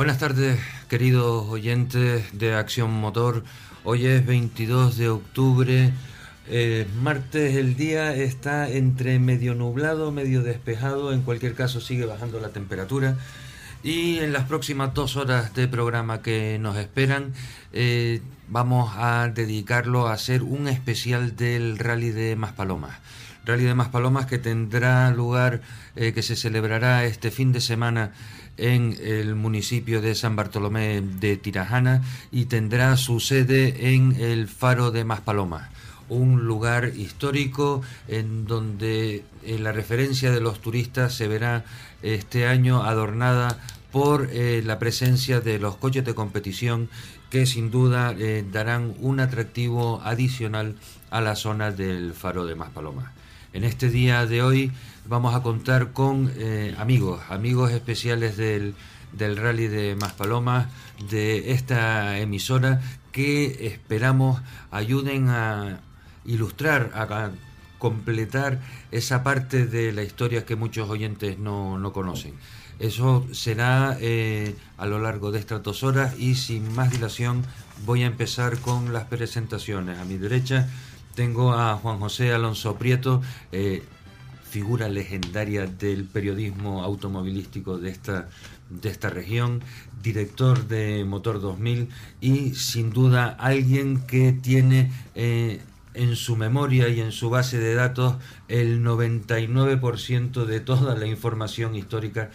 Buenas tardes, queridos oyentes de Acción Motor. Hoy es 22 de octubre. Eh, martes el día está entre medio nublado, medio despejado. En cualquier caso sigue bajando la temperatura. Y en las próximas dos horas de programa que nos esperan, eh, vamos a dedicarlo a hacer un especial del Rally de Maspalomas. Rally de Maspalomas que tendrá lugar, eh, que se celebrará este fin de semana en el municipio de San Bartolomé de Tirajana y tendrá su sede en el Faro de Maspalomas un lugar histórico en donde la referencia de los turistas se verá este año adornada por eh, la presencia de los coches de competición que sin duda eh, darán un atractivo adicional a la zona del faro de Maspalomas. En este día de hoy vamos a contar con amigos, amigos especiales del, del rally de Maspalomas, de esta emisora, que esperamos ayuden a, ilustrar, a completar esa parte de la historia que muchos oyentes no, conocen. Eso será eh, a lo largo de estas dos horas y sin más dilación voy a empezar con las presentaciones. A mi derecha tengo a Juan José Alonso Prieto, eh, figura legendaria del periodismo automovilístico de esta, de esta región, director de Motor 2000 y sin duda alguien que tiene eh, en su memoria y en su base de datos el 99% de toda la información histórica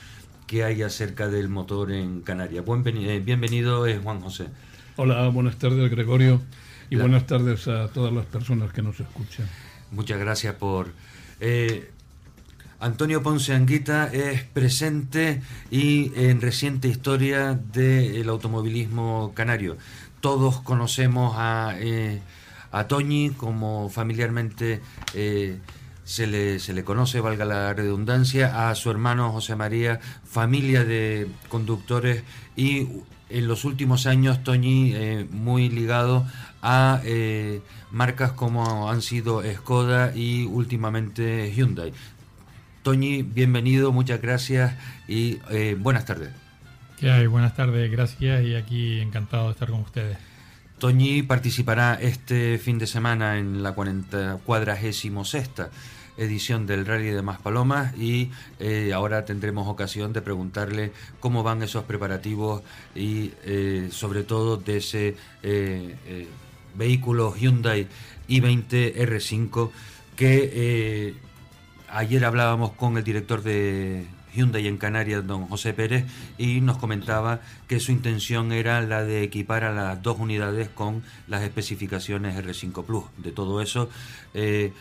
que hay acerca del motor en Canarias. Eh, bienvenido, es Juan José. Hola, buenas tardes, Gregorio, y buenas tardes a todas las personas que nos escuchan. Muchas gracias por... Eh, Antonio Ponce Anguita es presente y en reciente historia del automovilismo canario. Todos conocemos a... Eh, a Toñi, como familiarmente eh, se, le, se le conoce, valga la redundancia, a su hermano José María, familia de conductores y en los últimos años Toñi eh, muy ligado a eh, marcas como han sido Skoda y últimamente Hyundai. Toñi, bienvenido, muchas gracias y buenas tardes. ¿Qué hay? Buenas tardes, gracias y aquí encantado de estar con ustedes. Toñi participará este fin de semana en la 40, cuadragésimo sexta edición del Rally de Maspalomas y eh, ahora tendremos ocasión de preguntarle cómo van esos preparativos y eh, sobre todo de ese eh, vehículo Hyundai i20 R5 que ayer hablábamos con el director de Hyundai en Canarias, don José Pérez, y nos comentaba que su intención era la de equipar a las dos unidades con las especificaciones R5 Plus. De todo eso eh,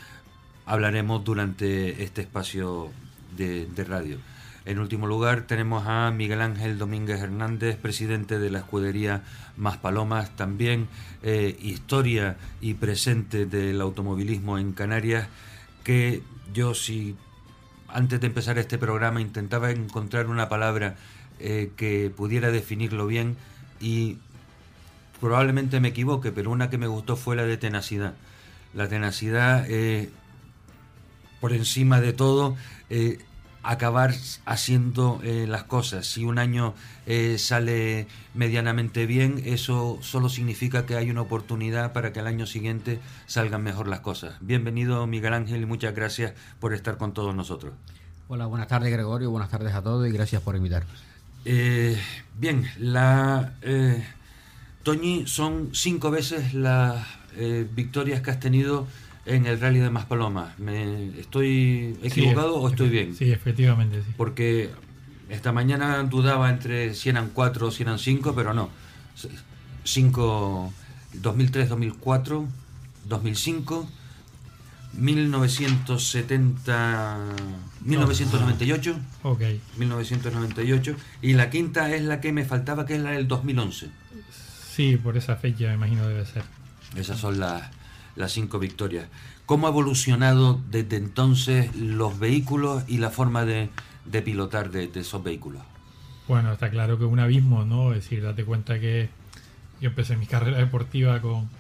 hablaremos durante este espacio de, radio. En último lugar tenemos a Miguel Ángel Domínguez Hernández, presidente de la escudería Más Palomas, también eh, historia y presente del automovilismo en Canarias, que yo si antes de empezar este programa intentaba encontrar una palabra eh, que pudiera definirlo bien y probablemente me equivoque, pero una que me gustó fue la de tenacidad. La tenacidad, eh, por encima de todo, acabar haciendo las cosas. Si un año sale medianamente bien, eso solo significa que hay una oportunidad para que el año siguiente salgan mejor las cosas. Bienvenido Miguel Ángel y muchas gracias por estar con todos nosotros. Hola, buenas tardes Gregorio, buenas tardes a todos y gracias por invitarnos. Eh, bien, la eh, Toñi son cinco veces las eh, victorias que has tenido en el Rally de Maspalomas. ¿Me ¿Estoy equivocado o estoy bien? Sí, efectivamente, sí. Porque esta mañana dudaba entre si eran cuatro o si eran cinco, pero no. Cinco, 2003, 2004, 2005 1970 1998 ok 1998 y la quinta es la que me faltaba que es la del 2011 sí por esa fecha me imagino debe ser esas son las las cinco victorias. Cómo ha evolucionado desde entonces los vehículos y la forma de, de pilotar de, esos vehículos bueno está claro que un abismo no es decir date cuenta que yo empecé mi carrera deportiva con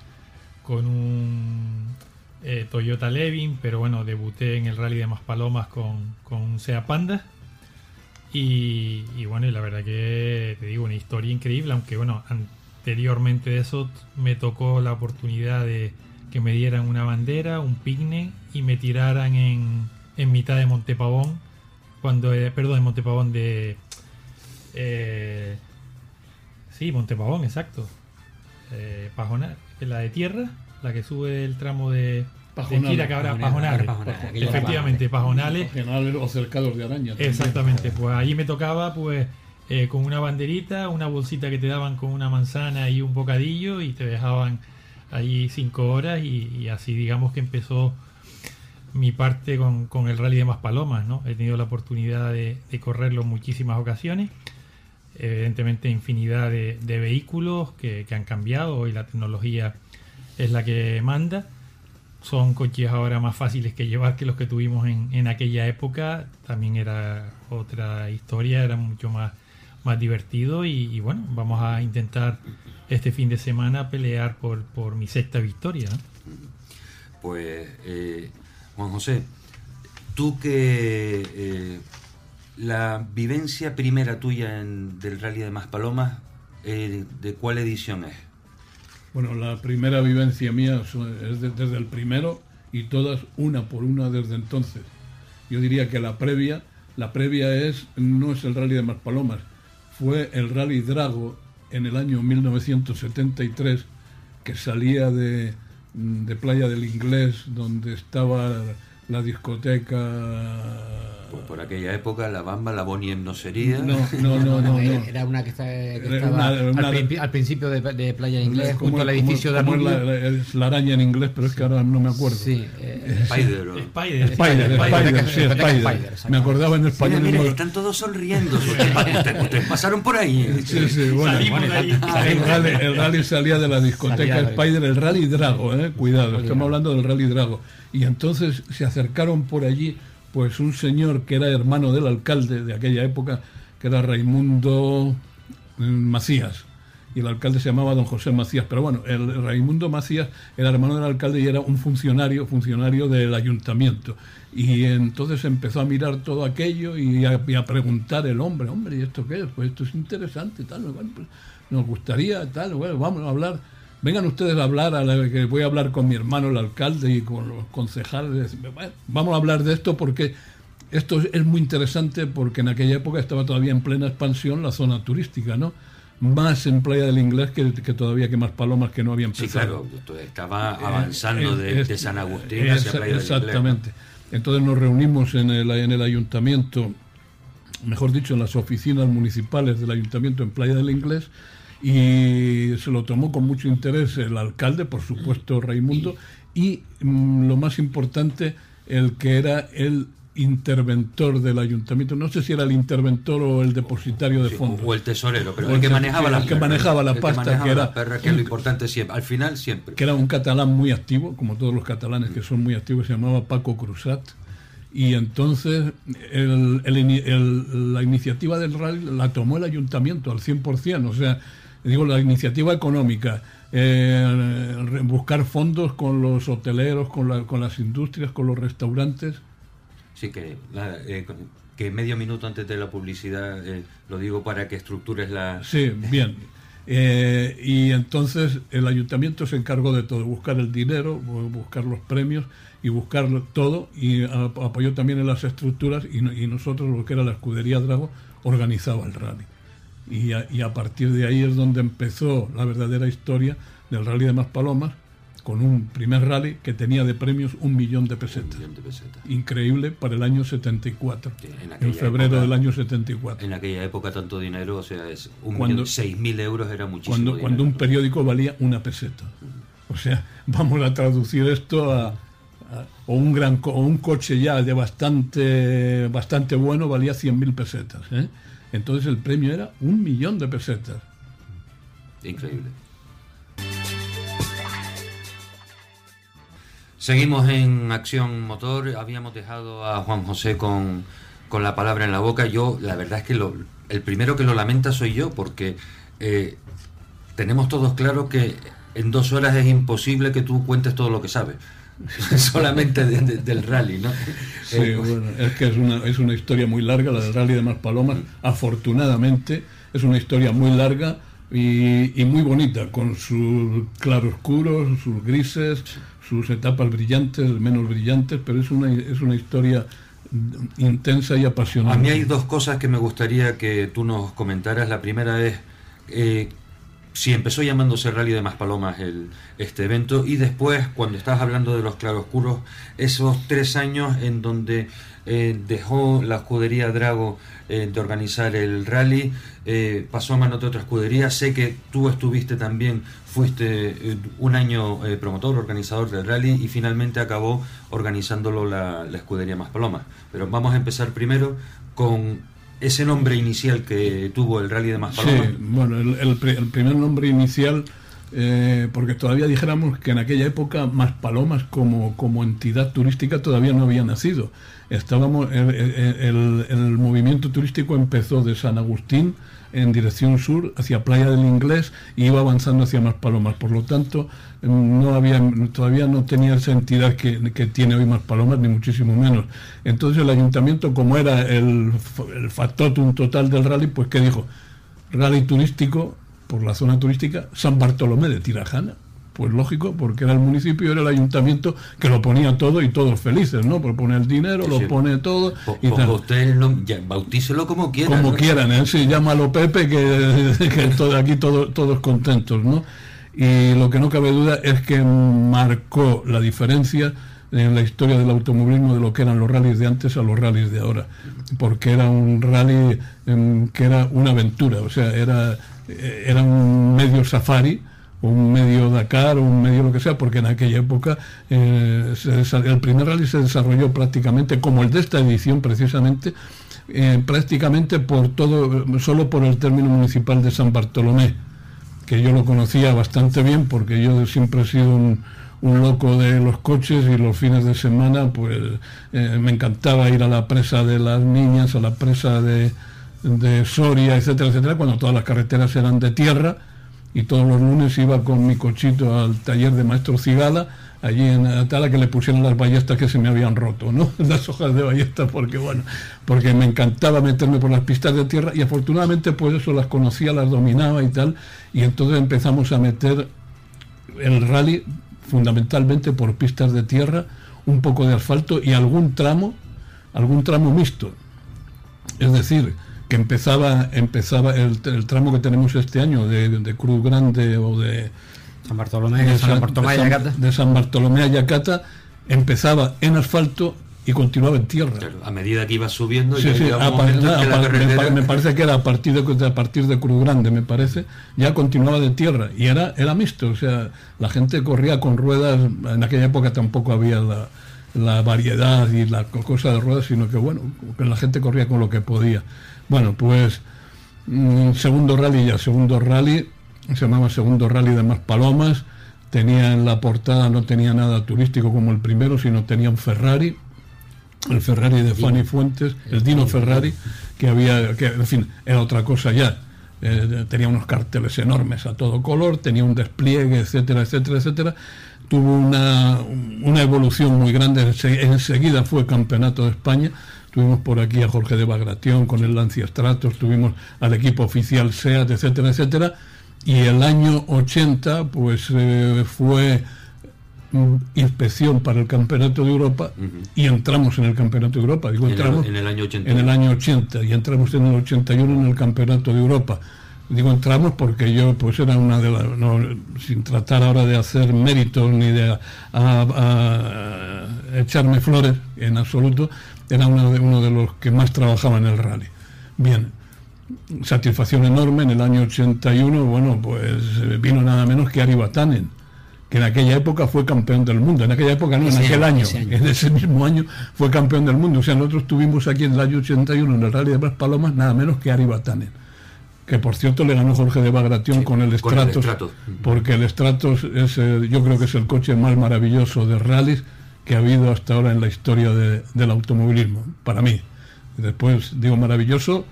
con un eh, Toyota Levin, pero bueno, debuté en el Rally de Maspalomas con, con un Sea Panda. Y, y bueno, y la verdad que te digo, una historia increíble, aunque bueno, anteriormente de eso me tocó la oportunidad de que me dieran una bandera, un picnic y me tiraran en, en mitad de Montepavón, cuando, eh, perdón, de Montepavón de... Eh, sí, Montepavón, exacto. Eh, Pajonal, la de tierra, la que sube el tramo de... Pajonales. de Pajonales, Efectivamente, Pajonales. Pajonales o cercados de araña. también. Exactamente, pues ahí me tocaba pues eh, con una banderita, una bolsita que te daban con una manzana y un bocadillo y te dejaban ahí cinco horas y, y así digamos que empezó mi parte con, con el rally de Maspalomas, ¿no? He tenido la oportunidad de, de correrlo en muchísimas ocasiones, evidentemente infinidad de, de vehículos que, que han cambiado, hoy la tecnología es la que manda, son coches ahora más fáciles que llevar que los que tuvimos en, en aquella época. También era otra historia, era mucho más, más divertido. Y, y bueno, vamos a intentar este fin de semana pelear por, por mi sexta victoria. Pues, eh, Juan José, tú que eh, la vivencia primera tuya en, del Rally de Maspalomas, eh, ¿de cuál edición es? Bueno, la primera vivencia mía es de- desde el primero y todas una por una desde entonces. Yo diría que la previa, la previa es no es el rally de Maspalomas, fue el rally Drago en el año 1973 que salía de, de Playa del Inglés donde estaba la discoteca Pues por aquella época, la Bamba, la Boniem no sería. no, no, no, no, era, no. era una que, estaba una- una- al, principi- al principio de, de Playa de Inglés, Como- junto al edificio de la, la- es la araña en inglés, pero es que ahora no me acuerdo. Sí, eh, Spider, o- Spider, Spider, Spider. Spider, sí, Spider. Me acordaba en español. Están todos sonriendo. Ustedes, pasaron por ahí. Sí, sí, bueno. Salimos de ahí. El rally, el rally salía de la discoteca Spider, el rally Drago, eh, cuidado, estamos hablando del rally Drago. Y entonces se acercaron por allí, pues un señor que era hermano del alcalde de aquella época, que era Raimundo mm, Macías. Y el alcalde se llamaba don José Macías. Pero bueno, el Raimundo Macías era hermano del alcalde y era un funcionario, funcionario del ayuntamiento. Y entonces empezó a mirar todo aquello y a, preguntar el hombre, hombre, ¿y esto qué es? Pues esto es interesante, tal, pues nos gustaría, tal, bueno, vamos a hablar. Vengan ustedes a hablar, a la- que voy a hablar con mi hermano el alcalde y con los concejales. Bueno, vamos a hablar de esto porque esto es- muy interesante porque en aquella época estaba todavía en plena expansión la zona turística, ¿no? Más en Playa del Inglés que, que todavía que más palomas que no habían Sí, empezado. claro, esto estaba avanzando Eh, de, es- de San Agustín eh, hacia Playa del Inglés, ¿no? Exactamente. Entonces nos reunimos en el, en el ayuntamiento, mejor dicho, en las oficinas municipales del ayuntamiento en Playa del Inglés, y se lo tomó con mucho interés el alcalde, por supuesto Raimundo, y mm, lo más importante, el que era el interventor del ayuntamiento, no sé si era el interventor o el depositario de Sí, fondos. o el tesorero, pero O el el que que- manejaba el la que perra, manejaba la el pasta, manejaba que era la perra, que es lo importante siempre. Al final, siempre. que era un catalán muy activo, como todos los catalanes que son muy activos, se llamaba Paco Cruzat. Y entonces el- el el- la iniciativa del rally la tomó el ayuntamiento al 100%, o sea, digo, la iniciativa económica, eh, buscar fondos con los hoteleros, con, la- con las industrias, con los restaurantes. Sí, que, la- eh, que medio minuto antes de la publicidad eh, lo digo para que estructures la... Sí, bien. Y entonces el ayuntamiento se encargó de todo, buscar el dinero, bu- buscar los premios y buscar todo y apoyó también en las estructuras y, y nosotros, lo que era la escudería Drago, organizaba el rally. Y a, y a partir de ahí es donde empezó la verdadera historia del rally de Maspalomas, con un primer rally que tenía de premios un millón de un pesetas. millón de pesetas. Increíble para el año 74, Que en en febrero época- del año 74. En aquella época tanto dinero, o sea, es un Cuando- millón, seis mil euros era muchísimo cuando, dinero. cuando un periódico valía una peseta. O sea, vamos a traducir esto a, a- o un gran o un coche ya de bastante bastante bueno valía 100.000 pesetas. ¿eh? Entonces el premio era un millón de pesetas. Increíble. Seguimos en Acción Motor. Habíamos dejado a Juan José con, con la palabra en la boca. Yo, la verdad es que lo- el primero que lo lamenta soy yo, porque eh, tenemos todos claro que en dos horas es imposible que tú cuentes todo lo que sabes. solamente del rally, ¿no? Sí, eh, bueno, es que es una, es una historia muy larga, la del rally de Maspalomas, afortunadamente es una historia muy larga y, y muy bonita, con sus claroscuros, sus grises, sus etapas brillantes, menos brillantes, pero es una, es una historia intensa y apasionante. A mí hay dos cosas que me gustaría que tú nos comentaras. La primera es eh, si empezó llamándose Rally de Maspalomas el, este evento y después cuando estabas hablando de los claroscuros, esos tres años en donde eh, dejó la escudería Drago eh, de organizar el rally, eh, pasó a mano de otra escudería, sé que tú estuviste también, fuiste un año promotor, organizador del rally y finalmente acabó organizándolo la, la escudería Maspalomas. Pero vamos a empezar primero con ese nombre inicial que tuvo el rally de Maspalomas. Sí, bueno, el, primer nombre inicial, eh, porque todavía dijéramos que en aquella época Maspalomas como, como entidad turística todavía no había nacido. Estábamos, el, el movimiento turístico empezó de San Agustín, en dirección sur, hacia Playa del Inglés, y iba avanzando hacia Maspalomas. Por lo tanto, no había, todavía no tenía esa entidad que, tiene hoy Maspalomas, ni muchísimo menos. Entonces el ayuntamiento, como era el, el factotum total del rally, pues ¿qué dijo? Rally turístico, por la zona turística, San Bartolomé de Tirajana pues lógico, porque era el municipio, era el ayuntamiento que lo ponía todo y todos felices, ¿no? Porque pone el dinero, lo pone todo. y tal. Usted bautícelo como quieran. Como quieran, ¿eh? Sí, llámalo Pepe, que, que aquí todos contentos, ¿no? Y lo que no cabe duda es que marcó la diferencia en la historia del automovilismo de lo que eran los rallies de antes a los rallies de ahora, porque era un rally em, que era una aventura, o sea, era, eh, era un medio safari, un medio Dakar, un medio lo que sea, porque en aquella época eh, el primer rally se desarrolló prácticamente, como el de esta edición precisamente, eh, prácticamente por todo, solo por el término municipal de San Bartolomé, que yo lo conocía bastante bien porque yo siempre he sido un, loco de los coches y los fines de semana pues eh, me encantaba ir a la presa de las niñas, a la presa de, de Soria, etcétera, etcétera, cuando todas las carreteras eran de tierra y todos los lunes iba con mi cochito al taller de maestro Cigala, allí en Atala, que le pusieron las ballestas que se me habían roto, ¿no? Las hojas de ballesta, porque bueno, porque me encantaba meterme por las pistas de tierra y afortunadamente pues eso las conocía, las dominaba y tal, y entonces empezamos a meter el rally fundamentalmente por pistas de tierra, un poco de asfalto y algún tramo, algún tramo mixto. Es decir, que empezaba empezaba el, tramo que tenemos este año de, Cruz Grande o de San Bartolomé, de San, Bartolomé de San, Bartolomé a Yacata empezaba en asfalto y continuaba en tierra. a medida que iba subiendo, me, parece que era a partir de, a partir de Cruz Grande, me parece, ya continuaba de tierra y era era mixto, o sea, la gente corría con ruedas, en aquella época tampoco había la, la variedad y la cosa de ruedas, sino que bueno, que la gente corría con lo que podía. Bueno, pues mm, segundo rally ya, segundo rally, se llamaba segundo rally de más palomas, tenía en la portada, no tenía nada turístico como el primero, sino tenía un Ferrari, el Ferrari de Fanny Fuentes, el Dino Ferrari, que había, que en fin, era otra cosa ya. Eh, tenía unos carteles enormes a todo color, tenía un despliegue, etcétera, etcétera, etcétera. Tuvo una, una evolución muy grande, enseguida fue campeonato de España Tuvimos por aquí a Jorge de Bagration con el Lancia Stratos, tuvimos al equipo oficial SEAT, etcétera, etcétera. Y el año 80, pues eh, fue inspección para el Campeonato de Europa y entramos en el Campeonato de Europa. Digo, entramos en el, año 80. En el año 80 y entramos en el 81 en el Campeonato de Europa. Digo entramos porque yo pues era una de las, sin tratar ahora de hacer méritos ni de echarme flores en absoluto, era uno de, uno de los que más trabajaba en el rally. Bien, satisfacción enorme en el año 81, bueno, pues eh, vino nada menos que Ari Batanen, que en aquella época fue campeón del mundo, en aquella época no, en aquel año, en ese mismo año fue campeón del mundo, o sea, nosotros tuvimos aquí en el año 81 en el rally de Las Palomas nada menos que Ari Batanen que por cierto le ganó Jorge de Bagration con el Stratos, porque el Stratos es, eh, yo creo que es el coche más maravilloso de rallies que ha habido hasta ahora en la historia del automovilismo, para mí. Después digo maravilloso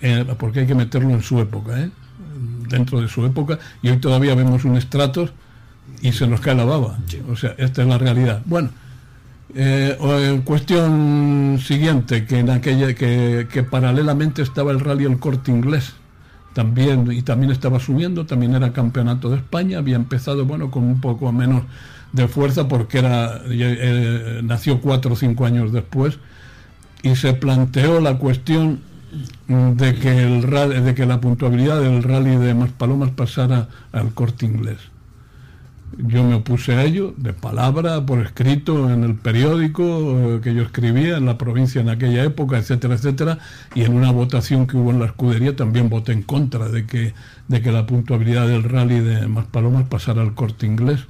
eh, porque hay que meterlo en su época, ¿eh? dentro de su época, y hoy todavía vemos un Stratos y se nos cae la baba. O sea, esta es la realidad. Bueno, eh, cuestión siguiente, que en aquella que, que, paralelamente estaba el rally el corte inglés también y también estaba subiendo, también era campeonato de España, había empezado bueno con un poco menos de fuerza porque era eh, nació cuatro o cinco años después y se planteó la cuestión de que el de que la puntuabilidad del rally de Maspalomas pasara al corte inglés. Yo me opuse a ello, de palabra, por escrito, en el periódico eh, que yo escribía, en la provincia en aquella época, etcétera, etcétera, y en una votación que hubo en la escudería también voté en contra de que, de que la puntuabilidad del rally de Maspalomas pasara al corte inglés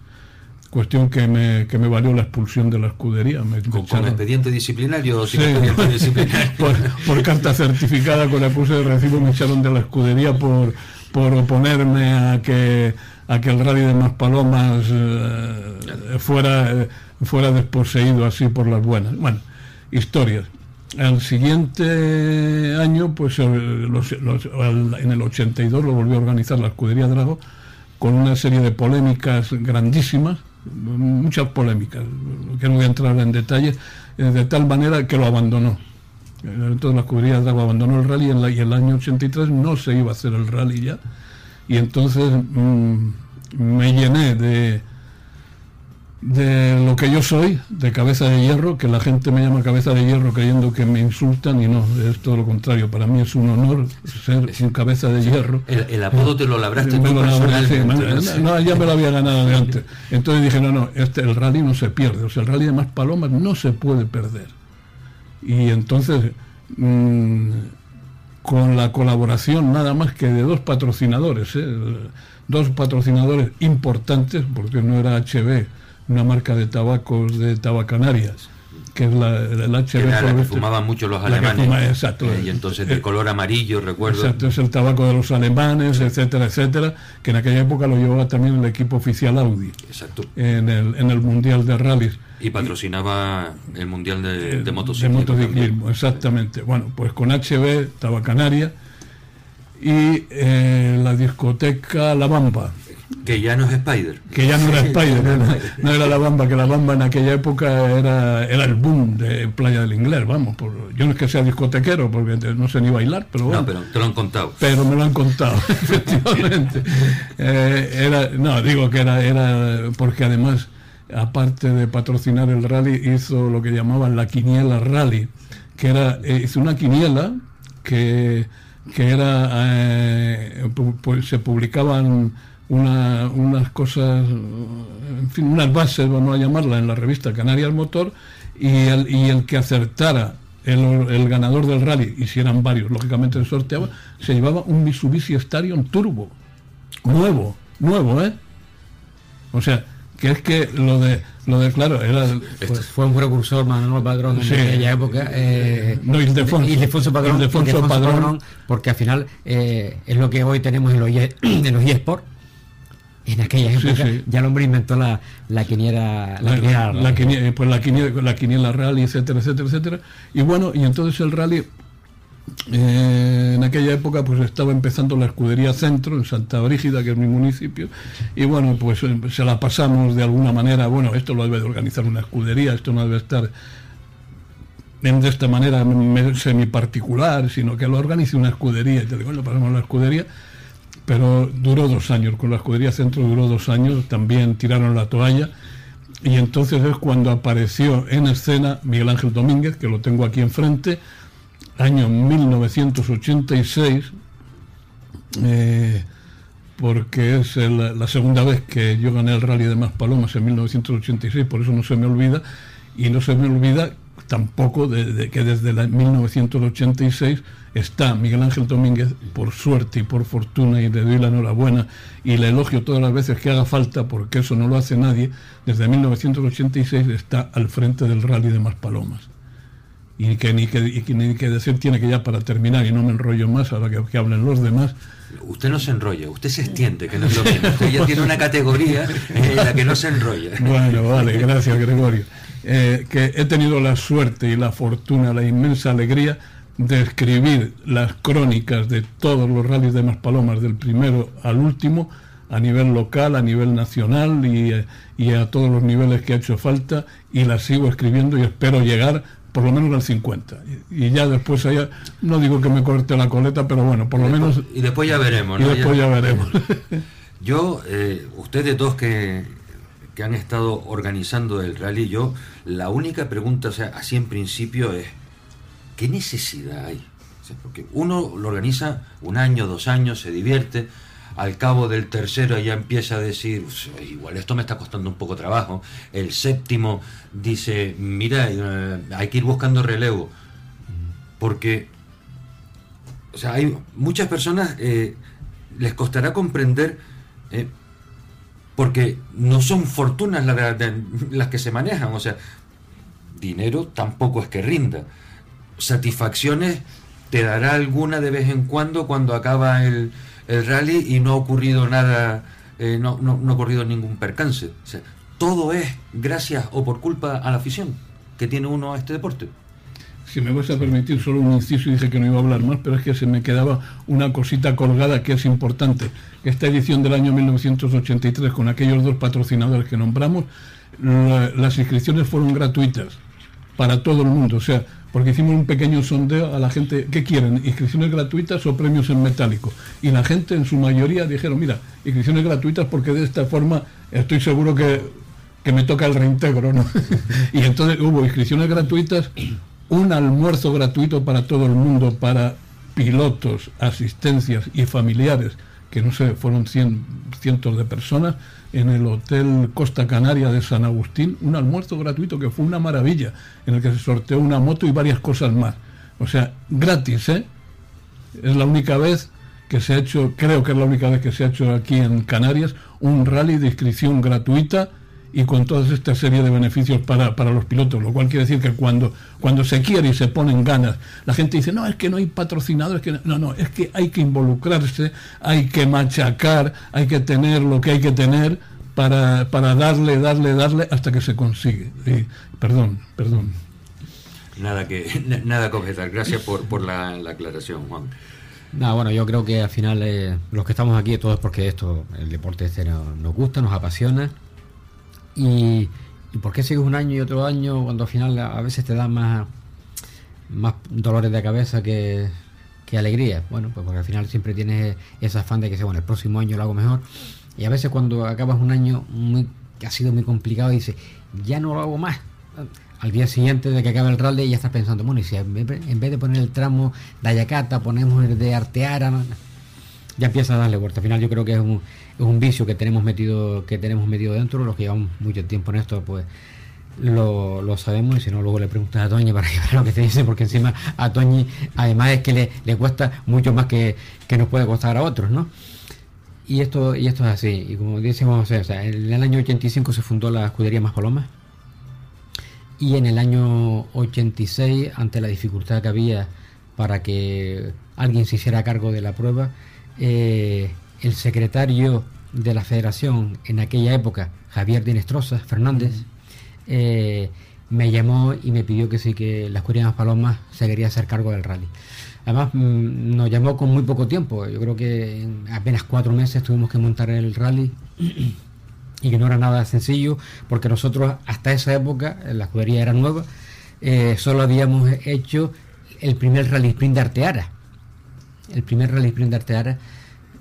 cuestión que me, que me valió la expulsión de la escudería. Me, ¿Con, expediente disciplinario sí, por, carta certificada con acuse de recibo me echaron de la escudería por, por oponerme a que, a que el rally de Maspalomas eh, fuera, fuera desposeído así por las buenas. Bueno, historias. Al siguiente año, pues eh, en el 82 lo volvió a organizar la escudería Drago con una serie de polémicas grandísimas muchas polémicas, que no voy a entrar en detalles, eh, de tal manera que lo abandonó. Entonces la escudería de agua abandonó el rally y en, el año 83 no se iba a hacer el rally ya. Y entonces mm, me llené de, de lo que yo soy, de cabeza de hierro, que la gente me llama cabeza de hierro creyendo que me insultan y no, es todo lo contrario. Para mí es un honor ser sin cabeza de hierro. El, apodo te lo labraste muy no, ya me lo había ganado de antes. Entonces dije, no, no, este, el rally no se pierde, o sea, el rally de más palomas no se puede perder. Y entonces, mm, con la colaboración nada más que de dos patrocinadores, ¿eh? dos patrocinadores importantes, porque no era HB, una marca de tabacos de tabacanarias que es la, el HB que era la que fumaban mucho los alemanes. exacto. Eh, y entonces de eh, color amarillo recuerdo. exacto es el tabaco de los alemanes etcétera etcétera que en aquella época lo llevaba también el equipo oficial Audi. Exacto. En el, en el mundial de rallies y patrocinaba el mundial de, de motociclismo, de motociclismo exactamente. Bueno pues con HB tabacanaria y eh, la discoteca La Bamba que ya no es Spider. Que ya no era Spider, no, era la Bamba, que la Bamba en aquella época era, era el boom de Playa del Inglés, vamos. Por, yo no es que sea discotequero, porque no sé ni bailar, pero bueno. No, pero te lo han contado. Pero me lo han contado, efectivamente. Eh, era, no, digo que era, era porque además, aparte de patrocinar el rally, hizo lo que llamaban la quiniela rally, que era, eh, hizo una quiniela que, que era, eh, pues se publicaban una, unas cosas, en fin, unas bases, vamos a llamarla, en la revista Canarias Motor, y el, y el que acertara el, el, ganador del rally, y si eran varios, lógicamente se sorteaba, se llevaba un Mitsubishi Starion Turbo, nuevo, nuevo, ¿eh? O sea, que es que lo de lo de claro era pues, fue un precursor Manuel Padrón en aquella época eh, no Ildefonso, Ildefonso Padrón, Ildefonso Padrón, Padrón, porque al final eh, es lo que hoy tenemos en los, en los eSports en aquella época ya el hombre inventó la, la quiniela la, quiniela, la, quiniela, pues la quiniela, la quiniela rally etcétera etcétera etcétera. Y bueno y entonces el rally eh, en aquella época pues estaba empezando la escudería centro en Santa Brígida que es mi municipio. Y bueno pues eh, se la pasamos de alguna manera. Bueno esto lo debe de organizar una escudería esto no debe estar en de esta manera semi particular sino que lo organice una escudería. Y te digo bueno pasamos a la escudería pero duró dos años, con la escudería centro duró dos años, también tiraron la toalla. Y entonces es cuando apareció en escena Miguel Ángel Domínguez, que lo tengo aquí enfrente, año 1986, eh, porque es la segunda vez que yo gané el rally de Más Palomas en 1986, por eso no se me olvida, y no se me olvida tampoco de, que desde la 1986 está Miguel Ángel Domínguez, por suerte y por fortuna, y le doy la enhorabuena y le elogio todas las veces que haga falta, porque eso no lo hace nadie, desde 1986 está al frente del rally de Maspalomas. Y que ni que, ni que decir tiene que ya para terminar, y no me enrollo más, ahora que, que hablen los demás, Usted no se enrolla, usted se extiende, que no es lo mismo. Usted ya tiene una categoría en la que no se enrolla. Bueno, vale, gracias Gregorio. Eh, que he tenido la suerte y la fortuna, la inmensa alegría de escribir las crónicas de todos los rallies de Maspalomas, del primero al último, a nivel local, a nivel nacional y, a todos los niveles que ha hecho falta y la sigo escribiendo y espero llegar por lo menos al 50. Y, ya después allá, no digo que me corte la coleta, pero bueno, por lo menos... Y después ya veremos. Y después ya, veremos. Yo, eh, ustedes dos que, que han estado organizando el rally, yo la única pregunta, o sea, así en principio es, ¿qué necesidad hay? porque uno lo organiza un año, dos años, se divierte, al cabo del tercero ya empieza a decir, igual esto me está costando un poco trabajo. El séptimo dice, mira, eh, hay que ir buscando relevo. Porque, o sea, hay muchas personas, eh, les costará comprender, eh, porque no son fortunas las, que se manejan, o sea, dinero tampoco es que rinda. Satisfacciones te dará alguna de vez en cuando cuando acaba el, rally y no ha ocurrido nada, eh, no, no, ha ocurrido ningún percance. todo es gracias o por culpa a la afición que tiene uno a este deporte. Si me vas a permitir solo un inciso, dije que no iba a hablar más, pero es que se me quedaba una cosita colgada que es importante. Esta edición del año 1983, con aquellos dos patrocinadores que nombramos, las inscripciones fueron gratuitas para todo el mundo. O sea, porque hicimos un pequeño sondeo a la gente, ¿qué quieren? ¿Inscripciones gratuitas o premios en metálico? Y la gente en su mayoría dijeron, mira, inscripciones gratuitas porque de esta forma estoy seguro que, que me toca el reintegro, ¿no? y entonces hubo inscripciones gratuitas, un almuerzo gratuito para todo el mundo, para pilotos, asistencias y familiares, que no sé, fueron cien, cientos de personas, en el Hotel Costa Canaria de San Agustín, un almuerzo gratuito que fue una maravilla, en el que se sorteó una moto y varias cosas más. O sea, gratis, ¿eh? Es la única vez que se ha hecho, creo que es la única vez que se ha hecho aquí en Canarias, un rally de inscripción gratuita y con toda esta serie de beneficios para, para, los pilotos, lo cual quiere decir que cuando, cuando se quiere y se ponen ganas, la gente dice, no, es que no hay patrocinadores, que no, no, es que hay que involucrarse, hay que machacar, hay que tener lo que hay que tener para, para darle, darle, darle hasta que se consigue. perdón, perdón. Nada que, nada que objetar. Gracias por, por la, aclaración, Juan. No, bueno, yo creo que al final eh, los que estamos aquí todos porque esto, el deporte este nos gusta, nos apasiona y, por qué sigues un año y otro año cuando al final a veces te da más, más dolores de cabeza que, alegría? Bueno, pues porque al final siempre tienes ese afán de que, bueno, el próximo año lo hago mejor. Y a veces cuando acabas un año muy, que ha sido muy complicado, dices, ya no lo hago más. Al día siguiente de que acabe el rally ya estás pensando, bueno, y si en vez de poner el tramo de Ayacata ponemos el de Arteara, ya empieza a darle vuelta. Al final yo creo que es un, es un vicio que tenemos metido que tenemos metido dentro los que llevamos mucho tiempo en esto pues lo, sabemos y si no luego le preguntas a Toñi para que vea lo que te dice porque encima a Toñi además es que le, cuesta mucho más que, nos puede costar a otros ¿no? y esto y esto es así y como decimos en el año 85 se fundó la escudería Más Palomas y en el año 86 ante la dificultad que había para que alguien se hiciera cargo de la prueba eh, el secretario de la federación en aquella época, Javier Dinestrosa Fernández, eh, me llamó y me pidió que sí, que la Escuela de Palomas se quería hacer cargo del rally. Además, mm, nos llamó con muy poco tiempo. Yo creo que en apenas cuatro meses tuvimos que montar el rally y que no era nada sencillo, porque nosotros hasta esa época, la escudería era nueva, eh, solo habíamos hecho el primer rally sprint de Arteara. El primer rally sprint de Arteara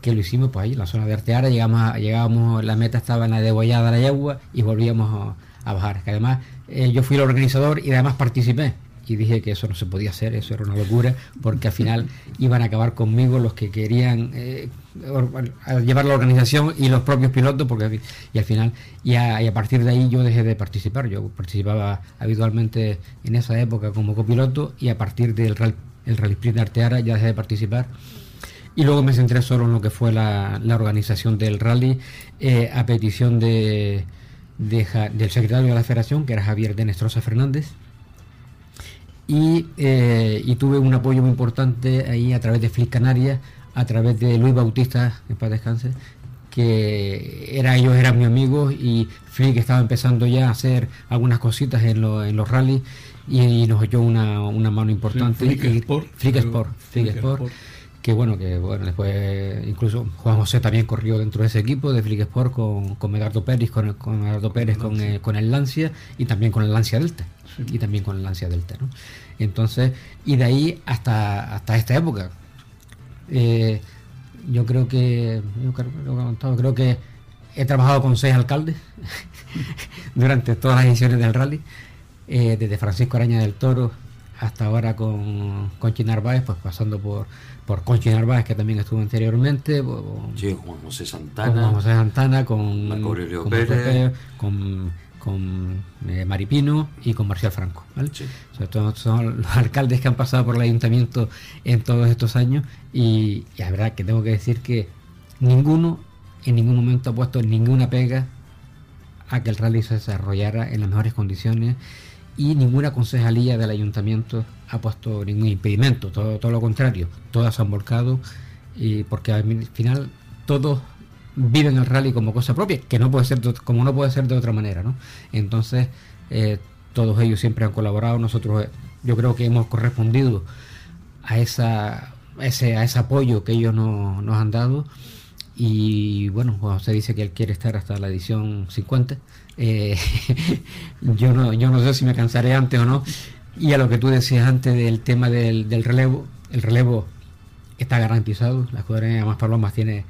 que lo hicimos pues ahí, en la zona de Arteara, llegamos, llegábamos, la meta estaba en la de la Yagua y volvíamos a, bajar. Que además eh, yo fui el organizador y además participé. Y dije que eso no se podía hacer, eso era una locura, porque al final iban a acabar conmigo los que querían eh, llevar la organización y los propios pilotos, porque y al final, y a, partir de ahí yo dejé de participar. Yo participaba habitualmente en esa época como copiloto y a partir del el Rally Sprint de Arteara ya dejé de participar y luego me centré solo en lo que fue la, organización del rally eh, a petición de, del secretario de la federación, que era Javier Denestrosa Fernández. Eh, y, tuve un apoyo muy importante ahí a través de Flick Canarias, a través de Luis Bautista, en paz descanse, que era, ellos eran mi amigo y Flick estaba empezando ya a hacer algunas cositas en, los rallies y, nos dio una, mano importante. Flick Sport. Flick Sport. Sport que bueno, que bueno, después incluso Juan José también corrió dentro de ese equipo de Flick Sport con, con Medardo Pérez, con, con Medardo Pérez, con, eh, con, el Lancia y también con el Lancia Delta. Y también con el Lancia Delta, ¿no? Entonces, y de ahí hasta, hasta esta época. Eh, yo creo que, yo creo, creo que he trabajado con seis alcaldes durante todas las ediciones del rally, eh, desde Francisco Araña del Toro hasta ahora con Conchi Narváez, pues pasando por, por Conchi Narváez, que también estuvo anteriormente. Con, Juan José Santana. Con Juan José Santana, con, Marco Aurelio Pérez, con, con eh, Maripino y con Marcial Franco. son los alcaldes que han pasado por el ayuntamiento en todos estos años y, y la verdad que tengo que decir que ninguno en ningún momento ha puesto ninguna pega a que el rally se desarrollara en las mejores condiciones y ninguna concejalía del ayuntamiento ha puesto ningún impedimento, todo, todo lo contrario, todas han volcado y porque al final todos viven el rally como cosa propia, que no puede ser como no puede ser de otra manera, ¿no? Entonces eh, todos ellos siempre han colaborado, nosotros eh, yo creo que hemos correspondido a esa ese, a ese apoyo que ellos nos han dado y bueno, usted dice que él quiere estar hasta la edición 50, eh, yo, no, yo no sé si me cansaré antes o no. Y a lo que tú decías antes del tema del, del relevo, el relevo está garantizado. La escuadrilla Más Palomas tiene,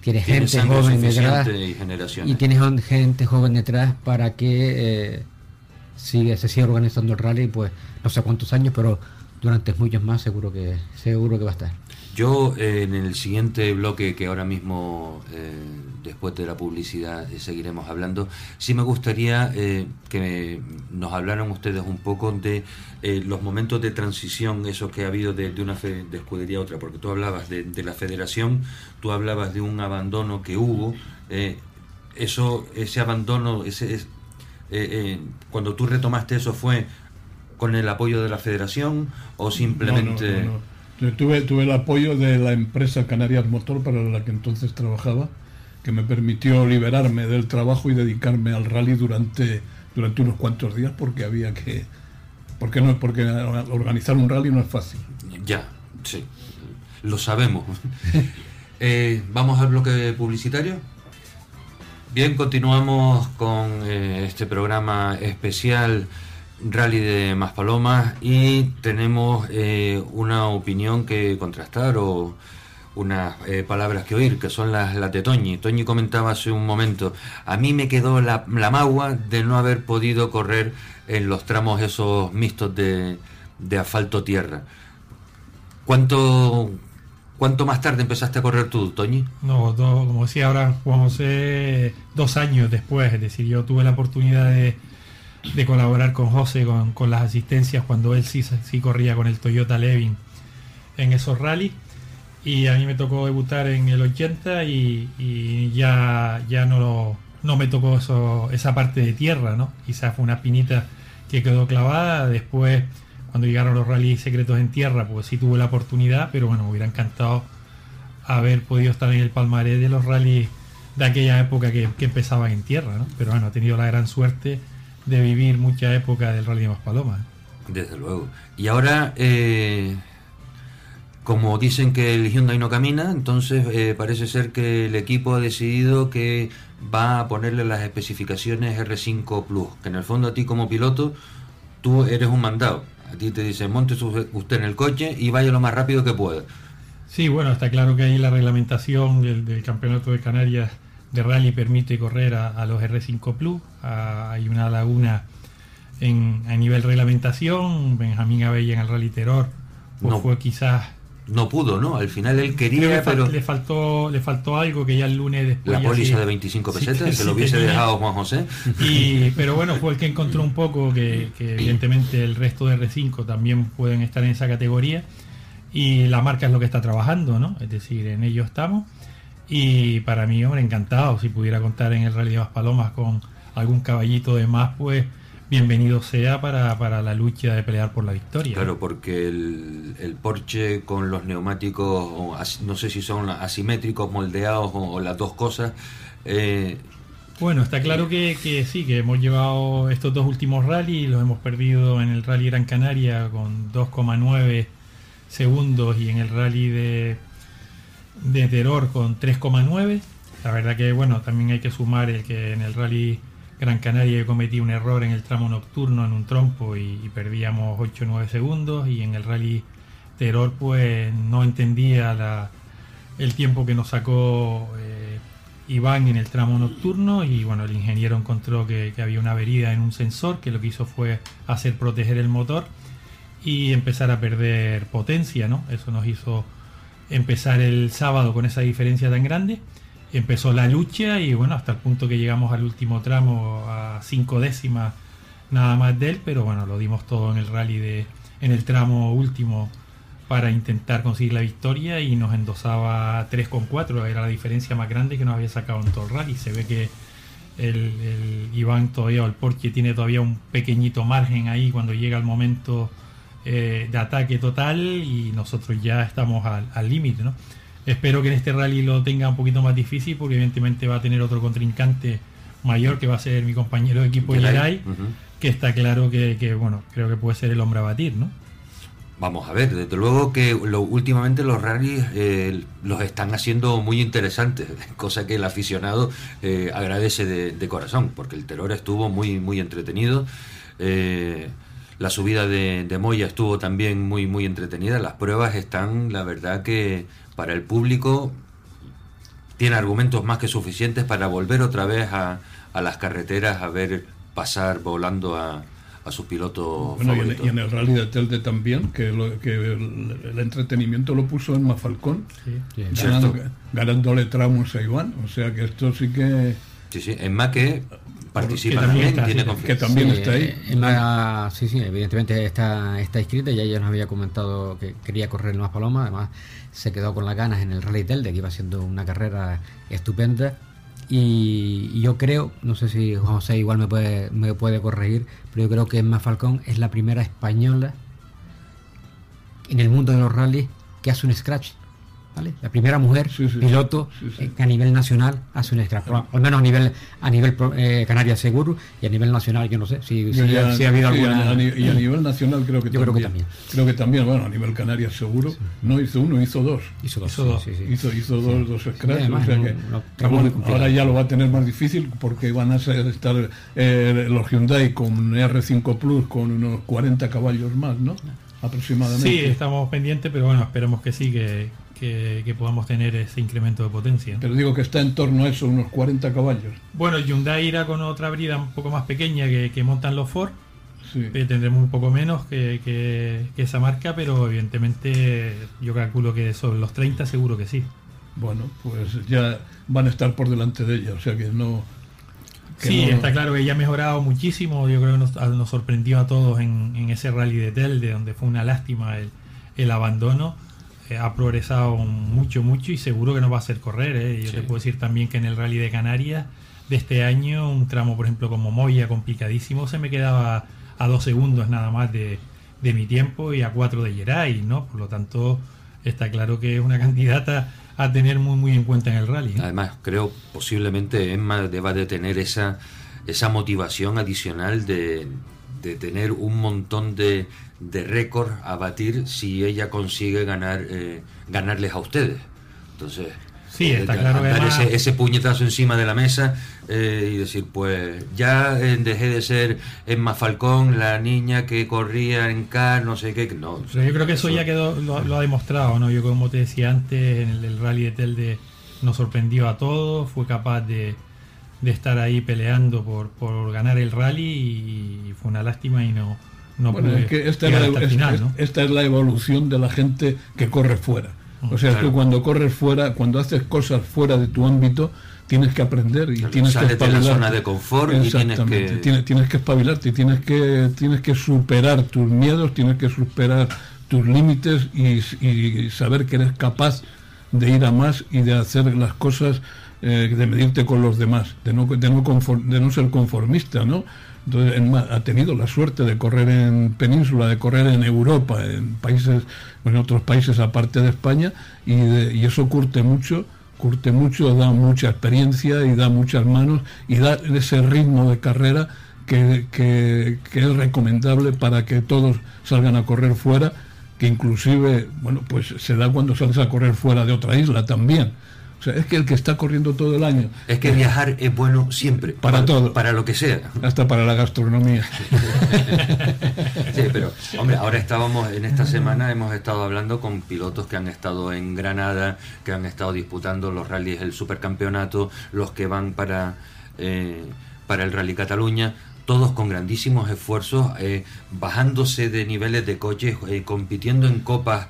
tiene, gente joven detrás. Y, y, tiene gente joven detrás para que eh, sigue, se siga organizando el rally, pues no sé cuántos años, pero durante muchos más seguro que, seguro que va a estar. Yo eh, en el siguiente bloque que ahora mismo, eh, después de la publicidad, eh, seguiremos hablando, sí me gustaría que nos hablaran ustedes un poco de los momentos de transición, esos que ha habido de, una fe, de escudería a otra, porque tú hablabas de, la federación, tú hablabas de un abandono que hubo, eso, ese abandono, ese, cuando tú retomaste eso fue con el apoyo de la federación o simplemente... Tuve, tuve el apoyo de la empresa Canarias Motor para la que entonces trabajaba, que me permitió liberarme del trabajo y dedicarme al rally durante, durante unos cuantos días porque había que... Porque, no, porque organizar un rally no es fácil. Ya, sí, lo sabemos. Eh, Vamos al bloque publicitario. Bien, continuamos con eh, este programa especial Rally de Maspalomas y tenemos eh, una opinión que contrastar o unas eh, palabras que oír, que son las, de Toñi. Toñi comentaba hace un momento, a mí me quedó la, la magua de no haber podido correr en los tramos esos mixtos de, de asfalto tierra. ¿Cuánto, ¿Cuánto más tarde empezaste a correr tú, Toñi? No, como decía ahora Juan José, dos años después, es decir, yo tuve la oportunidad de de colaborar con José con, las asistencias cuando él sí, sí corría con el Toyota Levin en esos rallies. Y a mí me tocó debutar en el 80 y, ya, ya no, no me tocó eso, esa parte de tierra, ¿no? Quizás fue una pinita que quedó clavada. Después, cuando llegaron los rallies secretos en tierra, pues sí tuve la oportunidad, pero bueno, me hubiera encantado haber podido estar en el palmarés de los rallies de aquella época que, que empezaban en tierra, ¿no? Pero bueno, he tenido la gran suerte de vivir mucha época del Rally de Maspalomas. Desde luego. Y ahora, eh, como dicen que el Hyundai no camina, entonces eh, parece ser que el equipo ha decidido que va a ponerle las especificaciones R5 Plus, que en el fondo a ti como piloto, tú eres un mandado. A ti te dicen, monte usted en el coche y vaya lo más rápido que pueda. Sí, bueno, está claro que ahí la reglamentación del, del Campeonato de Canarias de rally permite correr a, los R5 Plus. hay una laguna en, a nivel reglamentación. Benjamín Abella en el Rally Terror pues no, fue quizás. No pudo, ¿no? Al final él quería, pero. Le faltó, le faltó algo que ya el lunes después. La póliza de 25 pesetas, se lo hubiese dejado Juan José. Y, pero bueno, fue el que encontró un poco que, que evidentemente el resto de R5 también pueden estar en esa categoría. Y la marca es lo que está trabajando, ¿no? Es decir, en ello estamos. Y para mí, hombre, encantado. Si pudiera contar en el Rally de las Palomas con algún caballito de más, pues bienvenido sea para, la lucha de pelear por la victoria. Claro, porque el, el Porsche con los neumáticos, no sé si son asimétricos, moldeados o, las dos cosas. Eh, bueno, está claro que, que, sí, que hemos llevado estos dos últimos rallies, los hemos perdido en el Rally Gran Canaria con 2,9 segundos y en el Rally de de Terror con 3,9. La verdad que, bueno, también hay que sumar el que en el rally Gran Canaria cometí un error en el tramo nocturno en un trompo y, perdíamos 8 o 9 segundos y en el rally Terror pues no entendía el tiempo que nos sacó eh, Iván en el tramo nocturno y bueno, el ingeniero encontró que, que, había una avería en un sensor que lo que hizo fue hacer proteger el motor y empezar a perder potencia, ¿no? Eso nos hizo empezar el sábado con esa diferencia tan grande. Empezó la lucha y bueno, hasta el punto que llegamos al último tramo a cinco décimas nada más de él, pero bueno, lo dimos todo en el rally de, en el tramo último para intentar conseguir la victoria y nos endosaba 3,4, era la diferencia más grande que nos había sacado en todo el rally. Se ve que el, el Iván todavía, o el Porsche tiene todavía un pequeñito margen ahí cuando llega el momento eh, de ataque total y nosotros ya estamos al límite. ¿no? Espero que en este rally lo tenga un poquito más difícil porque evidentemente va a tener otro contrincante mayor que va a ser mi compañero de equipo Yeray, que está claro que, bueno, creo que puede ser el hombre a batir, ¿no? Vamos a ver, desde luego que lo, últimamente los rallies eh, los están haciendo muy interesantes, cosa que el aficionado eh, agradece de, corazón, porque el terror estuvo muy, muy entretenido. Eh, la subida de, de, Moya estuvo también muy, muy entretenida. Las pruebas están, la verdad que para el público tiene argumentos más que suficientes para volver otra vez a, a las carreteras a ver pasar volando a, a su piloto bueno, y, en, el rally de Telde también, que, que el, entretenimiento lo puso en Mafalcón, sí, ganándole tramos a Iván. O sea que esto sí que... Sí, sí, en Maque participa que también, tiene Que también está ahí. Eh, sí, sí, evidentemente está, está inscrita, ya ella nos había comentado que quería correr en Más Paloma, además se quedó con las ganas en el Rally Telde, que iba siendo una carrera estupenda. Y, yo creo, no sé si José igual me puede, me puede corregir, pero yo creo que Emma Falcón es la primera española en el mundo de los rallies que hace un scratch la primera mujer piloto eh, que a nivel nacional hace un scratch, al menos a nivel a nivel eh, Canarias seguro y a nivel nacional yo no sé si, ha habido alguna y a nivel nacional creo que yo también. creo que también. creo que también bueno a nivel Canarias seguro. No hizo uno hizo dos. Hizo dos hizo, hizo, dos, dos scratch o sea que, ahora ya lo va a tener más difícil porque van a estar eh, los Hyundai con R5 Plus con unos 40 caballos más no aproximadamente. Sí estamos pendientes pero bueno esperemos que sí que que, podamos tener ese incremento de potencia. Pero digo que está en torno a eso, unos 40 caballos. Bueno, Hyundai irá con otra brida un poco más pequeña que, montan los Ford. Eh, tendremos un poco menos que, esa marca, pero evidentemente yo calculo que sobre los 30 seguro que sí. Bueno, pues ya van a estar por delante de ella, o sea que no... sí, está claro que ella ha mejorado muchísimo, yo creo que nos, sorprendió a todos en, ese rally de Telde, donde fue una lástima el, el abandono ha progresado mucho, mucho y seguro que nos va a hacer correr. ¿eh? Yo te puedo decir también que en el Rally de Canarias de este año, un tramo, por ejemplo, como Moya, complicadísimo, se me quedaba a dos segundos nada más de, mi tiempo y a cuatro de Geray, ¿no? Por lo tanto, está claro que es una candidata a tener muy, muy en cuenta en el rally. ¿eh? Además, creo posiblemente Emma deba de tener esa, esa motivación adicional de, de tener un montón de, de récord a batir si ella consigue ganar eh, ganarles a ustedes. Entonces, sí, eh, está claro dar ese, ese, puñetazo encima de la mesa eh, y decir, pues ya dejé de ser Emma Falcón, la niña que corría en car, no sé qué. No, yo creo que eso, ya quedó, lo, ha demostrado, ¿no? Yo como te decía antes, en el, rally de Telde nos sorprendió a todos, fue capaz de, de estar ahí peleando por, por ganar el rally y fue una lástima y no bueno, es que esta, es la, evolución de la gente que corre fuera. O sea, tú cuando corres fuera, cuando haces cosas fuera de tu ámbito, tienes que aprender y tienes que espabilarte. De la zona de confort y tienes que... Tienes, tienes que espabilarte, tienes que, tienes que superar tus miedos, tienes que superar tus límites y, saber que eres capaz de ir a más y de hacer las cosas, eh, de medirte con los demás, de no, de no, de no ser conformista, ¿no? Entonces, ha tenido la suerte de correr en península, de correr en Europa, en países, en otros países aparte de España, y, eso curte mucho, curte mucho, da mucha experiencia y da muchas manos y da ese ritmo de carrera que, que, es recomendable para que todos salgan a correr fuera, que inclusive, bueno, pues se da cuando sales a correr fuera de otra isla también. O sea, es que el que está corriendo todo el año. Es que viajar es bueno siempre. Para, todo. Para lo que sea. Hasta para la gastronomía. sí, pero, hombre, ahora estábamos, en esta semana hemos estado hablando con pilotos que han estado en Granada, que han estado disputando los rallies, el supercampeonato, los que van para, eh, para el Rally Cataluña todos con grandísimos esfuerzos, eh, bajándose de niveles de coches, eh, compitiendo en copas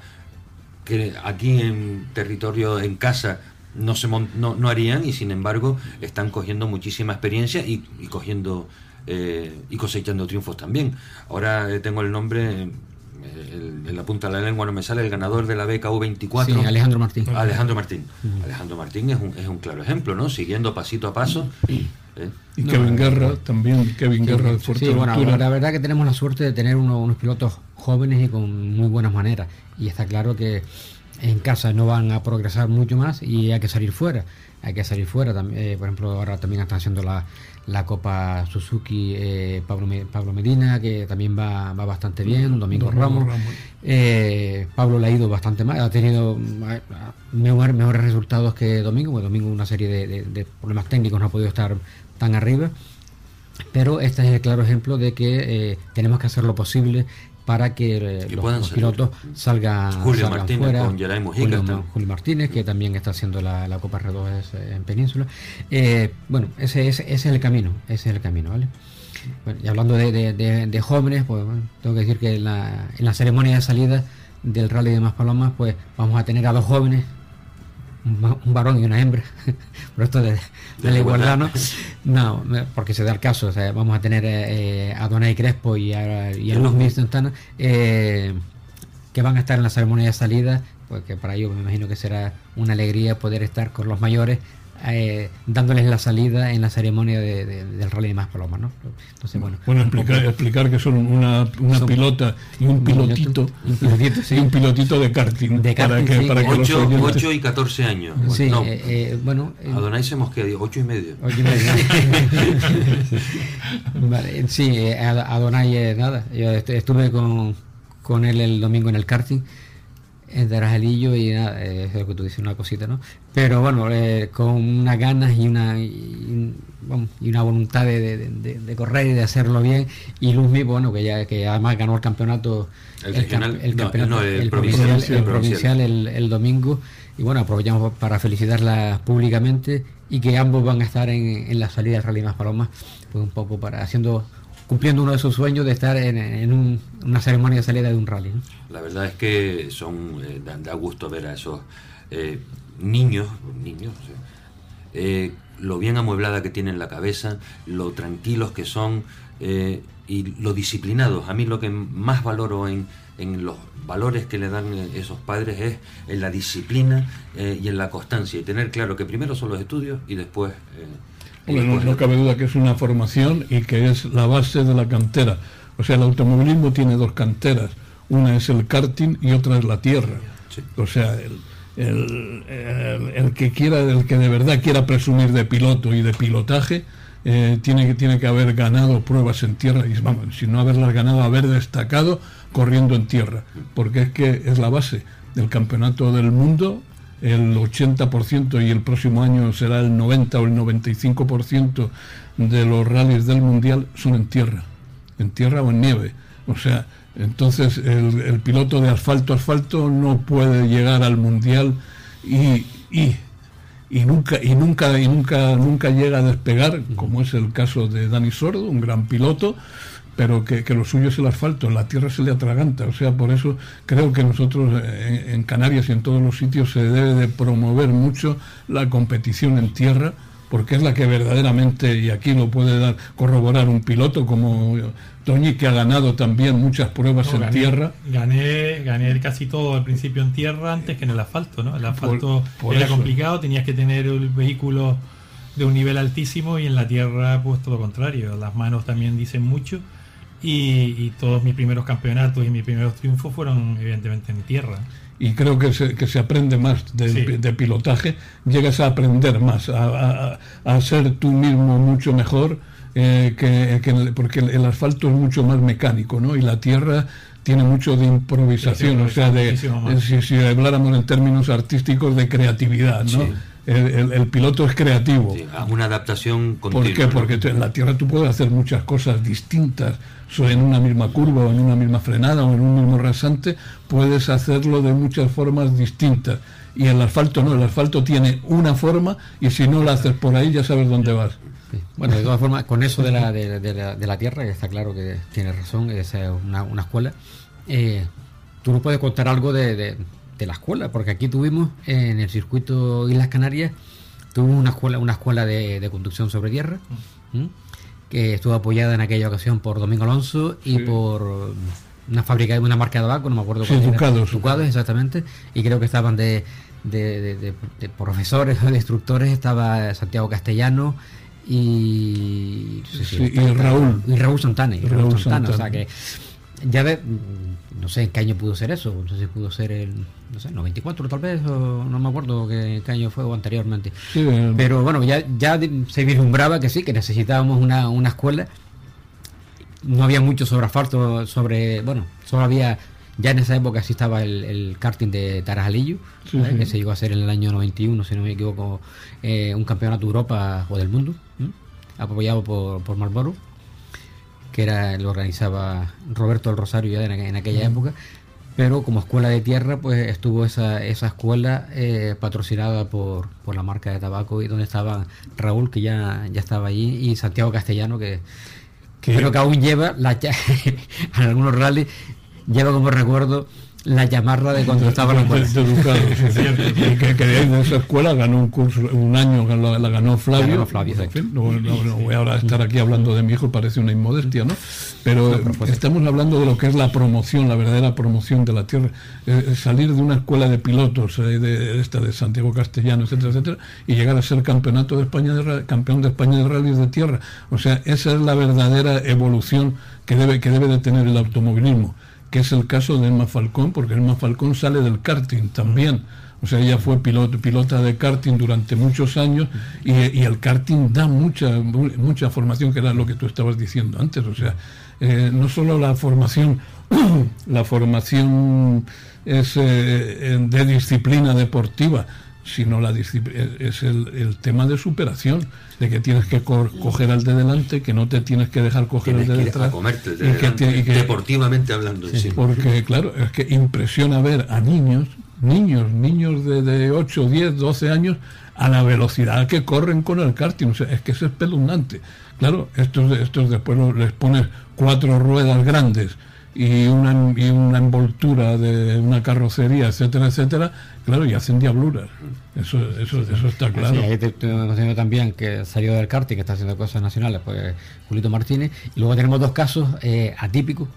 que aquí en territorio, en casa, no, se no, harían y sin embargo están cogiendo muchísima experiencia y, cogiendo eh, y cosechando triunfos también. Ahora tengo el nombre en la punta de la lengua no me sale el ganador de la beca U24. Sí, Alejandro Martín. Alejandro Martín. Alejandro Martín es un, es un claro ejemplo, ¿no? Siguiendo pasito a paso. ¿eh? Y Kevin Guerra también, Kevin Guerra de Sí, bueno, la verdad que tenemos la suerte de tener unos pilotos jóvenes y con muy buenas maneras. Y está claro que en casa no van a progresar mucho más y hay que salir fuera. Hay que salir fuera. también eh, por ejemplo, ahora también están haciendo la, la Copa Suzuki eh, Pablo, Pablo Medina, que también va, va bastante bien, Domingo Ramos. Eh, Pablo le ha ido bastante mal, ha tenido mejores resultados que Domingo, porque Domingo una serie de, problemas técnicos no ha podido estar tan arriba. Pero este es el claro ejemplo de que eh, tenemos que hacer lo posible para que, eh, los, pilotos salgan, Julio Martínez fuera. Con Julio, Martínez, que también está haciendo la, Copa R2 eh, en Península. Eh, bueno, ese, ese, es el camino, ese es el camino, ¿vale? y hablando de, jóvenes, pues tengo que decir que en la, en la ceremonia de salida del Rally de Maspalomas, pues vamos a tener a dos jóvenes un varón y una hembra, por esto de, la igualdad, ¿no? No, porque se da el caso, vamos a tener eh, a Donay Crespo y a, y a Luz eh, que van a estar en la ceremonia de salida, porque para ellos me imagino que será una alegría poder estar con los mayores eh, dándoles la salida en la ceremonia del rally de más palomas, ¿no? Entonces, bueno, bueno explicar, explicar que son una, una pilota y un pilotito, un pilotito, sí. y un pilotito de karting, de karting para que, para que 8, los 8 y 14 años. Sí, no, eh, eh, bueno. Adonai se mosquea, 8 y medio. 8 y medio. vale, sí, Adonai, nada, yo estuve con, con él el domingo en el karting en Darajalillo y nada, es lo que tú dices, una cosita, ¿no? Pero bueno, eh, con unas ganas y una y, una voluntad de, correr y de hacerlo bien. Y Luzmi, bueno, que ya que además ganó el campeonato, el, el, campeonato, el, provincial, el, domingo. Y bueno, aprovechamos para felicitarla públicamente y que ambos van a estar en, en la salida del Rally Más Palomas, pues un poco para haciendo cumpliendo uno de sus sueños de estar en, una ceremonia de salida de un rally. La verdad es que son eh, da, gusto ver a esos eh, niños, niños eh, lo bien amueblada que tienen la cabeza, lo tranquilos que son y lo disciplinados. A mí lo que más valoro en, en los valores que le dan esos padres es en la disciplina y en la constancia y tener claro que primero son los estudios y después bueno, no, cabe duda que es una formación y que es la base de la cantera. O sea, el automovilismo tiene dos canteras. Una es el karting y otra es la tierra. O sea, el, el, que quiera, el que de verdad quiera presumir de piloto y de pilotaje, eh, tiene, que, tiene que haber ganado pruebas en tierra y vamos, si no haberlas ganado, haber destacado corriendo en tierra, porque es que es la base del campeonato del mundo el 80% y el próximo año será el 90 o el 95% de los rallies del mundial son en tierra, en tierra o en nieve. O sea, entonces el, piloto de asfalto asfalto no puede llegar al mundial y, y, y, nunca y nunca y nunca nunca llega a despegar, como es el caso de Dani Sordo, un gran piloto pero que, lo suyo es el asfalto, la tierra se le atraganta, o sea, por eso creo que nosotros en, Canarias y en todos los sitios se debe de promover mucho la competición en tierra, porque es la que verdaderamente, y aquí lo puede dar corroborar un piloto como Toñi, que ha ganado también muchas pruebas en tierra. Gané, gané casi todo al principio en tierra antes que en el asfalto, ¿no? El asfalto era complicado, tenías que tener el vehículo de un nivel altísimo y en la tierra pues todo lo contrario, las manos también dicen mucho y, todos mis primeros campeonatos y mis primeros triunfos fueron evidentemente en tierra. Y creo que se, que se aprende más de, pilotaje, llegas a aprender más, a, a, ser tú mismo mucho mejor, eh, que, porque el, asfalto es mucho más mecánico, ¿no? Y la tierra tiene mucho de improvisación, o sea, de, si, si, habláramos en términos artísticos de creatividad, ¿no? El, piloto es creativo. una adaptación continua. ¿Por qué? Porque en la Tierra tú puedes hacer muchas cosas distintas. En una misma curva o en una misma frenada o en un mismo rasante, puedes hacerlo de muchas formas distintas. Y el asfalto no, el asfalto tiene una forma y si no la haces por ahí ya sabes dónde vas. Bueno, de todas formas, con eso de la, de, la, Tierra, está claro que tiene razón, es una, una escuela. Eh, tú no puedes contar algo de, de la escuela, porque aquí tuvimos en el circuito Islas Canarias, tuvimos una escuela, una escuela de, conducción sobre tierra, que estuvo apoyada en aquella ocasión por Domingo Alonso y por una fábrica de una marca de tabaco, no me acuerdo cuál Ducados. Ducados, exactamente, y creo que estaban de, de, profesores o de instructores, estaba Santiago Castellano y, y Raúl. Y Raúl Santana, y Raúl, Santana, o sea que ya ve, no sé en qué año pudo ser eso, no sé si pudo ser el, no sé, 94 tal vez, o no me acuerdo qué, año fue o anteriormente. Pero bueno, ya, ya se vislumbraba que sí, que necesitábamos una, una escuela. No había mucho sobre asfalto, sobre, bueno, solo había, ya en esa época sí estaba el, karting de Tarajalillo, que se llegó a hacer en el año 91, si no me equivoco, eh, un campeonato de Europa o del mundo, apoyado por, por Marlboro que era lo organizaba Roberto del Rosario ya en, aquella época, pero como escuela de tierra, pues estuvo esa, esa escuela eh, patrocinada por, por, la marca de tabaco y donde estaba Raúl, que ya, ya estaba allí, y Santiago Castellano, que, creo que aún lleva la, en algunos rallies, lleva como recuerdo la llamarra de cuando estaba en la escuela. Que, que esa escuela ganó un curso, un año la, ganó Flavio. no, voy ahora a estar aquí hablando de mi hijo, parece una inmodestia, ¿no? Pero estamos hablando de lo que es la promoción, la verdadera promoción de la tierra. Eh, salir de una escuela de pilotos, eh, de esta de Santiago Castellano, etcétera, etcétera, y llegar a ser campeonato de España de, campeón de España de rallies de tierra. O sea, esa es la verdadera evolución que debe, que debe de tener el automovilismo que es el caso de Emma Falcón, porque Emma Falcón sale del karting también. O sea, ella fue piloto, pilota de karting durante muchos años y, el karting da mucha, mucha formación, que era lo que tú estabas diciendo antes. O sea, eh, no solo la formación, la formación es eh, de disciplina deportiva, sino la es el, tema de superación, de que tienes que coger al de delante, que no te tienes que dejar coger al de detrás. deportivamente hablando. Porque, claro, es que impresiona ver a niños, niños, niños de, de 8, 10, 12 años, a la velocidad que corren con el karting. O sea, es que es espeluznante. Claro, estos, estos después les pones cuatro ruedas grandes y una, y una envoltura de una carrocería, etcétera, etcétera, claro, y hacen diabluras. Eso, eso, eso está claro. Sí, ahí te, también que salió del karting, que está haciendo cosas nacionales, pues Julito Martínez. Y luego tenemos dos casos eh, atípicos,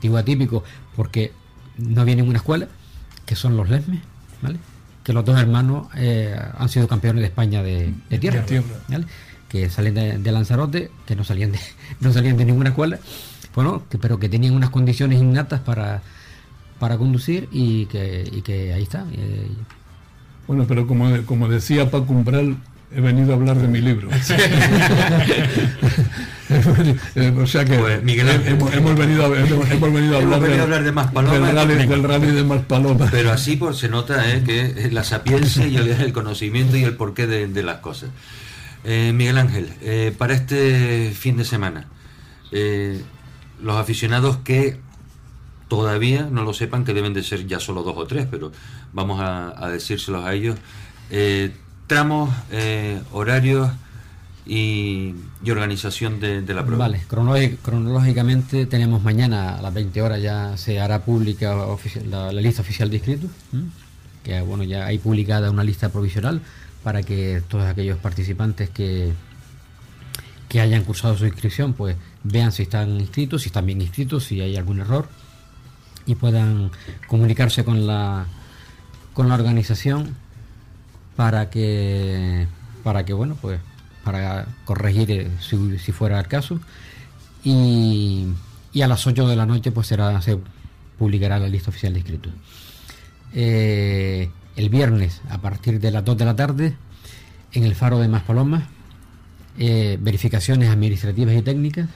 digo atípicos, porque no había ninguna escuela, que son los Lesmes, ¿vale? Que los dos hermanos eh, han sido campeones de España de, tierra, Que salen de, de, Lanzarote, que no salían de, no salían de ninguna escuela bueno, pero que tenían unas condiciones innatas para, para conducir y que, que ahí está. Eh, bueno, pero como, como decía Paco Umbral, he venido a hablar de mi libro. o sea que pues, hemos, venido a, hemos, venido a hablar, de, más palomas, del, rally, de más palomas. Pero así pues, se nota eh, que la sapiencia y el, conocimiento y el porqué de, las cosas. Eh, Miguel Ángel, para este fin de semana, los aficionados que todavía no lo sepan, que deben de ser ya solo dos o tres, pero vamos a, decírselos a ellos. Eh, tramos, eh, horarios y, organización de, la prueba. Vale, cronológicamente tenemos mañana a las 20 horas ya se hará pública la, lista oficial de inscritos, que bueno, ya hay publicada una lista provisional para que todos aquellos participantes que, que hayan cursado su inscripción, pues vean si están inscritos, si están bien inscritos, si hay algún error y puedan comunicarse con la con la organización para que para que bueno pues para corregir eh, si, fuera el caso. Y, y, a las 8 de la noche pues será se publicará la lista oficial de inscritos. Eh, el viernes a partir de las 2 de la tarde en el faro de Maspalomas eh, verificaciones administrativas y técnicas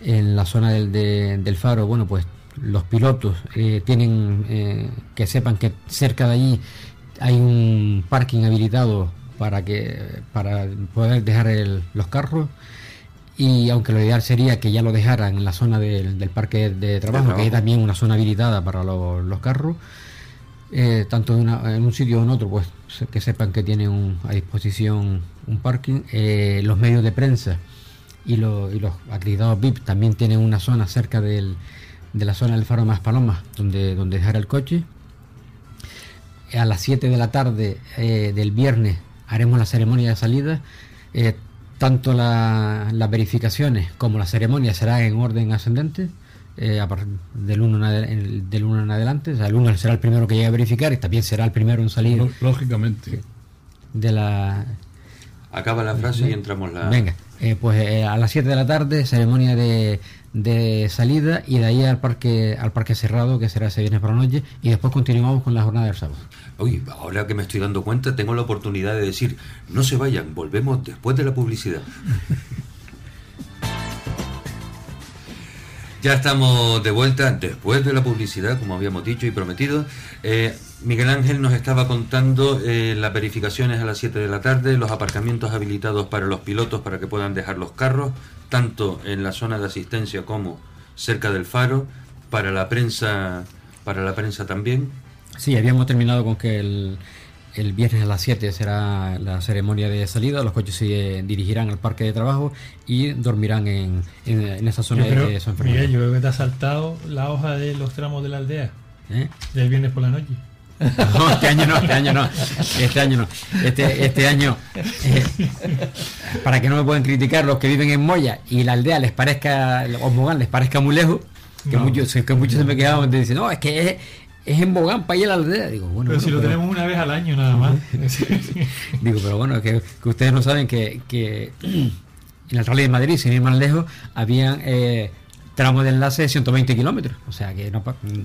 en la zona del, del, faro, bueno, pues los pilotos eh, tienen eh, que sepan que cerca de allí hay un parking habilitado para que para poder dejar los carros y aunque lo ideal sería que ya lo dejaran en la zona del, parque de trabajo, que hay también una zona habilitada para los carros, eh, tanto en, un sitio o en otro, pues que sepan que tienen a disposición un parking. Eh, los medios de prensa y, los acreditados VIP también tienen una zona cerca de la zona del Faro Más Palomas, donde, donde dejar el coche. A las 7 de la tarde eh, del viernes haremos la ceremonia de salida tanto las verificaciones como la ceremonia será en orden ascendente. Eh, del 1 en, del uno en adelante, o sea, el 1 será el primero que llegue a verificar y también será el primero en salir. Lógicamente. De la. Acaba la frase y entramos la. Venga, eh, pues eh, a las 7 de la tarde, ceremonia de, de, salida y de ahí al parque al parque cerrado, que será ese viernes por la noche, y después continuamos con la jornada del sábado. Oye, ahora que me estoy dando cuenta, tengo la oportunidad de decir, no se vayan, volvemos después de la publicidad. ya estamos de vuelta después de la publicidad, como habíamos dicho y prometido. Eh, Miguel Ángel nos estaba contando eh, las verificaciones a las 7 de la tarde, los aparcamientos habilitados para los pilotos para que puedan dejar los carros, tanto en la zona de asistencia como cerca del faro, para la prensa, para la prensa también. Sí, habíamos terminado con que el, el viernes a las 7 será la ceremonia de salida, los coches se dirigirán al parque de trabajo y dormirán en, en, esa zona de San Fernando. Miguel, yo creo que te ha saltado la hoja de los tramos de la aldea ¿Eh? del viernes por la noche. No, este año no, este año no, este año no, este, este año, eh, para que no me puedan criticar los que viven en Moya y la aldea les parezca, o Mogán les parezca muy lejos, que, muchos, que muchos se me quedaban y dicen, no, es que es, es en Bogán para ir a la aldea. Digo, bueno, pero si lo tenemos una vez al año nada más. Digo, pero bueno, que, ustedes no saben que, que, en el Rally de Madrid, sin ir más lejos, había eh, tramos de enlace de 120 kilómetros. O sea que no,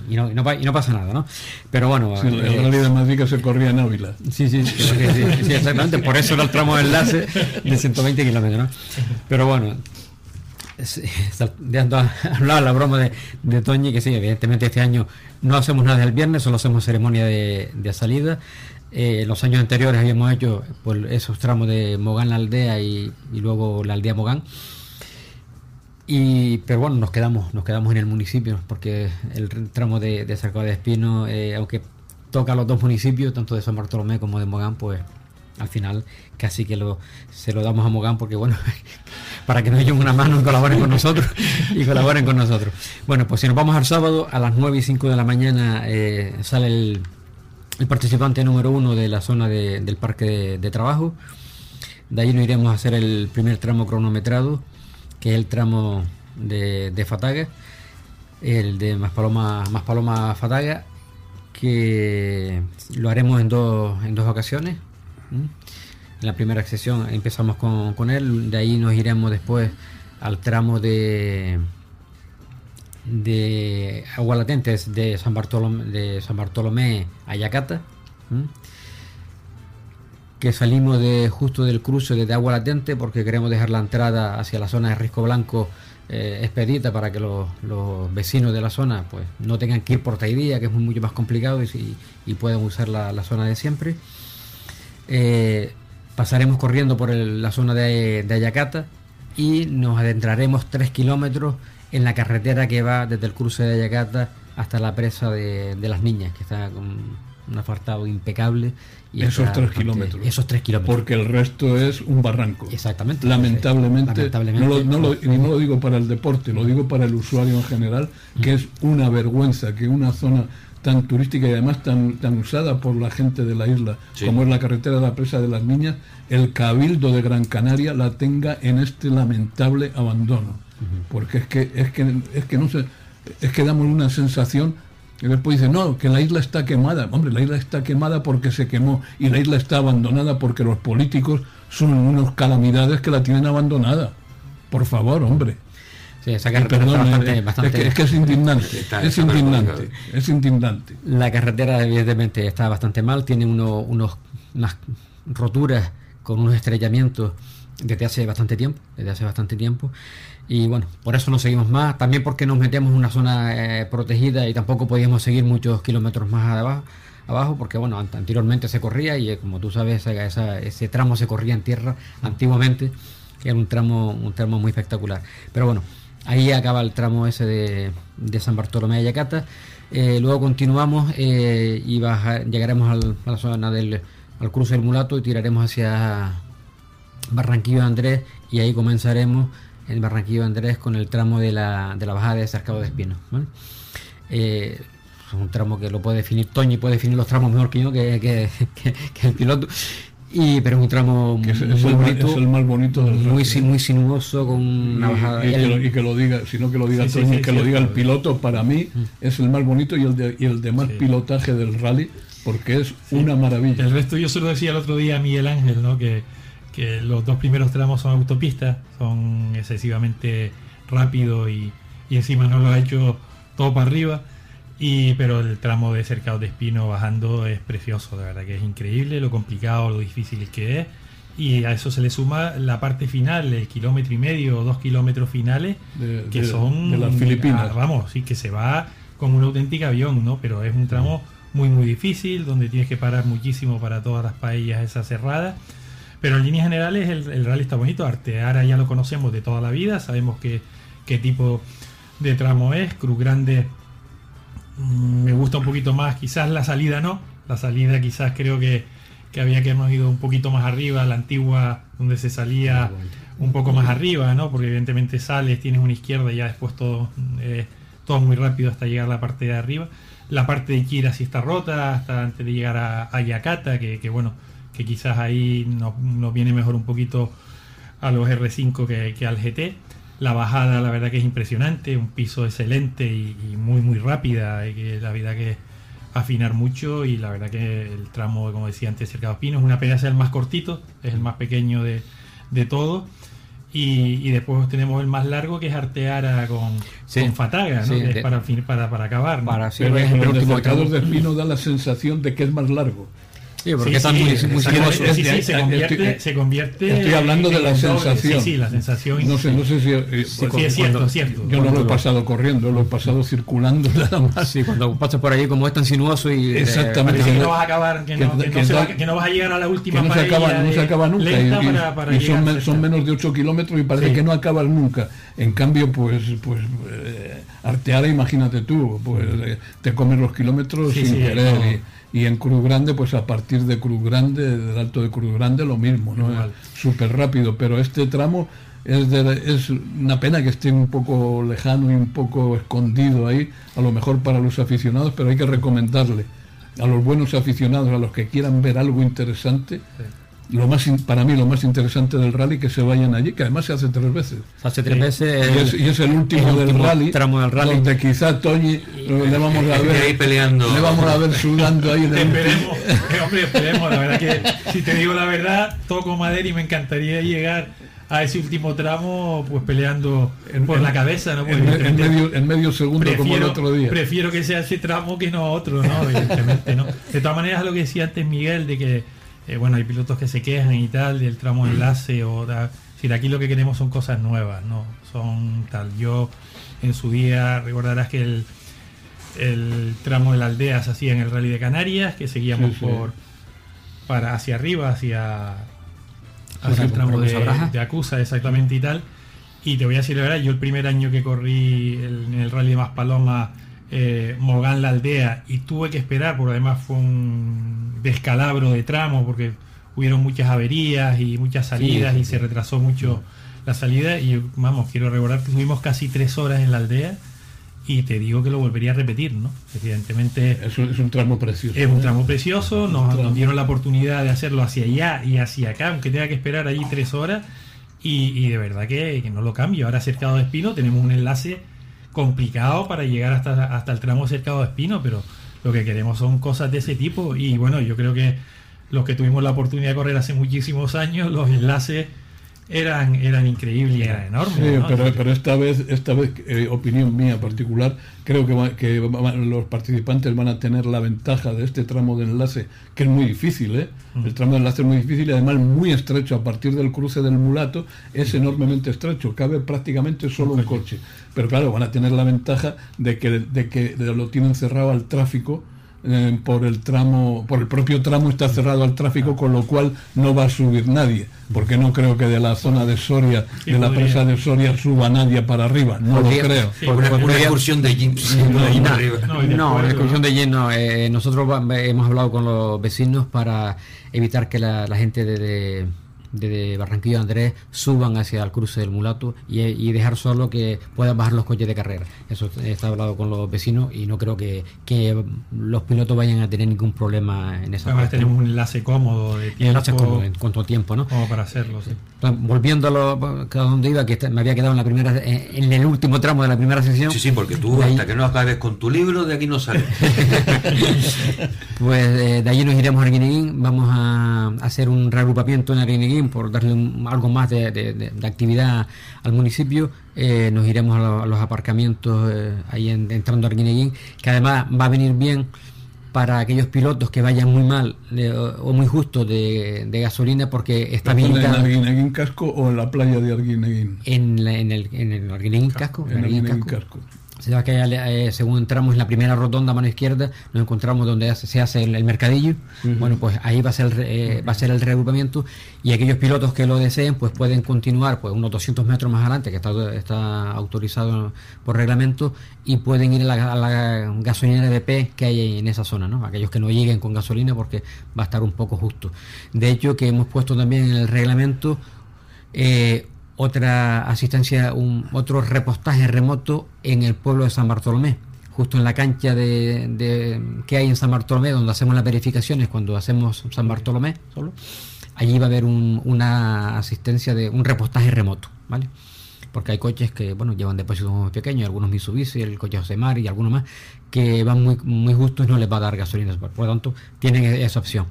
y no, y no, pasa nada, ¿no? Pero bueno. el eh, Rally de Madrid que se corría en Ávila. Sí, sí, sí, sí, exactamente. Por eso era el tramo de enlace de 120 kilómetros, ¿no? Pero bueno, dejando a hablar la broma de, de Toñi, que sí, evidentemente este año no hacemos nada el viernes, solo hacemos ceremonia de, salida. Eh, los años anteriores habíamos hecho pues, esos tramos de Mogán la aldea y, luego la aldea Mogán. Y, pero bueno, nos quedamos, nos quedamos en el municipio, porque el tramo de, de de Espino, eh, aunque toca los dos municipios, tanto de San Bartolomé como de Mogán, pues al final casi que lo, se lo damos a Mogán porque bueno, para que nos echen una mano y colaboren con nosotros y colaboren con nosotros. Bueno, pues si nos vamos al sábado a las 9 y 5 de la mañana eh, sale el, participante número uno de la zona del parque de, trabajo. De ahí nos iremos a hacer el primer tramo cronometrado, que es el tramo de, Fataga, el de Maspaloma, Maspaloma Fataga, que lo haremos en dos, en dos ocasiones en la primera sesión empezamos con, él, de ahí nos iremos después al tramo de de Agualatentes de San Bartolomé, de San Bartolomé a Yacata, que salimos de justo del cruce de Agua Latente porque queremos dejar la entrada hacia la zona de Risco Blanco eh, expedita para que los, vecinos de la zona pues no tengan que ir por Taidía, que es mucho más complicado y, y puedan usar la, la zona de siempre. Eh, pasaremos corriendo por la zona de, Ayacata y nos adentraremos 3 kilómetros en la carretera que va desde el cruce de Ayacata hasta la presa de, las niñas, que está con un asfaltado impecable. Y esos 3 kilómetros. Esos 3 kilómetros. Porque el resto es un barranco. Exactamente. Lamentablemente, no, lo, y no lo digo para el deporte, lo digo para el usuario en general, que es una vergüenza que una zona tan turística y además tan, tan usada por la gente de la isla, como es la carretera de la presa de las niñas, el cabildo de Gran Canaria la tenga en este lamentable abandono. Porque es que, es que, es que no sé, es que damos una sensación y después dice, no, que la isla está quemada. Hombre, la isla está quemada porque se quemó y la isla está abandonada porque los políticos son unos calamidades que la tienen abandonada. Por favor, hombre. Sí, esa carretera bastante, bastante... Es, que, es, indignante, es indignante, es indignante. La carretera evidentemente está bastante mal, tiene unos, unas roturas con unos estrellamientos desde hace bastante tiempo, desde hace bastante tiempo. Y bueno, por eso no seguimos más, también porque nos metemos en una zona eh, protegida y tampoco podíamos seguir muchos kilómetros más abajo, porque bueno, anteriormente se corría y eh, como tú sabes, ese tramo se corría en tierra antiguamente, que era un tramo, un tramo muy espectacular. Pero bueno, ahí acaba el tramo ese de, de San Bartolomé de Yacata. Eh, luego continuamos y llegaremos al, a la zona del al cruce del Mulato y tiraremos hacia Barranquillo de Andrés y ahí comenzaremos en Barranquillo de Andrés con el tramo de la, de la bajada de Cercado de Espino. Eh, es un tramo que lo puede definir Toñi, puede definir los tramos mejor que yo, que, el piloto. Y, pero es un tramo muy, bonito. Es el más bonito del muy, muy sinuoso, con una bajada. Y, que lo, diga, sino que lo diga Toñi, que lo diga el piloto, para mí mm. es el más bonito y el de, y el de más pilotaje del rally, porque es una maravilla. El resto yo se lo decía el otro día a Miguel Ángel, ¿no? que que los dos primeros tramos son autopistas, son excesivamente rápidos y, encima no lo ha hecho todo para arriba. Y, pero el tramo de Cercado de Espino bajando es precioso, de verdad que es increíble lo complicado, lo difícil que es. Y a eso se le suma la parte final, el kilómetro y medio o dos kilómetros finales, que son de las Filipinas. Ah, vamos, sí, que se va como un auténtico avión, ¿no? Pero es un tramo muy, muy difícil, donde tienes que parar muchísimo para todas las paellas esas cerradas pero en líneas generales el, rally está bonito. Arteara ya lo conocemos de toda la vida, sabemos qué, qué tipo de tramo es. Cruz Grande mm, me gusta un poquito más, quizás la salida no. La salida quizás creo que, había que hemos ido un poquito más arriba, la antigua donde se salía un poco más arriba, ¿no? Porque evidentemente sales, tienes una izquierda y ya después todo, eh, todo muy rápido hasta llegar a la parte de arriba. La parte de Kira sí está rota, hasta antes de llegar a, a Yakata, que, que bueno, que quizás ahí nos, viene mejor un poquito a los R5 que, al GT. La bajada, la verdad que es impresionante, un piso excelente y, muy, muy rápida. Hay que, la verdad que afinar mucho y la verdad que el tramo, como decía antes, cerca de Pino, es una pena ser el más cortito, es el más pequeño de, de todo. Y, después tenemos el más largo que es Arteara con, con Fataga, ¿no? es para, para, para acabar. Para, Pero el, el, el de Espino da la sensación de que es más largo. Sí, porque sí, muy, sí, se convierte, se convierte. Estoy hablando de la sensación. Sí, sí, la sensación. No sé, no sé si. Eh, sí, es cierto, cierto. Yo no lo he pasado corriendo, lo he pasado circulando nada más. Sí, cuando pasas por ahí, como es tan sinuoso y. Eh, Exactamente. que no vas a acabar, que, no, que, no, vas a llegar a la última que no se acaba, no se acaba nunca. Y, son, son, menos de 8 kilómetros y parece que no acabas nunca. En cambio, pues. pues eh, Arteara, imagínate tú, pues te comes los kilómetros sin querer. Y en Cruz Grande, pues a partir de Cruz Grande, del Alto de Cruz Grande, lo mismo, ¿no? Súper rápido, pero este tramo es, es una pena que esté un poco lejano y un poco escondido ahí, a lo mejor para los aficionados, pero hay que recomendarle a los buenos aficionados, a los que quieran ver algo interesante, lo más para mí lo más interesante del rally que se vayan allí, que además se hace tres veces. Se hace tres veces. Y es, el último del rally, tramo del rally. Donde quizá Toñi le vamos a ver ahí peleando. Le vamos a ver sudando ahí. esperemos, eh, hombre, esperemos. La verdad que si te digo la verdad, toco madera y me encantaría llegar a ese último tramo pues peleando por la cabeza ¿no? en, medio, en medio segundo como el otro día prefiero que sea ese tramo que no otro no evidentemente no de todas maneras lo que decía antes Miguel de que eh, bueno, hay pilotos que se quejan y tal del tramo enlace o da, si aquí lo que queremos son cosas nuevas, no son tal. Yo en su día recordarás que el, el tramo de la aldea se hacía en el Rally de Canarias, que seguíamos por para hacia arriba, hacia, hacia el tramo de, de, Acusa exactamente y tal. Y te voy a decir la verdad, yo el primer año que corrí en el Rally de Maspaloma eh, Mogán la aldea y tuve que esperar, porque además fue un descalabro de tramo, porque hubieron muchas averías y muchas salidas y se retrasó mucho la salida. Y vamos, quiero recordar que estuvimos casi tres horas en la aldea y te digo que lo volvería a repetir, ¿no? Evidentemente. Es un, es un tramo precioso. Es un ¿eh? tramo precioso, nos, dieron la oportunidad de hacerlo hacia allá y hacia acá, aunque tenga que esperar allí tres horas. Y, de verdad que, que, no lo cambio. Ahora cercado de Espino tenemos un enlace complicado para llegar hasta, hasta el tramo cercado de Espino, pero lo que queremos son cosas de ese tipo. Y bueno, yo creo que los que tuvimos la oportunidad de correr hace muchísimos años, los enlaces eran, eran increíbles y eran enormes. Sí, pero, pero, esta vez, esta vez eh, opinión mía particular, creo que, que los participantes van a tener la ventaja de este tramo de enlace, que es muy difícil, ¿eh? Mm. El tramo de enlace es muy difícil y además muy estrecho. A partir del cruce del mulato es enormemente estrecho, cabe prácticamente solo un coche. Pero claro, van a tener la ventaja de que, de que lo tienen cerrado al tráfico eh, por el tramo, por el propio tramo está cerrado al tráfico, con lo cual no va a subir nadie, porque no creo que de la zona de Soria, de la presa de Soria, suba nadie para arriba, no lo creo. una, excursión de jeep. no, una excursión de jeep no. Eh, nosotros hemos hablado con los vecinos para evitar que la, gente de de Barranquilla Andrés suban hacia el cruce del Mulato y, dejar solo que puedan bajar los coches de carrera. Eso está hablado con los vecinos y no creo que, los pilotos vayan a tener ningún problema en esa Además tenemos un enlace cómodo de tiempo. Enlace cómodo en cuanto a tiempo, ¿no? Como para hacerlo, sí. Volviendo a, lo, a donde iba, que me había quedado en la primera en el último tramo de la primera sesión. Sí, sí, porque tú hasta que no acabes con tu libro de aquí no sales. pues eh, de allí nos iremos a Arguineguín, vamos a hacer un reagrupamiento en Arguineguín por darle algo más de, actividad al municipio, eh, nos iremos a, los aparcamientos eh, ahí entrando a Arguineguín, que además va a venir bien para aquellos pilotos que vayan muy mal o muy justo de, gasolina porque está bien ¿En Arguineguín Casco o en la playa de Arguineguín? En, en, el, en el Arguineguín Casco. En Arguineguín casco que eh, según entramos en la primera rotonda a mano izquierda, nos encontramos donde se hace el, mercadillo. Bueno, pues ahí va a ser eh, va a ser el reagrupamiento y aquellos pilotos que lo deseen, pues pueden continuar pues unos 200 metros más adelante, que está, está autorizado por reglamento, y pueden ir a la, gasolinera de P que hay en esa zona, ¿no? Aquellos que no lleguen con gasolina porque va a estar un poco justo. De hecho, que hemos puesto también en el reglamento eh, otra asistencia, un, otro repostaje remoto en el pueblo de San Bartolomé, justo en la cancha de, que hay en San Bartolomé, donde hacemos las verificaciones cuando hacemos San Bartolomé solo. Allí va a haber una asistencia de un repostaje remoto, ¿vale? Porque hay coches que, bueno, llevan depósitos muy pequeños, algunos Mitsubishi, el coche José Mar y algunos más, que van muy, muy justos y no les va a dar gasolina. Por lo tanto, tienen esa opción.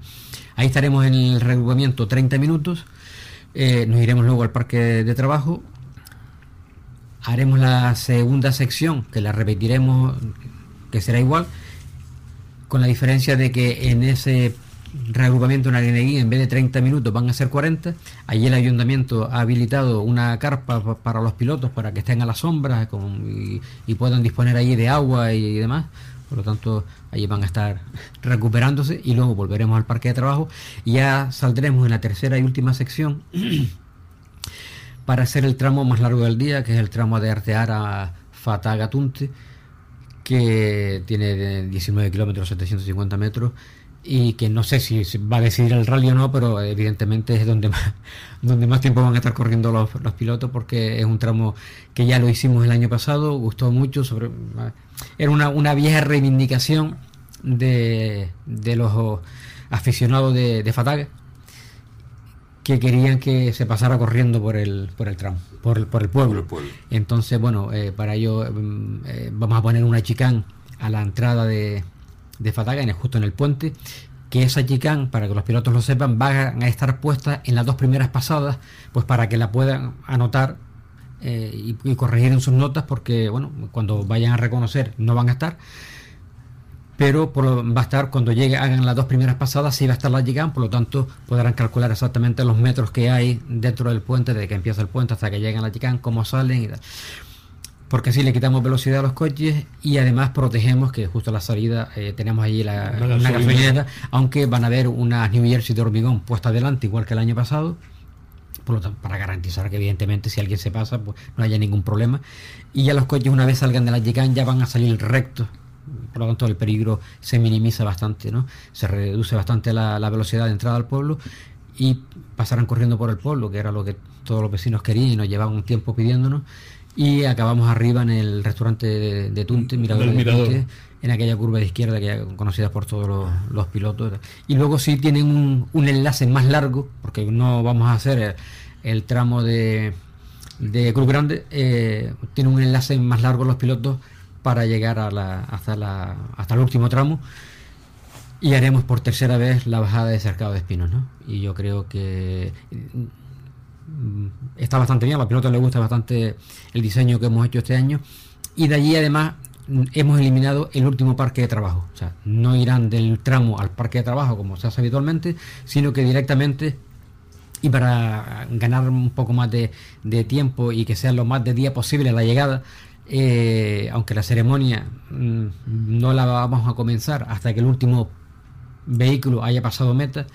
Ahí estaremos en el regrupamiento 30 minutos eh, nos iremos luego al parque de trabajo. Haremos la segunda sección, que la repetiremos, que será igual, con la diferencia de que en ese reagrupamiento en Areneguín, en vez de 30 minutos, van a ser 40. Allí el ayuntamiento ha habilitado una carpa para los pilotos para que estén a la sombra y, y, puedan disponer allí de agua y demás. Por lo tanto, allí van a estar recuperándose y luego volveremos al parque de trabajo. Y ya saldremos en la tercera y última sección para hacer el tramo más largo del día, que es el tramo de Artear a Fatagatunte, que tiene 19 kilómetros, 750 metros y que no sé si va a decidir el rally o no, pero evidentemente es donde más, donde más tiempo van a estar corriendo los, pilotos porque es un tramo que ya lo hicimos el año pasado, gustó mucho, sobre, era una, una vieja reivindicación de, de los aficionados de, de Fataga que querían que se pasara corriendo por el, por el tramo, por, el, por el pueblo. Entonces, bueno, eh, para ello mm, eh, vamos a poner una chicán a la entrada de, de Fataga, justo en el puente, que esa chicán, para que los pilotos lo sepan, van a estar puestas en las dos primeras pasadas, pues para que la puedan anotar eh, y, corregir en sus notas, porque bueno, cuando vayan a reconocer no van a estar. Pero va a estar cuando llegue, hagan las dos primeras pasadas, sí va a estar la chicán, por lo tanto podrán calcular exactamente los metros que hay dentro del puente, desde que empieza el puente hasta que lleguen a la chicán, cómo salen y tal porque así le quitamos velocidad a los coches y además protegemos que justo a la salida eh, tenemos allí la, gasolinera, aunque van a haber unas New Jersey de hormigón puesta adelante igual que el año pasado, por lo tanto, para garantizar que evidentemente si alguien se pasa pues no haya ningún problema y ya los coches una vez salgan de la Yican ya van a salir rectos por lo tanto el peligro se minimiza bastante, ¿no? Se reduce bastante la, la, velocidad de entrada al pueblo y pasarán corriendo por el pueblo, que era lo que todos los vecinos querían y nos llevaban un tiempo pidiéndonos. Y acabamos arriba en el restaurante de, Tunte, Mirador, en aquella curva de izquierda que ya conocida por todos los, pilotos. Y luego sí tienen un, un, enlace más largo, porque no vamos a hacer el, tramo de, de Cruz Grande, eh, tienen un enlace más largo los pilotos para llegar a la, hasta, la, hasta el último tramo. Y haremos por tercera vez la bajada de Cercado de Espinos, ¿no? Y yo creo que está bastante bien, a los pilotos les gusta bastante el diseño que hemos hecho este año. Y de allí además mm, hemos eliminado el último parque de trabajo. O sea, no irán del tramo al parque de trabajo como se hace habitualmente, sino que directamente y para ganar un poco más de, tiempo y que sea lo más de día posible la llegada, eh, aunque la ceremonia mm, no la vamos a comenzar hasta que el último vehículo haya pasado meta,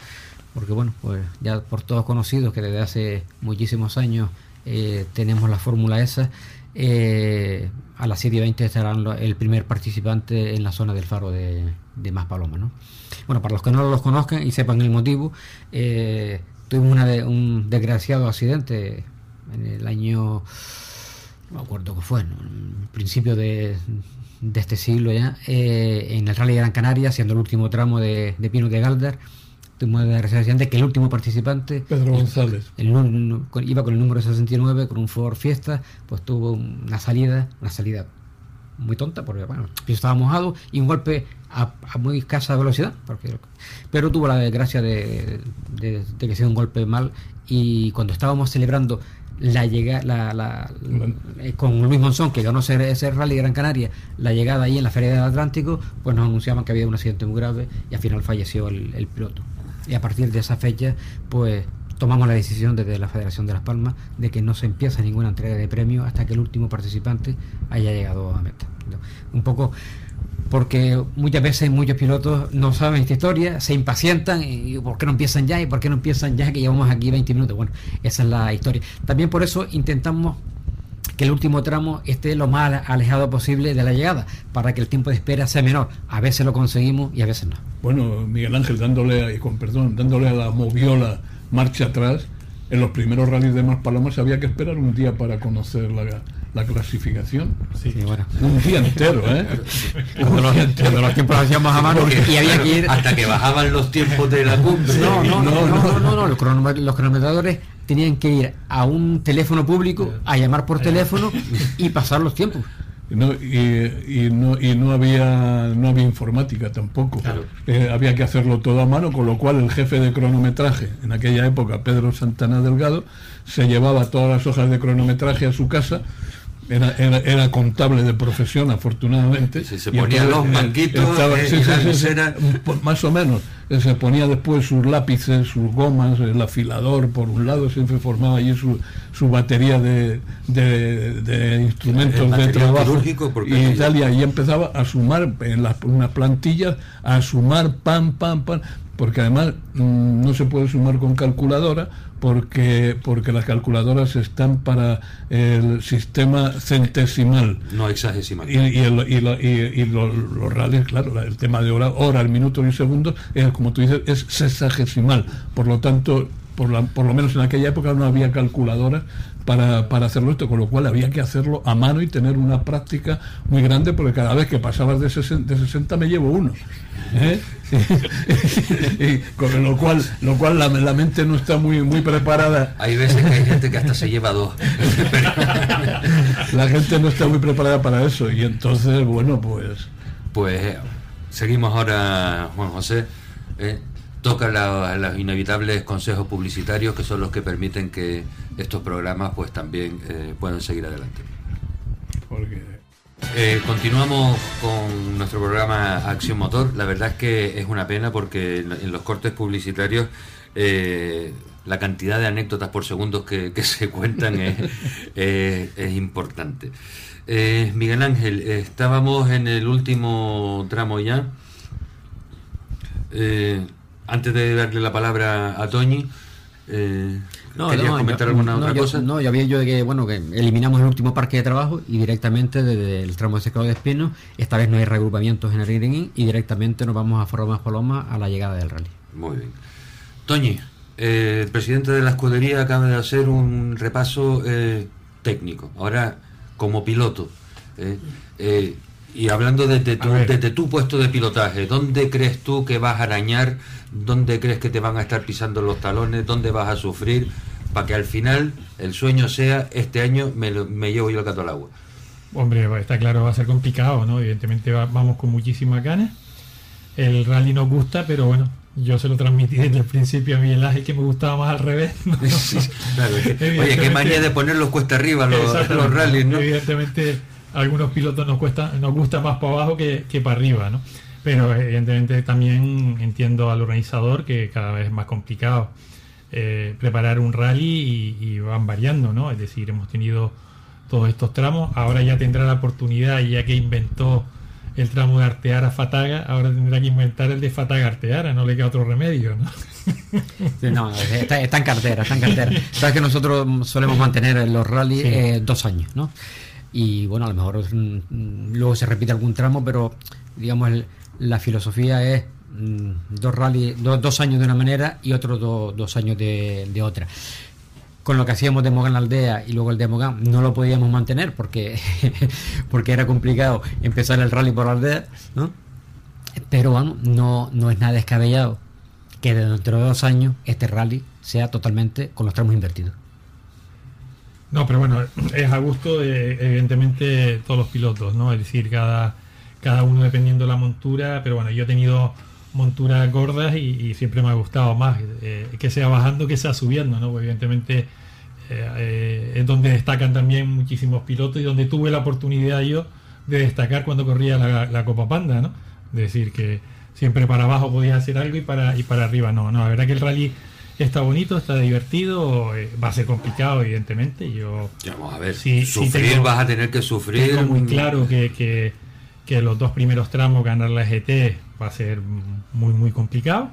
porque bueno, pues ya por todos conocidos que desde hace muchísimos años eh, tenemos la fórmula esa, eh, a las 7 y 20 estarán el primer participante en la zona del faro de, de Más Paloma. ¿no? Bueno, para los que no los conozcan y sepan el motivo, eh, tuvimos una de, un desgraciado accidente en el año, no me acuerdo qué fue, en principio de, de, este siglo ya, en el Rally de Gran Canaria, siendo el último tramo de, de Pino de Galder. Tuvimos una accidente que el último participante, Pedro González, iba con el número 69, con un Ford Fiesta, pues tuvo una salida, una salida muy tonta, porque bueno, estaba mojado y un golpe a, muy escasa velocidad, porque, pero tuvo la desgracia de, que sea un golpe mal y cuando estábamos celebrando la llegada la, eh, con Luis Monzón que ganó ese, ese rally de Gran Canaria la llegada ahí en la feria del Atlántico pues nos anunciaban que había un accidente muy grave y al final falleció el, el piloto y a partir de esa fecha pues tomamos la decisión desde la Federación de Las Palmas de que no se empieza ninguna entrega de premio hasta que el último participante haya llegado a meta. Un poco porque muchas veces muchos pilotos no saben esta historia, se impacientan y ¿por qué no empiezan ya? ¿Y por qué no empiezan ya que llevamos aquí 20 minutos? Bueno, esa es la historia. También por eso intentamos que el último tramo esté lo más alejado posible de la llegada, para que el tiempo de espera sea menor. A veces lo conseguimos y a veces no. Bueno, Miguel Ángel, dándole, con perdón, dándole a la moviola marcha atrás, en los primeros rallies de Más Palomas había que esperar un día para conocer la, la clasificación. Sí, bueno. Un día entero, ¿eh? Cuando los, los tiempos hacíamos a mano y había que ir... Hasta que bajaban los tiempos de la cumbre. No, no, no, no, no, no, los cronometradores tenían que ir a un teléfono público a llamar por teléfono y pasar los tiempos. No, y, no, y no había no había informática tampoco. Eh, había que hacerlo todo a mano, con lo cual el jefe de cronometraje, en aquella época, Pedro Santana Delgado, se llevaba todas las hojas de cronometraje a su casa era, era, era, contable de profesión, afortunadamente. se ponían los manquitos, eh, más o menos. Eh, se ponía después sus lápices, sus gomas, el afilador, por un lado siempre formaba allí su, su batería de, de, instrumentos de trabajo y Italia y empezaba a sumar en las unas plantillas, a sumar pam, pam, pam, porque además mm, no se puede sumar con calculadora porque porque las calculadoras están para el sistema centesimal. No hexagesimal y, y, y, los rallies claro el tema de hora hora el minuto y segundo es como tú dices es sexagesimal por lo tanto por, la, por lo menos en aquella época no había calculadoras para, para, hacerlo esto, con lo cual había que hacerlo a mano y tener una práctica muy grande, porque cada vez que pasabas de 60, de 60 me llevo uno. ¿eh? y, con lo cual, lo cual la, mente no está muy, muy preparada. Hay veces que hay gente que hasta se lleva dos. la gente no está muy preparada para eso, y entonces, bueno, pues. Pues seguimos ahora, Juan José. ¿eh? Toca los inevitables consejos publicitarios que son los que permiten que estos programas pues también eh, puedan seguir adelante. Eh, continuamos con nuestro programa Acción Motor. La verdad es que es una pena porque en, los cortes publicitarios eh, la cantidad de anécdotas por segundos que, se cuentan es, es importante. Miguel Ángel, estábamos en el último tramo ya antes de darle la palabra a Toñi, eh, no, ¿querías comentar alguna otra cosa? No, ya había yo de que, bueno, que eliminamos el último parque de trabajo y directamente desde el tramo de secado de Espino, esta vez no hay reagrupamientos en el Riding y directamente nos vamos a Formas Paloma a la llegada del rally. Muy bien. Toñi, eh, el presidente de la escudería acaba de hacer un repaso eh, técnico. Ahora, como piloto, eh, y hablando desde tu, desde tu puesto de pilotaje, ¿dónde crees tú que vas a arañar? ¿Dónde crees que te van a estar pisando los talones? ¿Dónde vas a sufrir? Para que al final el sueño sea, este año me, me llevo yo el gato al agua. Hombre, está claro, va a ser complicado, ¿no? Evidentemente vamos con muchísimas ganas. El rally nos gusta, pero bueno, yo se lo transmití desde el principio a Miguel Ángel que me gustaba más al revés. Oye, qué manía de ponerlos cuesta arriba los, los rallies, ¿no? Evidentemente, a algunos pilotos nos cuesta, nos gusta más para abajo que, para arriba, ¿no? Pero evidentemente también entiendo al organizador que cada vez es más complicado eh, preparar un rally y, van variando, ¿no? Es decir, hemos tenido todos estos tramos, ahora ya tendrá la oportunidad, ya que inventó el tramo de Artear a Fataga, ahora tendrá que inventar el de Fataga Arteara, no le queda otro remedio, ¿no? no, está, en cartera, está en cartera. Sabes que nosotros solemos mantener en los rallies eh, dos años, ¿no? Y bueno, a lo mejor mm, luego se repite algún tramo, pero digamos la filosofía es mm, dos rallies, dos años de una manera y otros dos años de, de otra con lo que hacíamos de Mogán Aldea y luego el de Mogán no lo podíamos mantener porque, porque era complicado empezar el rally por la aldea, ¿no? Pero bueno, no, no es nada descabellado que dentro de dos años este rally sea totalmente con los tramos invertidos. No, pero bueno, es a gusto de, evidentemente todos los pilotos, ¿no? Es decir, cada, cada uno dependiendo de la montura, pero bueno, yo he tenido monturas gordas y, siempre me ha gustado más eh, que sea bajando que sea subiendo, ¿no? evidentemente eh, eh, es donde destacan también muchísimos pilotos y donde tuve la oportunidad yo de destacar cuando corría la, Copa Panda, ¿no? Es decir, que siempre para abajo podías hacer algo y para, y para arriba no. No, la verdad que el rally está bonito, está divertido, va a ser complicado, evidentemente. Yo, vamos a ver, si sufrir vas a tener que sufrir. Tengo muy claro que, que, que los dos primeros tramos ganar la GT va a ser muy, muy complicado.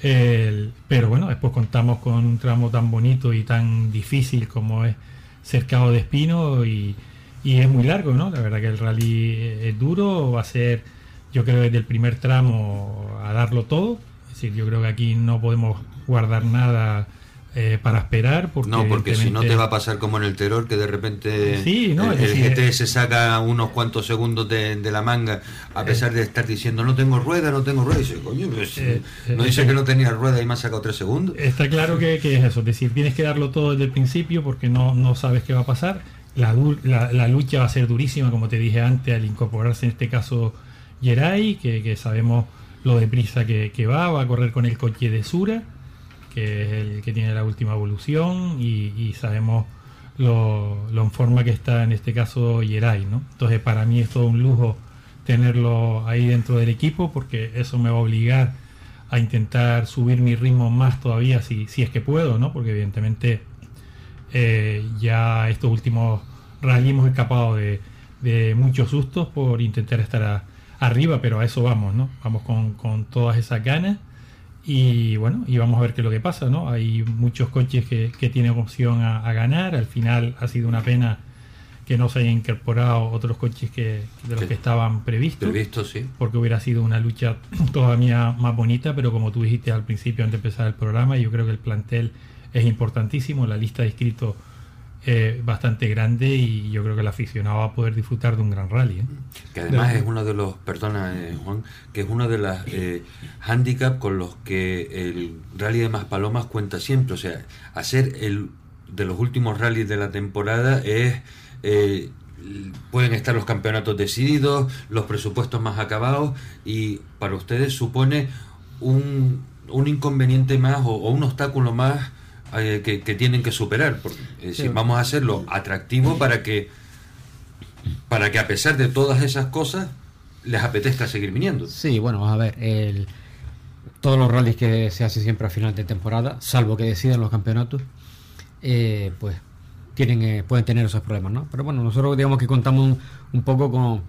pero bueno, después contamos con un tramo tan bonito y tan difícil como es Cercado de Espino y, es muy largo, ¿no? La verdad que el rally es duro, va a ser, yo creo, desde el primer tramo a darlo todo. Es decir, yo creo que aquí no podemos guardar nada eh, para esperar. Porque no, porque si no te va a pasar como en el terror, que de repente el, GT se saca unos cuantos segundos de, la manga, a pesar de estar diciendo no tengo rueda, no tengo rueda. Y dice, coño, pues, eh, no dice que no tenía rueda y me ha sacado tres segundos. Está claro que, es eso, es decir, tienes que darlo todo desde el principio porque no, no sabes qué va a pasar. La, la, lucha va a ser durísima, como te dije antes, al incorporarse en este caso Geray, que, que sabemos lo deprisa que, que va, va a correr con el coche de Sura que es el que tiene la última evolución y, sabemos lo, en forma que está en este caso Yeray, ¿no? Entonces para mí es todo un lujo tenerlo ahí dentro del equipo porque eso me va a obligar a intentar subir mi ritmo más todavía si, si es que puedo, ¿no? Porque evidentemente eh, ya estos últimos rally hemos escapado de, muchos sustos por intentar estar arriba, pero a eso vamos, ¿no? Vamos con, con todas esas ganas y bueno, y vamos a ver qué es lo que pasa, ¿no? Hay muchos coches que, tienen opción a, ganar. Al final ha sido una pena que no se hayan incorporado otros coches que de los que estaban previstos. Previsto, sí. Porque hubiera sido una lucha todavía más bonita, pero como tú dijiste al principio, antes de empezar el programa, yo creo que el plantel es importantísimo. La lista de inscritos eh, bastante grande y yo creo que el aficionado va a poder disfrutar de un gran rally. ¿eh? Que además es uno de los, perdona eh, Juan, que es uno de las eh, handicaps con los que el rally de Maspalomas cuenta siempre. O sea, hacer el de los últimos rallies de la temporada es... pueden estar los campeonatos decididos, los presupuestos más acabados y para ustedes supone un, un inconveniente más o un obstáculo más eh, que, tienen que superar. Porque, vamos a hacerlo atractivo para que, para que a pesar de todas esas cosas les apetezca seguir viniendo. Sí, bueno, vamos a ver. El, todos los rallies que se hace siempre a final de temporada, salvo que decidan los campeonatos, eh, pues tienen, eh, pueden tener esos problemas, ¿no? Pero bueno, nosotros digamos que contamos un, poco con,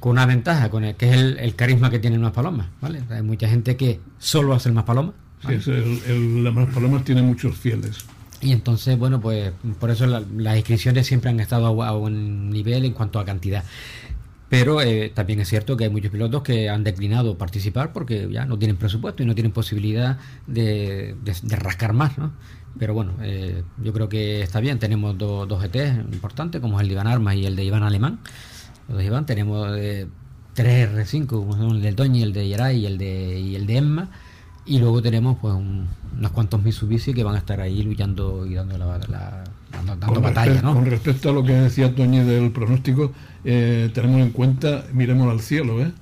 con, una ventaja, con el, que es el, carisma que tienen las palomas, ¿vale? Hay mucha gente que solo hace el más palomas el, las palomas tiene muchos fieles. Y entonces, bueno, pues por eso las inscripciones siempre han estado a, buen nivel en cuanto a cantidad. Pero eh, también es cierto que hay muchos pilotos que han declinado participar porque ya no tienen presupuesto y no tienen posibilidad de, rascar más, ¿no? Pero bueno, eh, yo creo que está bien. Tenemos dos GTs importantes, como el de Iván Armas y el de Iván Alemán. Los de Iván tenemos eh, tres R5, como el del Doñi, el de Yeray y el de, y el de Emma y luego tenemos pues unos cuantos Mitsubishi que van a estar ahí luchando y dando la, dando, batalla. ¿no? Con respecto a lo que decía Toñi del pronóstico, eh, tenemos en cuenta, miremos al cielo, ¿eh?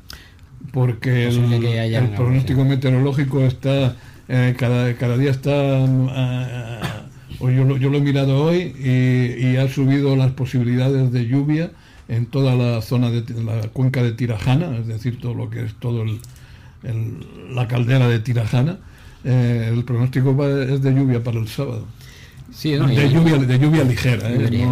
porque el, pronóstico meteorológico está eh, cada, cada día está eh, yo, lo, yo lo he mirado hoy y, ha subido las posibilidades de lluvia en toda la zona de la cuenca de Tirajana, es decir, todo lo que es todo el, la caldera de Tirajana. Eh, el pronóstico es de lluvia para el sábado. Sí, de, lluvia, de lluvia ligera, ¿eh?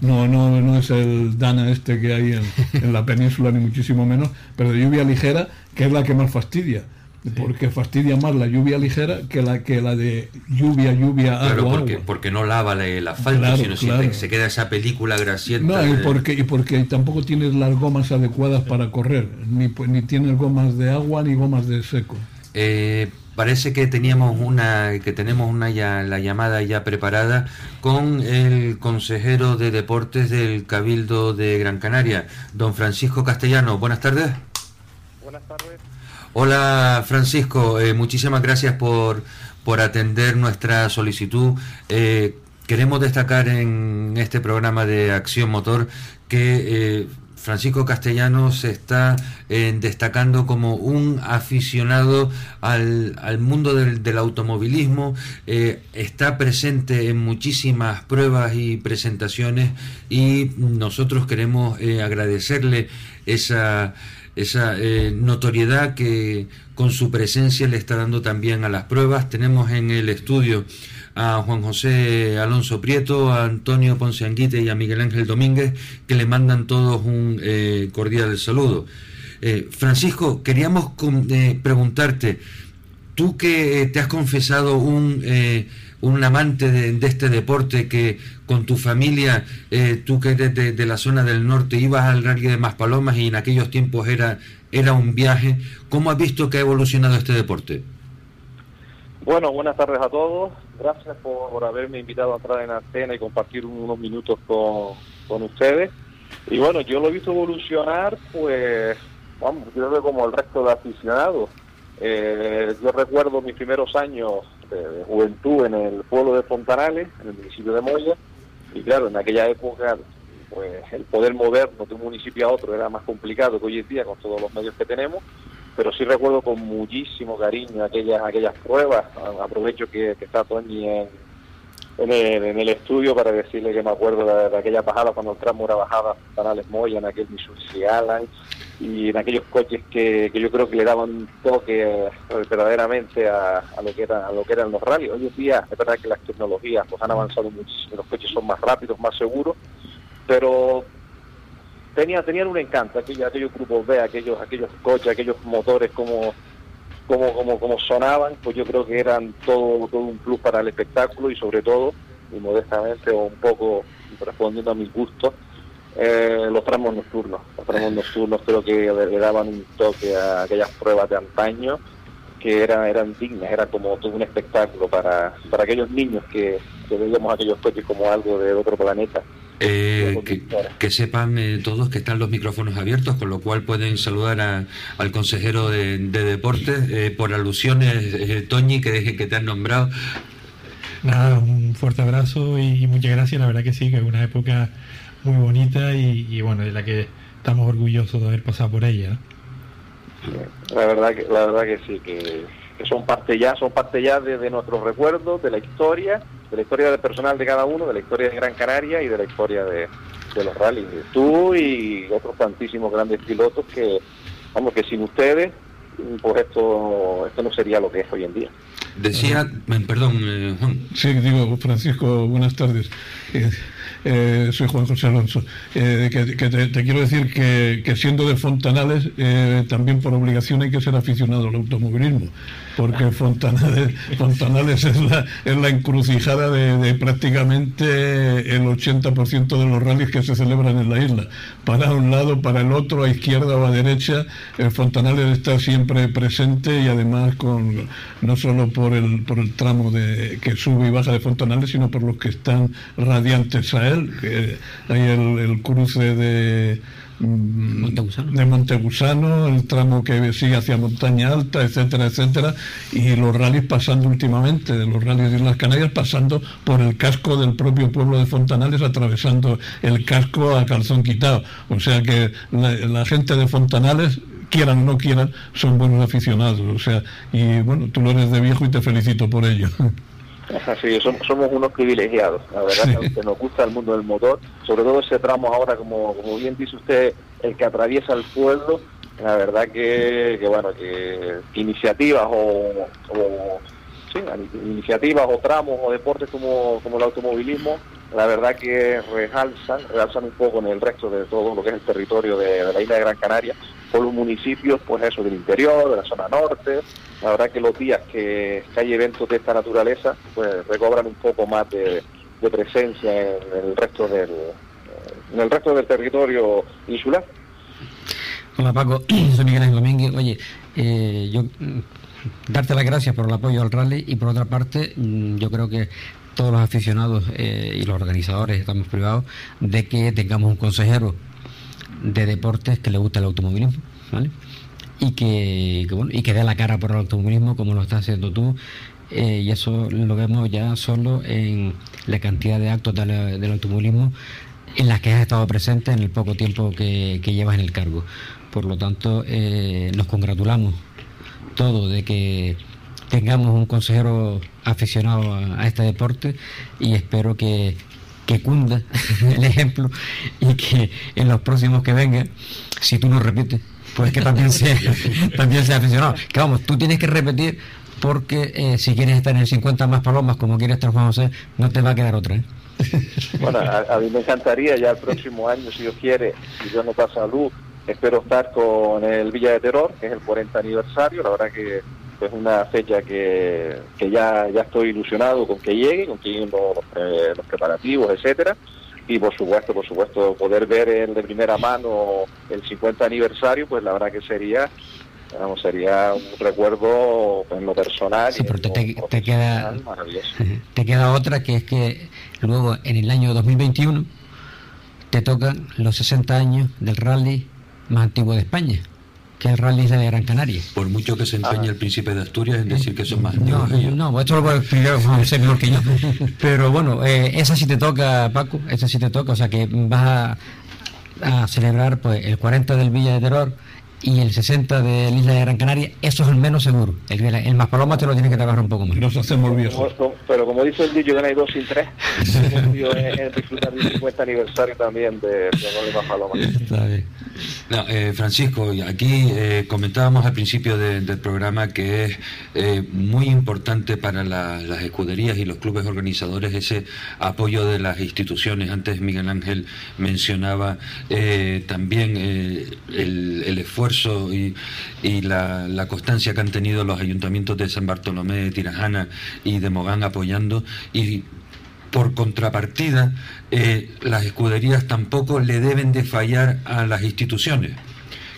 no, no, no, es el Dana este que hay en, en, la península, ni muchísimo menos, pero de lluvia ligera, que es la que más fastidia porque fastidia más la lluvia ligera que la que la de lluvia, lluvia, claro, porque, porque no lava el asfalto, sino claro. se queda esa película grasienta. No, y porque, y porque tampoco tienes las gomas adecuadas para correr, ni, ni tienes gomas de agua ni gomas de seco. Eh, parece que teníamos una que tenemos una ya la llamada ya preparada con el consejero de deportes del Cabildo de Gran Canaria, don Francisco Castellano. Buenas tardes. Buenas tardes. Hola Francisco, eh, muchísimas gracias por, por, atender nuestra solicitud. Eh, queremos destacar en este programa de Acción Motor que eh, Francisco Castellanos se está destacando como un aficionado al, al mundo del, del automovilismo, está presente en muchísimas pruebas y presentaciones y nosotros queremos agradecerle esa esa eh, notoriedad que con su presencia le está dando también a las pruebas. Tenemos en el estudio a Juan José Alonso Prieto, a Antonio Ponce Anguite y a Miguel Ángel Domínguez, que le mandan todos un eh, cordial saludo. Eh, Francisco, queríamos preguntarte, tú que te has confesado un un amante de, este deporte que con tu familia, eh, tú que eres de, la zona del norte, ibas al rally de Maspalomas y en aquellos tiempos era, era un viaje, ¿cómo has visto que ha evolucionado este deporte? Bueno, buenas tardes a todos. Gracias por, haberme invitado a entrar en Antena y compartir unos minutos con, con ustedes. Y bueno, yo lo he visto evolucionar, pues, vamos, yo creo como el resto de aficionados. Eh, yo recuerdo mis primeros años de, juventud en el pueblo de Fontanales, en el municipio de Moya, y claro, en aquella época pues el poder movernos de un municipio a otro era más complicado que hoy en día con todos los medios que tenemos, pero sí recuerdo con muchísimo cariño aquellas aquellas pruebas. Aprovecho que, está Tony en, el, estudio para decirle que me acuerdo de, aquella bajada cuando entramos una bajada Fontanales Moya en aquel Missouri y en aquellos coches que, yo creo que le daban un toque eh, verdaderamente a, lo que era, a lo que eran los rallies. Hoy en día es verdad que las tecnologías pues, han avanzado muchísimo, los coches son más rápidos, más seguros, pero tenía, tenían un encanto aquellos, aquellos grupos B, aquellos, aquellos coches, aquellos motores como como, como, como sonaban, pues yo creo que eran todo, todo un plus para el espectáculo y sobre todo, y modestamente o un poco respondiendo a mis gustos, eh, los tramos nocturnos. Los tramos nocturnos creo que le daban un toque a aquellas pruebas de antaño que era, eran dignas, era como todo un espectáculo para, para aquellos niños que, veíamos aquellos coches como algo de otro planeta. Eh, que, sepan eh, todos que están los micrófonos abiertos, con lo cual pueden saludar al consejero de, deportes por alusiones, Toñi, que, que te han nombrado. Nada, un fuerte abrazo y muchas gracias. La verdad que sí, que es una época muy bonita y, bueno, de la que estamos orgullosos de haber pasado por ella. La verdad que, la verdad que sí, que, son parte ya, son parte ya de, nuestros recuerdos, de la historia, de la historia del personal de cada uno, de la historia de Gran Canaria y de la historia de, los rallies. Tú y otros tantísimos grandes pilotos que, vamos, que sin ustedes, pues esto, esto no sería lo que es hoy en día. Decía, perdón, eh, Juan. Sí, digo, Francisco, buenas tardes. Eh, eh, soy Juan José Alonso. Eh, que, te, quiero decir que, siendo de Fontanales, eh, también por obligación hay que ser aficionado al automovilismo, porque Fontanales, Fontanales es, la, es la encrucijada de, prácticamente el 80% de los rallies que se celebran en la isla. Para un lado, para el otro, a izquierda o a derecha, Fontanales está siempre presente y además con no solo por el, por el tramo de, que sube y baja de Fontanales, sino por los que están radiantes a él que hay el, cruce de Montegusano. de Montegusano, el tramo que sigue hacia Montaña Alta, etcétera, etcétera, y los rallies pasando últimamente, los rallies de Islas Canarias, pasando por el casco del propio pueblo de Fontanales, atravesando el casco a calzón quitado. O sea que la, gente de Fontanales quieran o no quieran, son buenos aficionados. O sea, y bueno, tú lo eres de viejo y te felicito por ello. Así, somos, somos unos privilegiados, la verdad que nos gusta el mundo del motor, sobre todo ese tramo ahora, como, como bien dice usted, el que atraviesa el pueblo, la verdad que, bueno, que iniciativas o, sí, iniciativas o tramos o deportes como, como el automovilismo, la verdad que realzan, realzan un poco en el resto de todo lo que es el territorio de, la isla de Gran Canaria, por los municipios, pues eso, del interior, de la zona norte, la verdad que los días que, hay eventos de esta naturaleza, pues recobran un poco más de, presencia en el resto del en el resto del territorio insular. Hola Paco, soy Miguel Ángel Domínguez. Oye, eh, yo mm, darte las gracias por el apoyo al rally y por otra parte, mm, yo creo que todos los aficionados eh, y los organizadores estamos privados de que tengamos un consejero de deportes que le guste el automovilismo, ¿vale? y que, y que dé la cara por el automovilismo como lo estás haciendo tú. Eh, y eso lo vemos ya solo en la cantidad de actos del automovilismo en las que has estado presente en el poco tiempo que, llevas en el cargo. Por lo tanto, eh, nos congratulamos todos de que tengamos un consejero aficionado a, este deporte y espero que, que cunda el ejemplo y que en los próximos que vengan, si tú nos repites, pues que también sea, también sea aficionado. Que vamos, tú tienes que repetir porque eh, si quieres estar en el 50 más palomas como quiere estar Juan José, no te va a quedar otra. ¿eh? Bueno, a, mí me encantaría ya el próximo año, si Dios quiere, si yo no pasa salud, espero estar con el Villa de Terror, que es el 40 aniversario. La verdad que es una fecha que, que ya, ya estoy ilusionado con que llegue, con que lleguen los, eh, los preparativos, etcétera y por supuesto, por supuesto, poder ver el de primera mano el 50 aniversario, pues la verdad que sería sería un recuerdo en lo personal. Sí, pero te, queda, te queda otra que es que luego en el año 2021 te tocan los 60 años del rally más antiguo de España que el rally de Gran Canaria. Por mucho que se empeñe el príncipe de Asturias en decir que son más No, no, esto lo puedo explicar mejor que yo. Pero bueno, eh, esa sí te toca, Paco, esa sí te toca, o sea que vas a, a celebrar pues el 40 del Villa de Terror y el 60 de la isla de Gran Canaria, eso es el menos seguro. El, el más paloma te lo tiene que trabajar un poco más. Nos hacemos viejos. Pero como dice el dicho, que no hay dos sin tres. yo en disfrutar del 50 aniversario también de, de más paloma. Está bien. Eh, Francisco, aquí eh, comentábamos al principio del programa que es eh, muy importante para las escuderías y los clubes organizadores ese apoyo de las instituciones. Antes Miguel Ángel mencionaba también el, el esfuerzo y, la, constancia que han tenido los ayuntamientos de San Bartolomé, de Tirajana y de Mogán apoyando y por contrapartida eh, las escuderías tampoco le deben de fallar a las instituciones.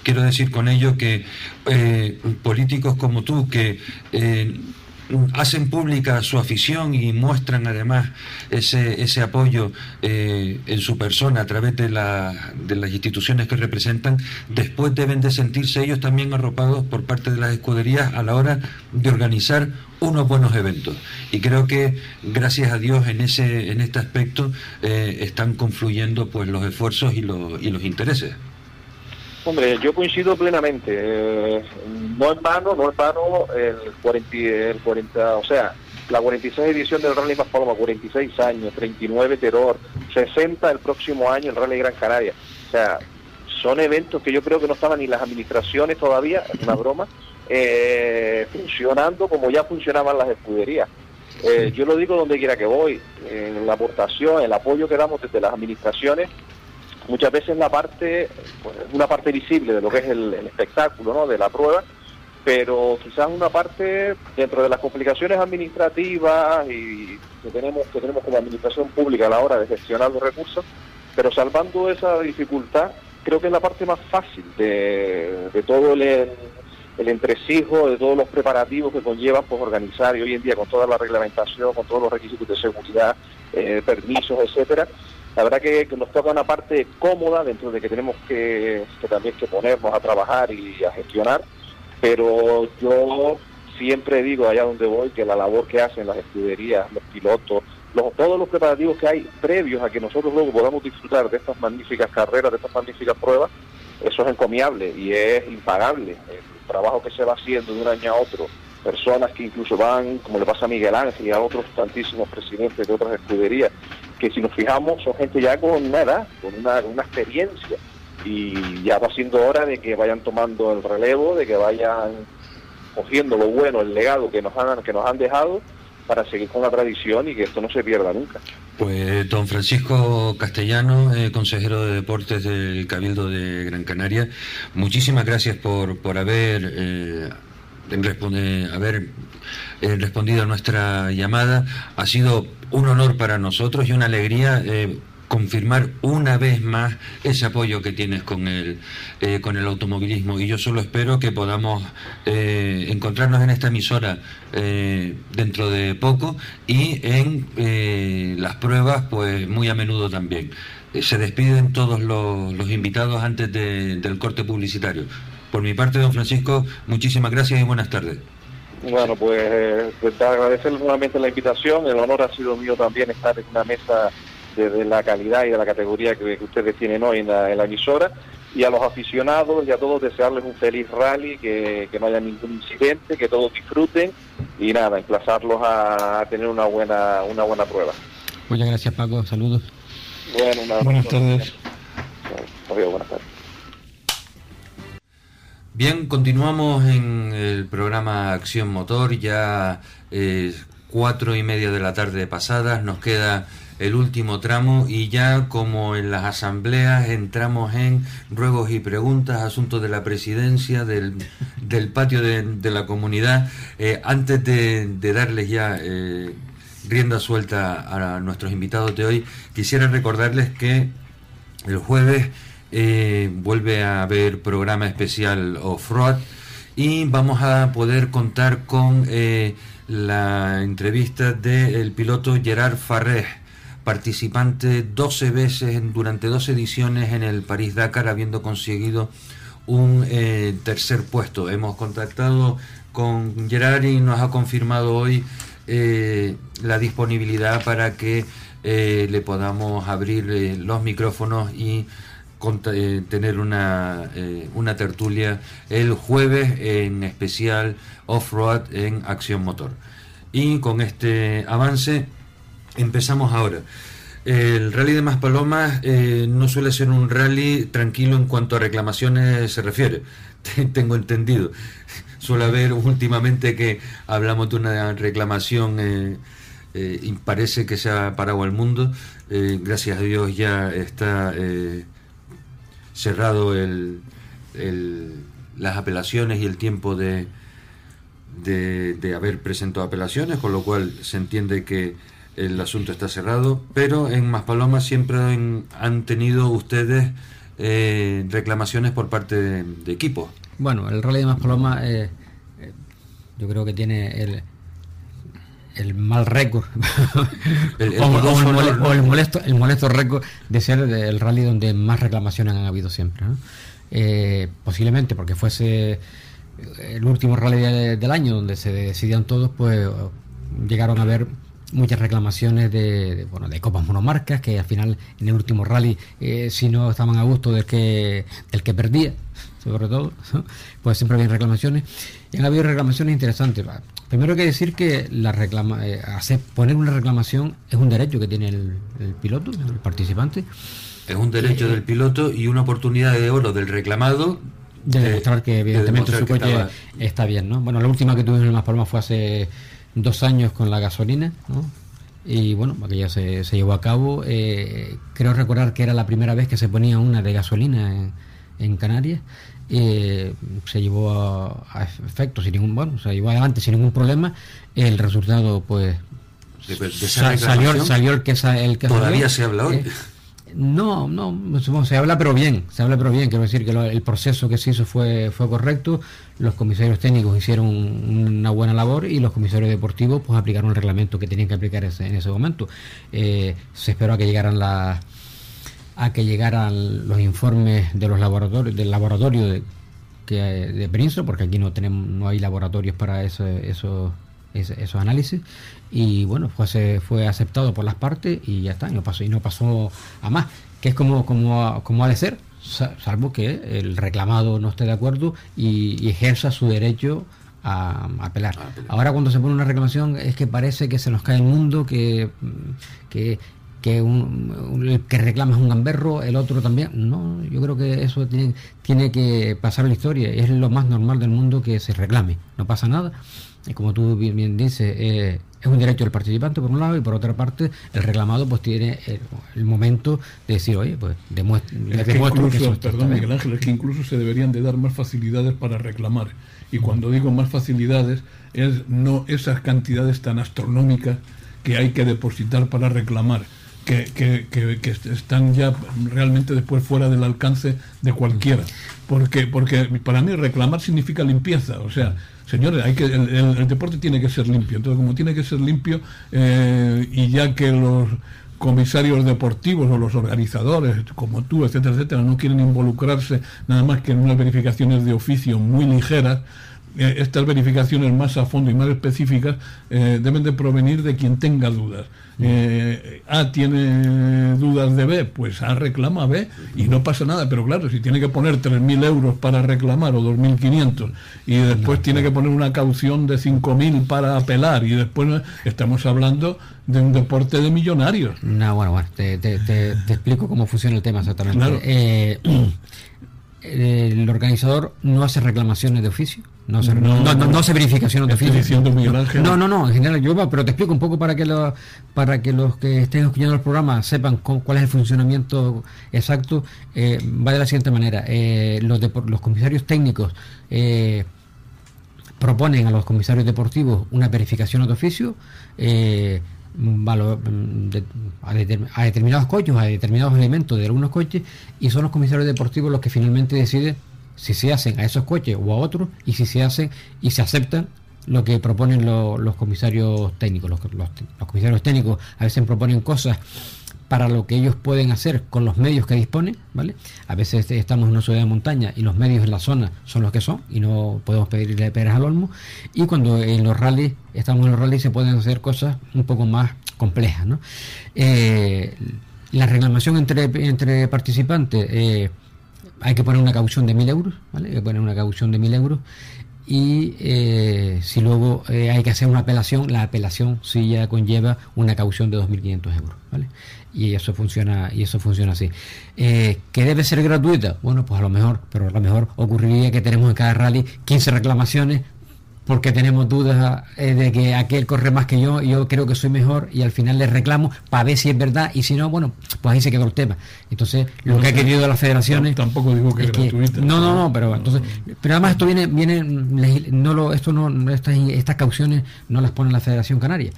Quiero decir con ello que eh, políticos como tú que eh, hacen pública su afición y muestran además ese, ese apoyo en su persona a través de, de las instituciones que representan, después deben de sentirse ellos también arropados por parte de las escuderías a la hora de organizar unos buenos eventos. Y creo que gracias a Dios en ese en este aspecto eh, están confluyendo pues los esfuerzos y los, y los intereses. Hombre, yo coincido plenamente. Eh, no en vano, no en vano el 40, el 40, o sea, la 46 edición del Rally Más Paloma, 46 años, 39 Terror, 60 el próximo año el Rally Gran Canaria. O sea, son eventos que yo creo que no estaban ni las administraciones todavía, es una broma, eh, funcionando como ya funcionaban las escuderías. Eh, yo lo digo donde quiera que voy, en la aportación, el apoyo que damos desde las administraciones muchas veces la parte, pues, una parte visible de lo que es el, espectáculo, ¿no? de la prueba, pero quizás una parte dentro de las complicaciones administrativas y que tenemos que tenemos como administración pública a la hora de gestionar los recursos, pero salvando esa dificultad, creo que es la parte más fácil de, todo el, el entresijo, de todos los preparativos que conllevan pues, organizar y hoy en día con toda la reglamentación, con todos los requisitos de seguridad, eh, permisos, etcétera, la verdad que, nos toca una parte cómoda dentro de que tenemos que, también que ponernos a trabajar y a gestionar, pero yo siempre digo allá donde voy que la labor que hacen las escuderías, los pilotos, todos los preparativos que hay previos a que nosotros luego podamos disfrutar de estas magníficas carreras, de estas magníficas pruebas, eso es encomiable y es impagable. Trabajo que se va haciendo de un año a otro, personas que incluso van, como le pasa a Miguel Ángel y a otros tantísimos presidentes de otras escuderías, que si nos fijamos son gente ya con una edad, con una, una experiencia. Y ya va siendo hora de que vayan tomando el relevo, de que vayan cogiendo lo bueno, el legado que nos han, que nos han dejado para seguir con la tradición y que esto no se pierda nunca. Pues don Francisco Castellano, eh, consejero de deportes del Cabildo de Gran Canaria, muchísimas gracias por, por haber, eh, eh, respondido a nuestra llamada. Ha sido un honor para nosotros y una alegría confirmar una vez más ese apoyo que tienes con el, eh, con el automovilismo. Y yo solo espero que podamos eh, encontrarnos en esta emisora eh, dentro de poco y en las pruebas, pues muy a menudo también. se despiden todos los, invitados antes del corte publicitario. Por mi parte, don Francisco, muchísimas gracias y buenas tardes. Bueno, pues, pues agradecerles nuevamente la invitación. El honor ha sido mío también estar en una mesa de, la calidad y de la categoría que, ustedes tienen hoy en la, emisora y a los aficionados y a todos desearles un feliz rally, que, no haya ningún incidente, que todos disfruten y nada, emplazarlos a, tener una buena, una buena prueba. Muchas gracias Paco, saludos. buenas tardes. buenas tardes. Bien, continuamos en el programa Acción Motor, ya eh, cuatro y media de la tarde pasadas, nos queda el último tramo y ya como en las asambleas entramos en ruegos y preguntas, asuntos de la presidencia, del, del patio de, la comunidad. Eh, antes de, darles ya eh, rienda suelta a nuestros invitados de hoy, quisiera recordarles que el jueves eh, vuelve a haber programa especial Off-Road y vamos a poder contar con la entrevista del piloto Gerard Farrés participante 12 veces durante dos ediciones en el París Dakar, habiendo conseguido un eh, tercer puesto. Hemos contactado con Gerard y nos ha confirmado hoy eh, la disponibilidad para que eh, le podamos abrir los micrófonos y tener una, una tertulia el jueves en especial off-road en acción motor. Y con este avance Empezamos ahora. El rally de Maspalomas eh, no suele ser un rally tranquilo en cuanto a reclamaciones se refiere, tengo entendido. Suele haber últimamente que hablamos de una reclamación eh, eh, y parece que se ha parado al mundo. gracias a Dios ya está cerrado el, las apelaciones y el tiempo de, de, de haber presentado apelaciones, con lo cual se entiende que el asunto está cerrado, pero en Maspalomas siempre han, tenido ustedes eh, reclamaciones por parte de, equipos. Bueno, el Rally de Maspalomas eh, eh, yo creo que tiene el, el mal récord. O, el molesto el molesto récord de ser el rally donde más reclamaciones han habido siempre posiblemente porque fuese el último rally del año donde se decidían todos pues llegaron a ver muchas reclamaciones de, bueno, de copas monomarcas que al final en el último rally eh, si no estaban a gusto del que del que perdía sobre todo pues siempre había reclamaciones. Y han habido reclamaciones interesantes. Primero hay que decir que la reclama eh, hacer, poner una reclamación es un derecho que tiene el, piloto el participante. Es un derecho eh, del piloto y una oportunidad de oro del reclamado de demostrar que evidentemente su coche está bien no bueno la última que tuvimos en Las Palmas fue hace dos años con la gasolina, ¿no? y bueno, aquella se, se llevó a cabo. Eh, creo recordar que era la primera vez que se ponía una de gasolina en, Canarias. Eh, se llevó a, efecto sin ningún bueno, se llevó adelante sin ningún problema. El resultado, pues, salió, salió el que, el que todavía se habla hoy. Eh, no, no, se habla pero bien, se habla pero bien, quiero decir que el proceso que se hizo fue, fue correcto, los comisarios técnicos hicieron una buena labor y los comisarios deportivos pues aplicaron el reglamento que tenían que aplicar en ese momento. Eh, se esperó a que llegaran a que llegaran los informes de los laboratorios, del laboratorio de, que, porque aquí no tenemos, no hay laboratorios para eso esos análisis y bueno fue fue aceptado por las partes y ya está y no pasó y no pasó a más que es como como como ha de ser salvo que el reclamado no esté de acuerdo y, ejerza su derecho a, apelar. Ahora cuando se pone una reclamación es que parece que se nos cae el mundo, que, que, que un, el que reclama es un gamberro, el otro también. No, yo creo que eso tiene, tiene que pasar la historia. Es lo más normal del mundo que se reclame. No pasa nada. Y como tú bien, bien dices, eh, es un derecho del participante por un lado y por otra parte el reclamado pues tiene el, momento de decir oye pues demuestre, incluso, perdón Miguel Ángel es que incluso se deberían de dar más facilidades para reclamar. Y cuando digo más facilidades es no esas cantidades tan astronómicas que hay que depositar para reclamar que, que, que, están ya realmente después fuera del alcance de cualquiera. Porque porque para mí reclamar significa limpieza o sea señores, hay que, el, deporte tiene que ser limpio. Entonces, como tiene que ser limpio, eh, y ya que los comisarios deportivos o los organizadores, como tú, etcétera, etcétera, no quieren involucrarse nada más que en unas verificaciones de oficio muy ligeras, eh, estas verificaciones más a fondo y más específicas eh, deben de provenir de quien tenga dudas. Eh, A tiene dudas de B, pues A reclama B y no pasa nada. Pero claro, si tiene que poner 3.000 euros para reclamar o 2.500 y después tiene que poner una caución de 5.000 para apelar y después estamos hablando de un deporte de millonarios. No, bueno, bueno, te, explico cómo funciona el tema exactamente. Eh, el organizador no hace reclamaciones de oficio. No hace, no, no, hace verificaciones de oficio. No, no, no, en general yo pero te explico un poco para que lo, para que los que estén escuchando el programa sepan cuál es el funcionamiento exacto. Eh, va de la siguiente manera. Eh, los, los comisarios técnicos eh, proponen a los comisarios deportivos una verificación de oficio. Eh, mm, a, determinados coches, a determinados elementos de algunos coches, y son los comisarios deportivos los que finalmente deciden si se hacen a esos coches o a otros, y si se hacen y se aceptan lo que proponen los comisarios técnicos. Los, comisarios técnicos a veces proponen cosas para lo que ellos pueden hacer con los medios que disponen, ¿vale? A veces estamos en una ciudad de montaña y los medios en la zona son los que son y no podemos pedirle peras al olmo. Y cuando en los rallies, estamos en los rallies, se pueden hacer cosas un poco más complejas, ¿no? Eh, la reclamación entre, entre participantes, eh, hay que poner una caución de mil euros, ¿vale? Hay que poner una caución de mil euros y eh, si luego hay que hacer una apelación, la apelación sí ya conlleva una caución de 2.500 euros. ¿vale? y eso funciona y eso funciona así eh, que debe ser gratuita bueno pues a lo mejor pero a lo mejor ocurriría que tenemos en cada rally 15 reclamaciones porque tenemos dudas eh, de que aquel corre más que yo y yo creo que soy mejor y al final le reclamo para ver si es verdad y si no bueno pues ahí se quedó el tema. Entonces lo que ha querido las federaciones tampoco digo que es, gratuita no no no pero entonces pero además esto viene viene no lo esto no estas estas cauciones no las pone la Federación Canaria.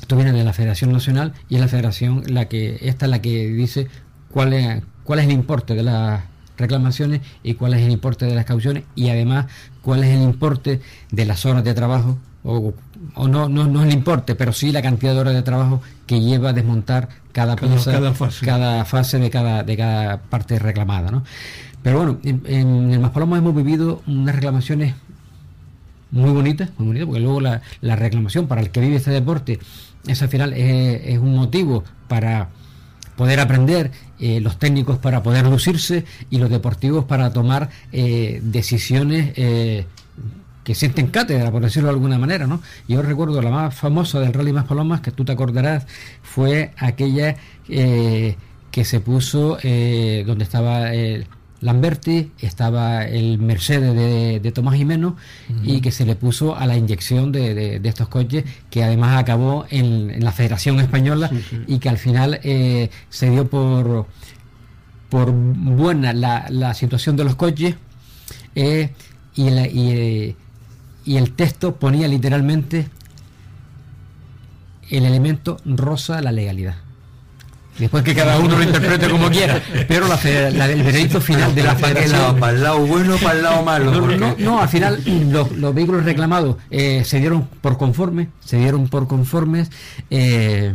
Esto viene de la Federación Nacional y es la Federación la que esta es la que dice cuál es, cuál es el importe de las reclamaciones y cuál es el importe de las cauciones y además cuál es el importe de las horas de trabajo o, no, no, no el importe, pero sí la cantidad de horas de trabajo que lleva a desmontar cada, cada, fase. cada fase de cada, de cada parte reclamada. ¿no? Pero bueno, en, en el Maspalomas hemos vivido unas reclamaciones muy bonitas, muy bonitas, porque luego la, la reclamación para el que vive este deporte eso al final es, un motivo para poder aprender, eh, los técnicos para poder lucirse y los deportivos para tomar eh, decisiones eh, que sienten cátedra, por decirlo de alguna manera, ¿no? Yo recuerdo la más famosa del Rally Más Palomas, que tú te acordarás, fue aquella que se puso donde estaba Lamberti, estaba el Mercedes de, Tomás Jimeno y que se le puso a la inyección de, estos coches que además acabó en, la Federación Española y que al final eh, se dio por, por buena la, situación de los coches eh, y, y, y el texto ponía literalmente el elemento rosa la legalidad. Después que cada uno lo interprete como quiera. Pero la, el veredicto final de la federación... ¿Para el lado bueno o para el lado malo? No, al final los, vehículos reclamados eh, se dieron por conforme, se dieron por conformes. Eh,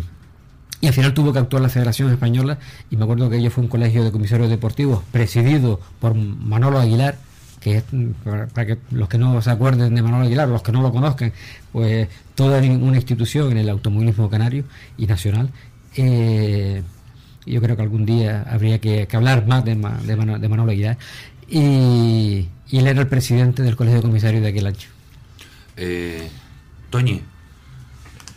y al final tuvo que actuar la Federación Española, y me acuerdo que ello fue un colegio de comisarios deportivos presidido por Manolo Aguilar, que es, para que los que no se acuerden de Manolo Aguilar, los que no lo conozcan, pues toda una institución en el automovilismo canario y nacional, eh, Yo creo que algún día habría que, hablar más de, de, de Manolo Aguilar. Y, él era el presidente del Colegio de Comisarios de aquel año. Eh, Toñi,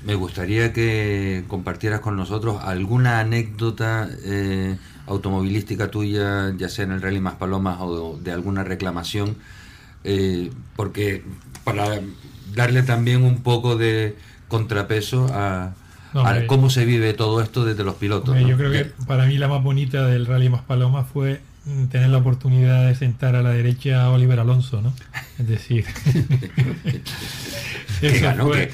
me gustaría que compartieras con nosotros alguna anécdota eh, automovilística tuya, ya sea en el Rally Más Palomas o de, alguna reclamación, eh, porque para darle también un poco de contrapeso a, cómo se vive todo esto desde los pilotos. Yo creo que para mí la más bonita del Rally Más Palomas fue tener la oportunidad de sentar a la derecha a Oliver Alonso, ¿no? Es decir, que ganó, que,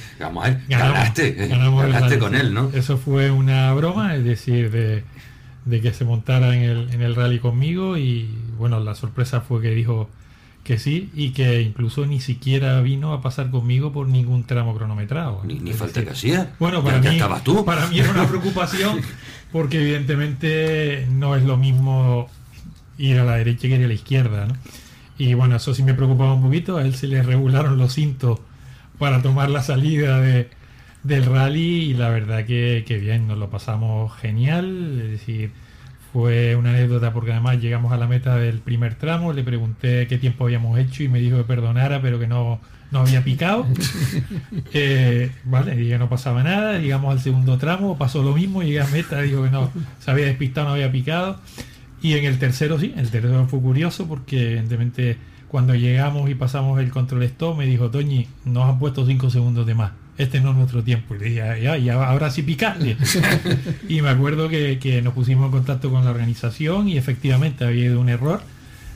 ganaste, ganaste con él, ¿no? Eso fue una broma, es decir, de, que se montara en el, en el rally conmigo y bueno, la sorpresa fue que dijo que sí y que incluso ni siquiera vino a pasar conmigo por ningún tramo cronometrado. Ni, falta que hacía. Bueno, para mí, para mí era una preocupación porque evidentemente no es lo mismo ir a la derecha que ir a la izquierda, ¿no? Y bueno, eso sí me preocupaba un poquito, a él se le regularon los cintos para tomar la salida de, del rally y la verdad que, que bien, nos lo pasamos genial, es decir, fue una anécdota porque además llegamos a la meta del primer tramo, le pregunté qué tiempo habíamos hecho y me dijo que perdonara, pero que no, no había picado. eh, vale, y no pasaba nada, llegamos al segundo tramo, pasó lo mismo, llegué a meta, dijo que no, se había despistado, no había picado. Y en el tercero sí, el tercero fue curioso porque evidentemente cuando llegamos y pasamos el control stop, me dijo, Toñi, nos han puesto 5 segundos de más. Este no es nuestro tiempo. Y le dije, ya, ya ahora sí picarle. y me acuerdo que, nos pusimos en contacto con la organización y efectivamente había ido un error.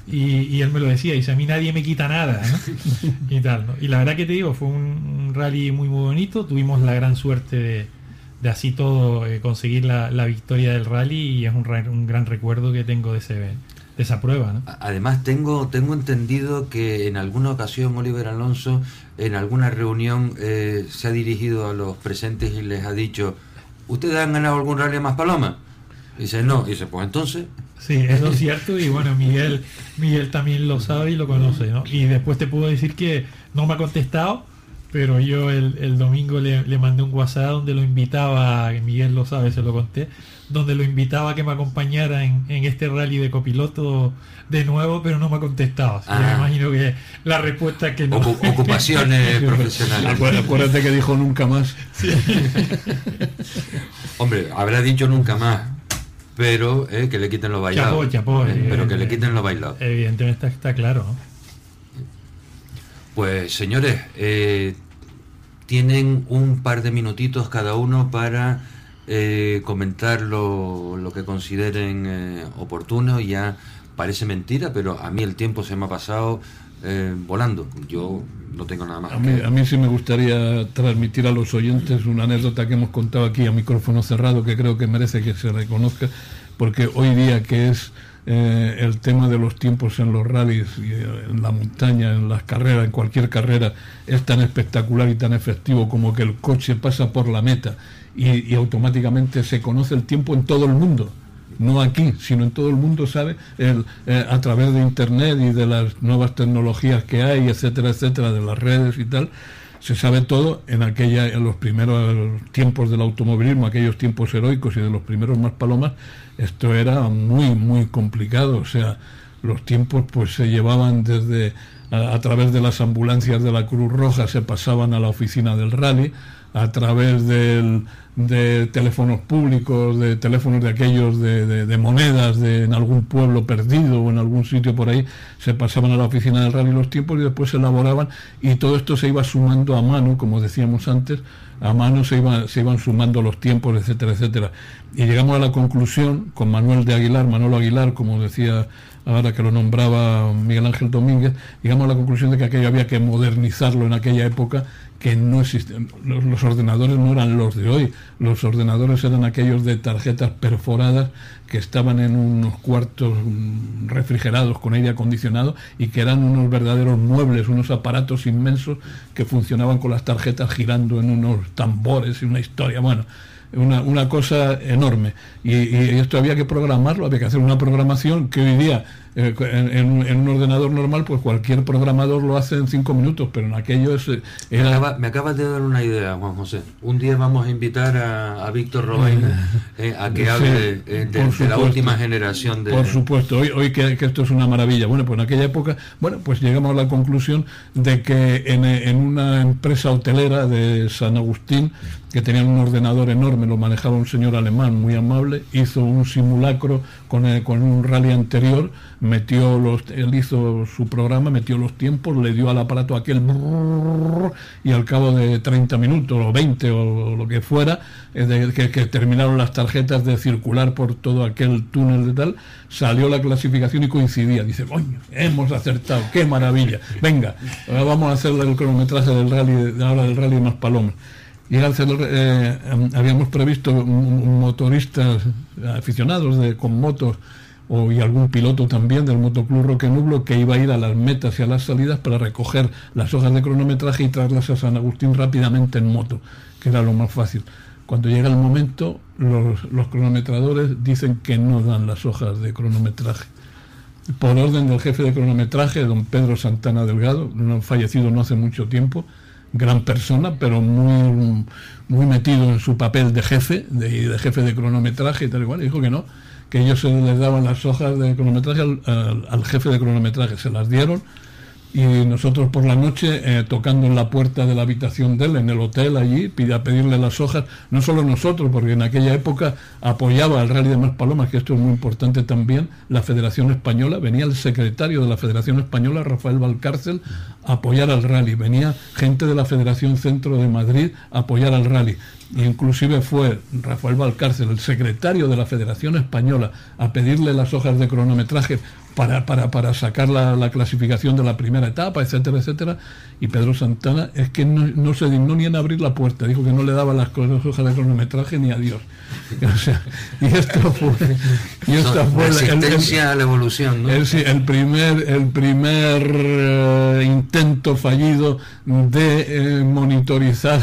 Y, él me lo decía, dice, a mí nadie me quita nada. y tal, Y la verdad que te digo, fue un, rally muy, muy bonito. Tuvimos la gran suerte de, de así todo eh, conseguir la, la, victoria del rally y es un, un gran recuerdo que tengo de ese evento esa prueba. ¿no? Además, tengo, tengo entendido que en alguna ocasión Oliver Alonso, en alguna reunión, eh, se ha dirigido a los presentes y les ha dicho, ¿ustedes han ganado algún rally más paloma? Y dice, no. Y dice, pues entonces... Sí, eso es cierto y bueno, Miguel, Miguel también lo sabe y lo conoce, ¿no? Y después te puedo decir que no me ha contestado, pero yo el, el domingo le, le, mandé un WhatsApp donde lo invitaba, Miguel lo sabe, se lo conté, donde lo invitaba a que me acompañara en, este rally de copiloto de nuevo, pero no me ha contestado. me ah. imagino que la respuesta es que no. ocupaciones profesionales. Acuérdate que dijo nunca más. Hombre, habrá dicho nunca más, pero eh, que le quiten los bailados. Eh, pero que le quiten los bailados. Evidentemente está, claro. Pues señores, eh, tienen un par de minutitos cada uno para eh, comentar lo, lo, que consideren eh, oportuno. Ya parece mentira, pero a mí el tiempo se me ha pasado eh, volando. Yo no tengo nada más. A mí, a mí sí me gustaría transmitir a los oyentes una anécdota que hemos contado aquí a micrófono cerrado que creo que merece que se reconozca, porque hoy día que es el tema de los tiempos en los rallies, en la montaña, en las carreras, en cualquier carrera, es tan espectacular y tan efectivo como que el coche pasa por la meta y, automáticamente se conoce el tiempo en todo el mundo no aquí, sino en todo el mundo, ¿sabe? El, eh, a través de Internet y de las nuevas tecnologías que hay, etcétera, etcétera, de las redes y tal, se sabe todo en aquella, en los primeros tiempos del automovilismo, aquellos tiempos heroicos y de los primeros más palomas, esto era muy, muy complicado. O sea, los tiempos pues se llevaban desde a, a través de las ambulancias de la Cruz Roja, se pasaban a la oficina del rally, a través del de teléfonos públicos, de teléfonos de aquellos de, de, monedas en algún pueblo perdido o en algún sitio por ahí, se pasaban a la oficina del rally los tiempos y después se elaboraban y todo esto se iba sumando a mano, como decíamos antes, a mano se, iba, se iban sumando los tiempos, etcétera, etcétera. Y llegamos a la conclusión con Manuel de Aguilar, Manolo Aguilar, como decía ahora que lo nombraba Miguel Ángel Domínguez, llegamos a la conclusión de que aquello había que modernizarlo en aquella época que no existen. Los, ordenadores no eran los de hoy, los ordenadores eran aquellos de tarjetas perforadas que estaban en unos cuartos mm, refrigerados con aire acondicionado y que eran unos verdaderos muebles, unos aparatos inmensos que funcionaban con las tarjetas girando en unos tambores y una historia, bueno, una, una cosa enorme. Y, y esto había que programarlo, había que hacer una programación que hoy día eh, en, un ordenador normal, pues cualquier programador lo hace en cinco minutos, pero en aquello es... Eh, me, acabas de dar una idea, Juan José. Un día vamos a invitar a, Víctor Robain eh, a que hable de, la última generación de... Por supuesto, hoy, hoy que, esto es una maravilla. Bueno, pues en aquella época, bueno, pues llegamos a la conclusión de que en, en una empresa hotelera de San Agustín, que tenía un ordenador enorme, lo manejaba un señor alemán muy amable, hizo un simulacro con, con un rally anterior, metió los, él hizo su programa, metió los tiempos, le dio al aparato aquel y al cabo de 30 minutos o 20 o lo que fuera, eh, que, que, terminaron las tarjetas de circular por todo aquel túnel de tal, salió la clasificación y coincidía. Dice, coño, hemos acertado, qué maravilla. Venga, vamos a hacer el cronometraje del rally, de ahora del rally de Maspalomas. Y eh, habíamos previsto motoristas aficionados de, con motos o, y algún piloto también del motoclub Roque Nublo que iba a ir a las metas y a las salidas para recoger las hojas de cronometraje y traerlas a San Agustín rápidamente en moto, que era lo más fácil. Cuando llega el momento, los, los cronometradores dicen que no dan las hojas de cronometraje. Por orden del jefe de cronometraje, don Pedro Santana Delgado, fallecido no hace mucho tiempo, gran persona, pero muy, muy metido en su papel de jefe, de, jefe de cronometraje y tal igual, dijo que no, que ellos se les daban las hojas de cronometraje al jefe de cronometraje, se las dieron y nosotros por la noche eh, tocando en la puerta de la habitación de él, en el hotel allí, a pedirle las hojas, no solo nosotros, porque en aquella época apoyaba al Rally de Maspalomas, que esto es muy importante también, la Federación Española, venía el secretario de la Federación Española, Rafael Valcárcel, a apoyar al rally, venía gente de la Federación Centro de Madrid a apoyar al rally. Inclusive fue Rafael Valcárcel, el secretario de la Federación Española, a pedirle las hojas de cronometraje para, para, para sacar la, clasificación de la primera etapa, etcétera, etcétera. Y Pedro Santana es que no, se dignó ni en abrir la puerta, dijo que no le daba las hojas de cronometraje ni a Dios. y esto fue, y esta fue la, a la evolución, ¿no? el, el primer, el primer eh, intento fallido de eh, monitorizar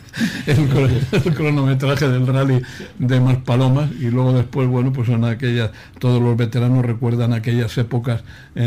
el, cronometraje del rally de Maspalomas y luego después, bueno, pues son aquellas, todos los veteranos recuerdan aquellas épocas eh,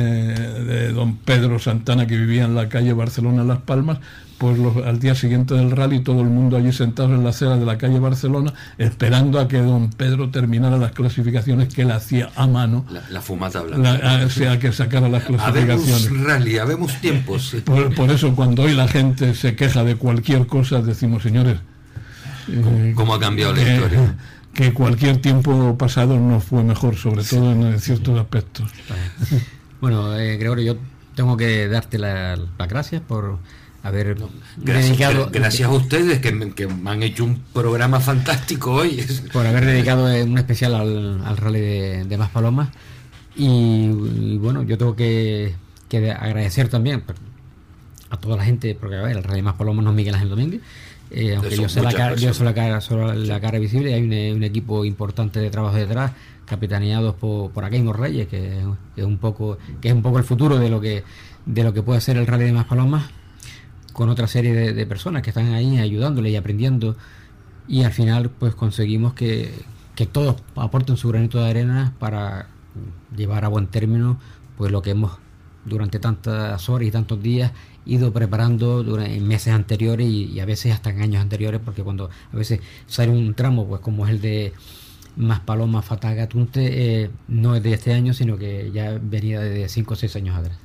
de don Pedro Santana que vivía en la calle Barcelona Las Palmas pues al día siguiente del rally todo el mundo allí sentado en la acera de la calle Barcelona esperando a que don Pedro terminara las clasificaciones que él hacía a mano. La, fumata blanca. o sea, que sacara las clasificaciones. Habemos rally, habemos tiempos. Por, eso cuando hoy la gente se queja de cualquier cosa decimos, señores... ¿Cómo, ha cambiado la historia? Que cualquier tiempo pasado no fue mejor, sobre todo en, ciertos aspectos. Bueno, eh, Gregorio, yo tengo que darte las gracias por haber dedicado... Gracias a ustedes que, que, han hecho un programa fantástico hoy. Por haber dedicado un especial al, al rally de, de Más Palomas. Y, bueno, yo tengo que, que, agradecer también a toda la gente, porque a ver, el rally Más Palomas no es Miguel Ángel Domínguez. Eh, aunque yo soy, la cara, yo soy la cara, solo la cara visible, hay un, un, equipo importante de trabajo detrás, capitaneados por, por Aqueimo Reyes, que, que, es un poco, que es un poco el futuro de lo que de lo que puede ser el rally de Más Palomas con otra serie de, personas que están ahí ayudándole y aprendiendo. Y al final pues conseguimos que, todos aporten su granito de arena para llevar a buen término pues lo que hemos durante tantas horas y tantos días ido preparando durante, meses anteriores y, a veces hasta en años anteriores porque cuando a veces sale un tramo pues como es el de más Paloma Fataga Tunte eh, no es de este año sino que ya venía de 5 o 6 años atrás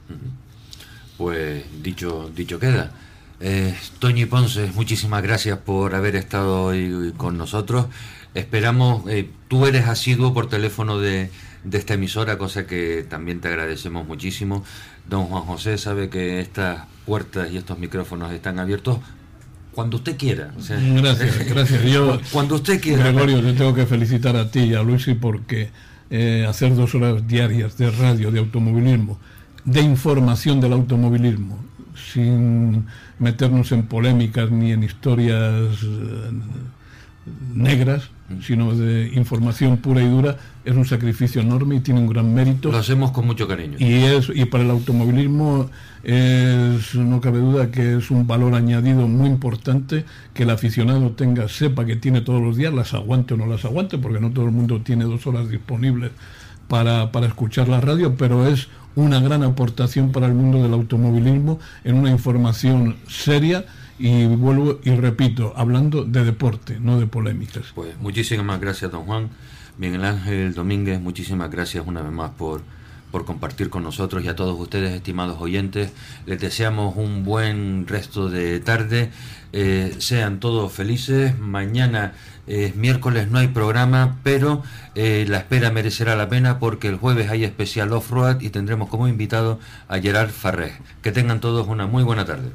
pues dicho dicho queda eh, Toñi Ponce, muchísimas gracias por haber estado hoy con nosotros. Esperamos, eh, tú eres asiduo por teléfono de, esta emisora, cosa que también te agradecemos muchísimo. Don Juan José sabe que estas puertas y estos micrófonos están abiertos cuando usted quiera. gracias, gracias. Yo, cuando usted quiera. Gregorio, te tengo que felicitar a ti y a Luisi porque eh, hacer dos horas diarias de radio, de automovilismo, de información del automovilismo, sin meternos en polémicas ni en historias eh, negras, sino de información pura y dura, es un sacrificio enorme y tiene un gran mérito. Lo hacemos con mucho cariño. Y, es, y para el automovilismo es, no cabe duda que es un valor añadido muy importante que el aficionado tenga, sepa que tiene todos los días, las aguante o no las aguante, porque no todo el mundo tiene dos horas disponibles para, para escuchar la radio, pero es una gran aportación para el mundo del automovilismo en una información seria y vuelvo y repito, hablando de deporte, no de polémicas. Pues muchísimas gracias, don Juan. Miguel Ángel Domínguez, muchísimas gracias una vez más por, por compartir con nosotros y a todos ustedes, estimados oyentes. Les deseamos un buen resto de tarde. Eh, sean todos felices. Mañana es miércoles, no hay programa, pero eh, la espera merecerá la pena porque el jueves hay especial off-road y tendremos como invitado a Gerard Farré. Que tengan todos una muy buena tarde.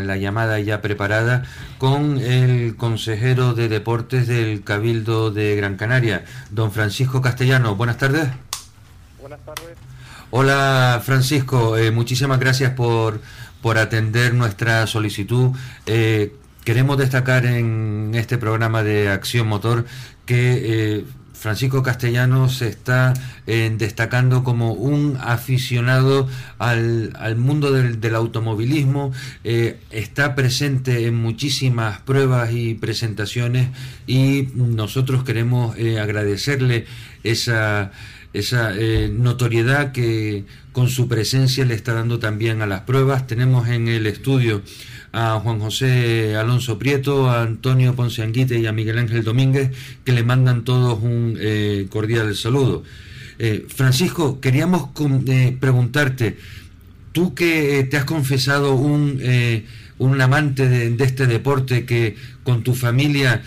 La llamada ya preparada con el consejero de deportes del Cabildo de Gran Canaria, don Francisco Castellano. Buenas tardes. Buenas tardes. Hola Francisco, eh, muchísimas gracias por, por atender nuestra solicitud. Eh, queremos destacar en este programa de Acción Motor que eh, Francisco Castellanos está eh, destacando como un aficionado al, mundo del, automovilismo, eh, está presente en muchísimas pruebas y presentaciones y nosotros queremos eh, agradecerle esa, esa notoriedad que con su presencia le está dando también a las pruebas. Tenemos en el estudio a Juan José Alonso Prieto, a Antonio Ponce Anguite y a Miguel Ángel Domínguez, que le mandan todos un eh, cordial saludo. Eh, Francisco, queríamos eh, preguntarte, tú que te has confesado un, un amante de, este deporte, que con tu familia,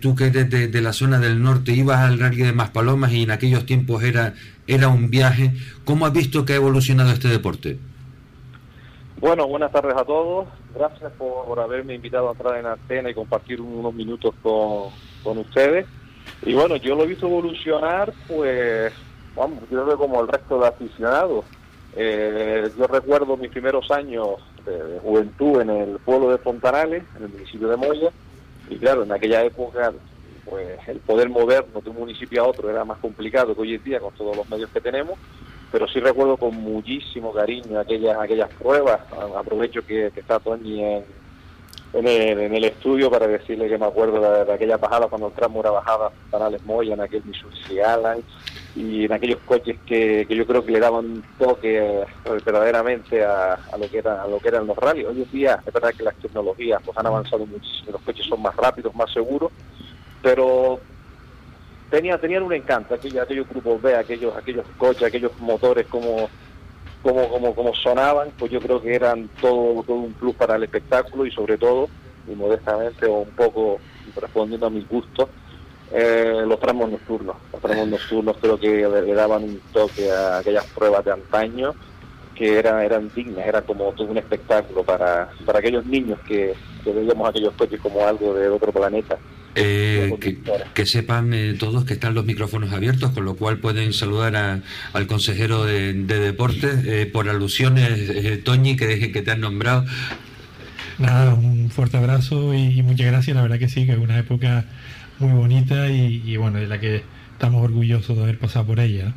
tú que eres de, la zona del norte, ibas al rally de Maspalomas y en aquellos tiempos era, era un viaje, ¿cómo has visto que ha evolucionado este deporte? Bueno, buenas tardes a todos. Gracias por, haberme invitado a entrar en Antena y compartir unos minutos con, ustedes. Y bueno, yo lo he visto evolucionar, pues, vamos, yo creo como el resto de aficionados. Eh, yo recuerdo mis primeros años de, juventud en el pueblo de Fontanales, en el municipio de Moya, y claro, en aquella época, pues el poder movernos de un municipio a otro era más complicado que hoy en día con todos los medios que tenemos pero sí recuerdo con muchísimo cariño aquellas aquellas pruebas. Aprovecho que, está Tony en, en, el, estudio para decirle que me acuerdo de, aquella bajada cuando el tramo era bajada Canales Moya, en aquel Mitsubishi Alan y en aquellos coches que, yo creo que le daban toque eh, verdaderamente a, lo que era, a lo que eran los rallies. Hoy en día es verdad que las tecnologías pues han avanzado muchísimo, los coches son más rápidos, más seguros, pero tenía, tenían un encanto, aquellos, aquellos grupos B, aquellos, aquellos coches, aquellos motores como, como, como, como sonaban, pues yo creo que eran todo, todo un plus para el espectáculo y sobre todo, y modestamente o un poco respondiendo a mis gustos, eh, los tramos nocturnos. Los tramos nocturnos creo que le, daban un toque a aquellas pruebas de antaño que eran, eran dignas, era como todo un espectáculo para, para aquellos niños que, que veíamos aquellos coches como algo de otro planeta. Eh, que, sepan eh, todos que están los micrófonos abiertos, con lo cual pueden saludar al consejero de, deportes eh, por alusiones, Toñi, que, que te han nombrado. Nada, un fuerte abrazo y, muchas gracias. La verdad que sí, que es una época muy bonita y, bueno, de la que estamos orgullosos de haber pasado por ella.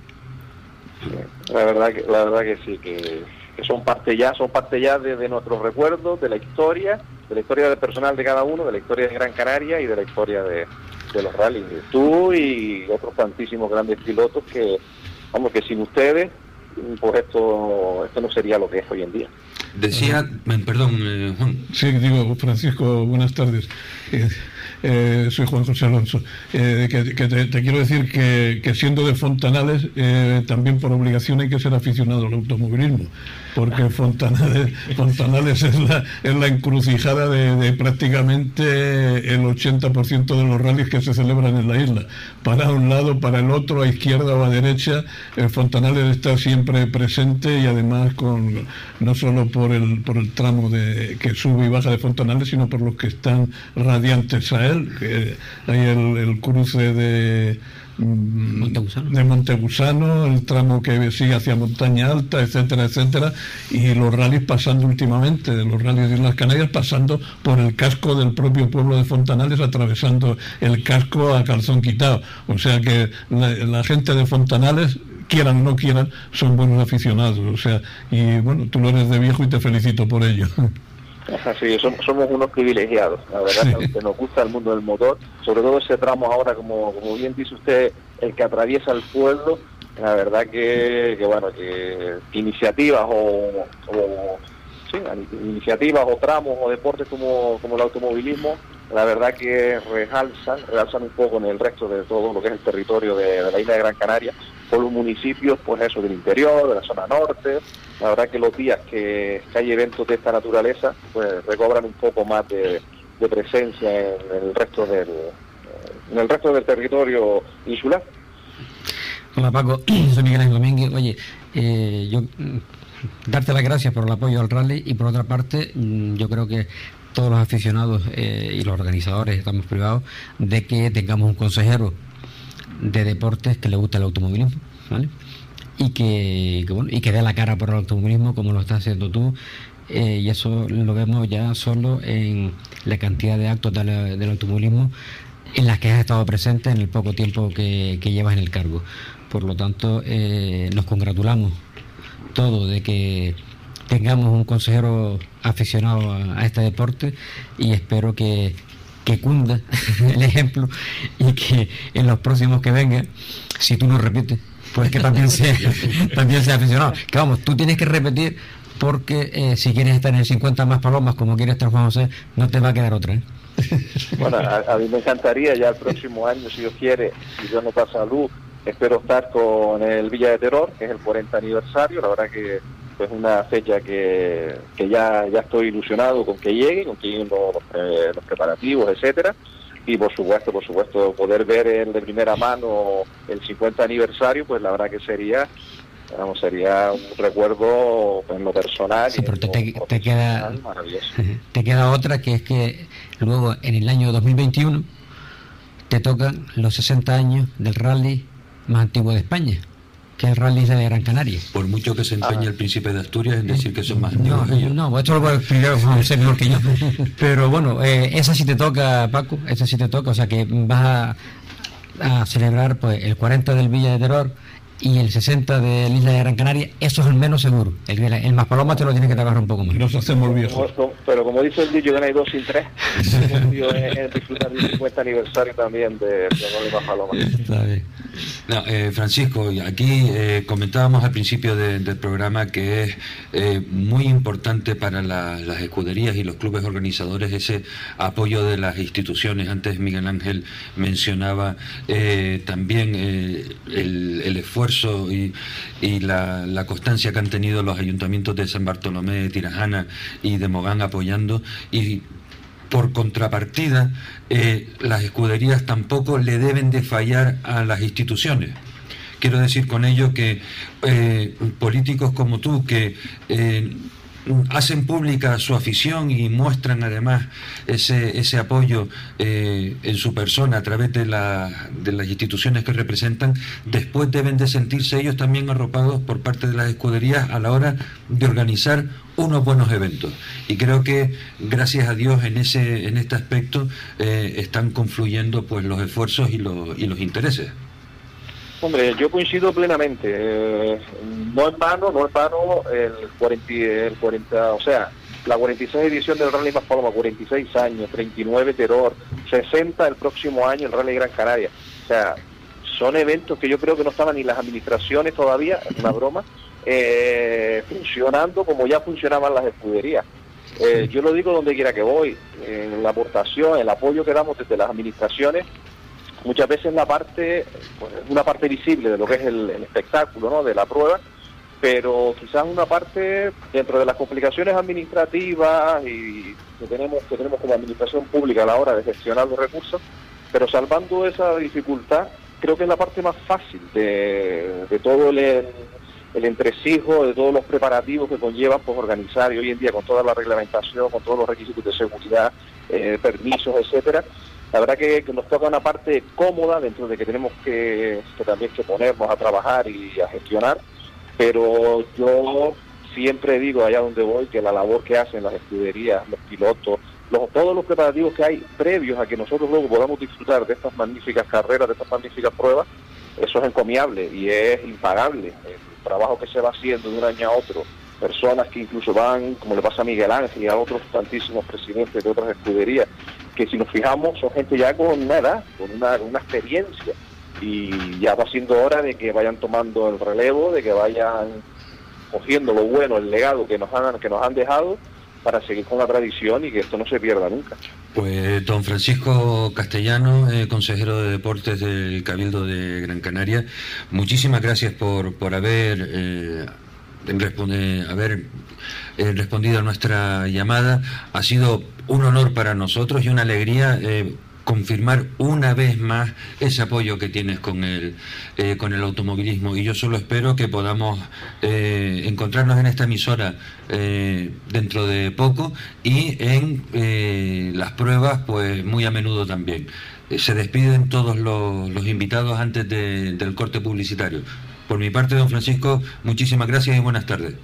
La verdad que, la verdad que sí, que, son parte ya, son parte ya de nuestros recuerdos, de la historia de la historia del personal de cada uno, de la historia de Gran Canaria y de la historia de, los rallies. Tú y otros tantísimos grandes pilotos que, vamos, que sin ustedes, pues esto, esto no sería lo que es hoy en día. Decía, perdón, eh, Juan. Sí, digo, Francisco, buenas tardes. Eh, eh, soy Juan José Alonso. que, te, quiero decir que, que siendo de Fontanales, también por obligación hay que ser aficionado al automovilismo porque Fontanales, es, la, es la encrucijada de, prácticamente el 80% de los rallies que se celebran en la isla. Para un lado, para el otro, a izquierda o a derecha, el Fontanales está siempre presente y además con no solo por el, por el tramo de, que sube y baja de Fontanales, sino por los que están radiantes a él, hay el cruce de de Montegusano, el tramo que sigue hacia Montaña Alta, etcétera, etcétera, y los rallies pasando últimamente, los rallies de Islas Canarias, pasando por el casco del propio pueblo de Fontanales, atravesando el casco a calzón quitado. O sea que la, gente de Fontanales quieran o no quieran, son buenos aficionados. O sea, y bueno, tú lo eres de viejo y te felicito por ello. Así, somos, somos unos privilegiados, la verdad, que nos gusta el mundo del motor, sobre todo ese tramo ahora, como, como bien dice usted, el que atraviesa el pueblo, la verdad que, bueno, que iniciativas o, sí, iniciativas o tramos o deportes como, como el automovilismo, la verdad que realzan, realzan un poco en el resto de todo lo que es el territorio de, la isla de Gran Canaria, por los municipios, pues eso, del interior, de la zona norte, la verdad que los días que, hay eventos de esta naturaleza, pues recobran un poco más de, presencia en el resto del en el resto del territorio insular. Hola Paco, soy Miguel Ángel Domínguez. Oye, eh, yo mm, darte las gracias por el apoyo al rally y por otra parte, mm, yo creo que todos los aficionados eh, y los organizadores estamos privados de que tengamos un consejero de deportes que le guste el automovilismo, ¿vale? y que, bueno, y que dé la cara por el automovilismo como lo estás haciendo tú. Eh, y eso lo vemos ya solo en la cantidad de actos del automovilismo en las que has estado presente en el poco tiempo que, llevas en el cargo. Por lo tanto, eh, nos congratulamos todos de que tengamos un consejero aficionado a, este deporte y espero que, que cunda el ejemplo y que en los próximos que vengan, si tú no repites, pues que también sea, también sea aficionado. Que vamos, tú tienes que repetir porque eh, si quieres estar en el 50 más palomas como quiere estar Juan José, no te va a quedar otra. ¿eh? Bueno, a, mí me encantaría ya el próximo año, si Dios quiere, si Dios nos da salud, espero estar con el Villa de Terror, que es el 40 aniversario. La verdad que es una fecha que, que ya, ya estoy ilusionado con que llegue, con que lleguen los, eh, los preparativos, etcétera y por supuesto, por supuesto, poder ver el de primera mano el 50 aniversario, pues la verdad que sería vamos, sería un recuerdo en lo personal. Sí, pero te, queda, te queda otra que es que luego en el año 2021 te tocan los 60 años del rally más antiguo de España que el rally de Gran Canaria. Por mucho que se empeñe el príncipe de Asturias en decir que son más No, no, esto lo puedo explicar ser mejor que yo. Pero bueno, eh, esa sí te toca, Paco, esa sí te toca, o sea que vas a, a celebrar pues el 40 del Villa de Terror y el 60 de la isla de Gran Canaria, eso es el menos seguro. El, el más paloma te lo tiene que trabajar un poco más. Nos hacemos viejos. Pero como dice el dicho, que no hay dos sin tres. es disfrutar del 50 aniversario también de, de más paloma. Está bien. Eh, Francisco, aquí eh, comentábamos al principio del programa que es eh, muy importante para las escuderías y los clubes organizadores ese apoyo de las instituciones. Antes Miguel Ángel mencionaba también el, esfuerzo y, la, constancia que han tenido los ayuntamientos de San Bartolomé, de Tirajana y de Mogán apoyando. Y por contrapartida, eh, las escuderías tampoco le deben de fallar a las instituciones. Quiero decir con ello que eh, políticos como tú, que eh, hacen pública su afición y muestran además ese, ese apoyo eh, en su persona a través de, de las instituciones que representan, después deben de sentirse ellos también arropados por parte de las escuderías a la hora de organizar unos buenos eventos. Y creo que gracias a Dios en ese en este aspecto eh, están confluyendo pues los esfuerzos y los, y los intereses. Hombre, yo coincido plenamente. Eh, no es vano, no es vano el 40, el 40, o sea, la 46 edición del Rally Más Paloma, 46 años, 39 Terror, 60 el próximo año el Rally Gran Canaria. O sea, son eventos que yo creo que no estaban ni las administraciones todavía, es una broma, eh, funcionando como ya funcionaban las escuderías. Eh, yo lo digo donde quiera que voy, en la aportación, el apoyo que damos desde las administraciones muchas veces la parte, pues, una parte visible de lo que es el, espectáculo, ¿no? de la prueba, pero quizás una parte dentro de las complicaciones administrativas y que tenemos que tenemos como administración pública a la hora de gestionar los recursos, pero salvando esa dificultad, creo que es la parte más fácil de, todo el, el entresijo, de todos los preparativos que conllevan pues, organizar y hoy en día con toda la reglamentación, con todos los requisitos de seguridad, eh, permisos, etcétera, la verdad que, nos toca una parte cómoda dentro de que tenemos que, también que ponernos a trabajar y a gestionar, pero yo siempre digo allá donde voy que la labor que hacen las escuderías, los pilotos, todos los preparativos que hay previos a que nosotros luego podamos disfrutar de estas magníficas carreras, de estas magníficas pruebas, eso es encomiable y es impagable. El trabajo que se va haciendo de un año a otro, personas que incluso van, como le pasa a Miguel Ángel y a otros tantísimos presidentes de otras escuderías, que si nos fijamos son gente ya con una edad, con una, experiencia y ya va siendo hora de que vayan tomando el relevo, de que vayan cogiendo lo bueno, el legado que nos han, que nos han dejado para seguir con la tradición y que esto no se pierda nunca. Pues don Francisco Castellano, eh, consejero de deportes del Cabildo de Gran Canaria, muchísimas gracias por, por haber, eh, haber eh, respondido a nuestra llamada. Ha sido un honor para nosotros y una alegría confirmar una vez más ese apoyo que tienes con el, eh, con el automovilismo. Y yo solo espero que podamos eh, encontrarnos en esta emisora eh, dentro de poco y en las pruebas, pues muy a menudo también. se despiden todos los, los invitados antes del corte publicitario. Por mi parte, don Francisco, muchísimas gracias y buenas tardes.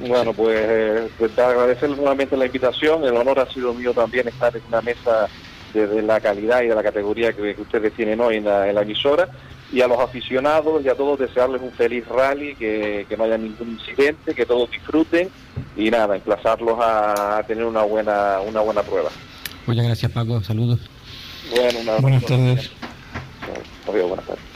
Bueno, pues, pues agradecerle nuevamente la invitación. El honor ha sido mío también estar en una mesa de, la calidad y de la categoría que, ustedes tienen hoy en la, emisora y a los aficionados y a todos desearles un feliz rally, que, no haya ningún incidente, que todos disfruten y nada, emplazarlos a, tener una buena, una buena prueba. Muchas gracias Paco, saludos. Bueno, buenas tardes. buenas tardes.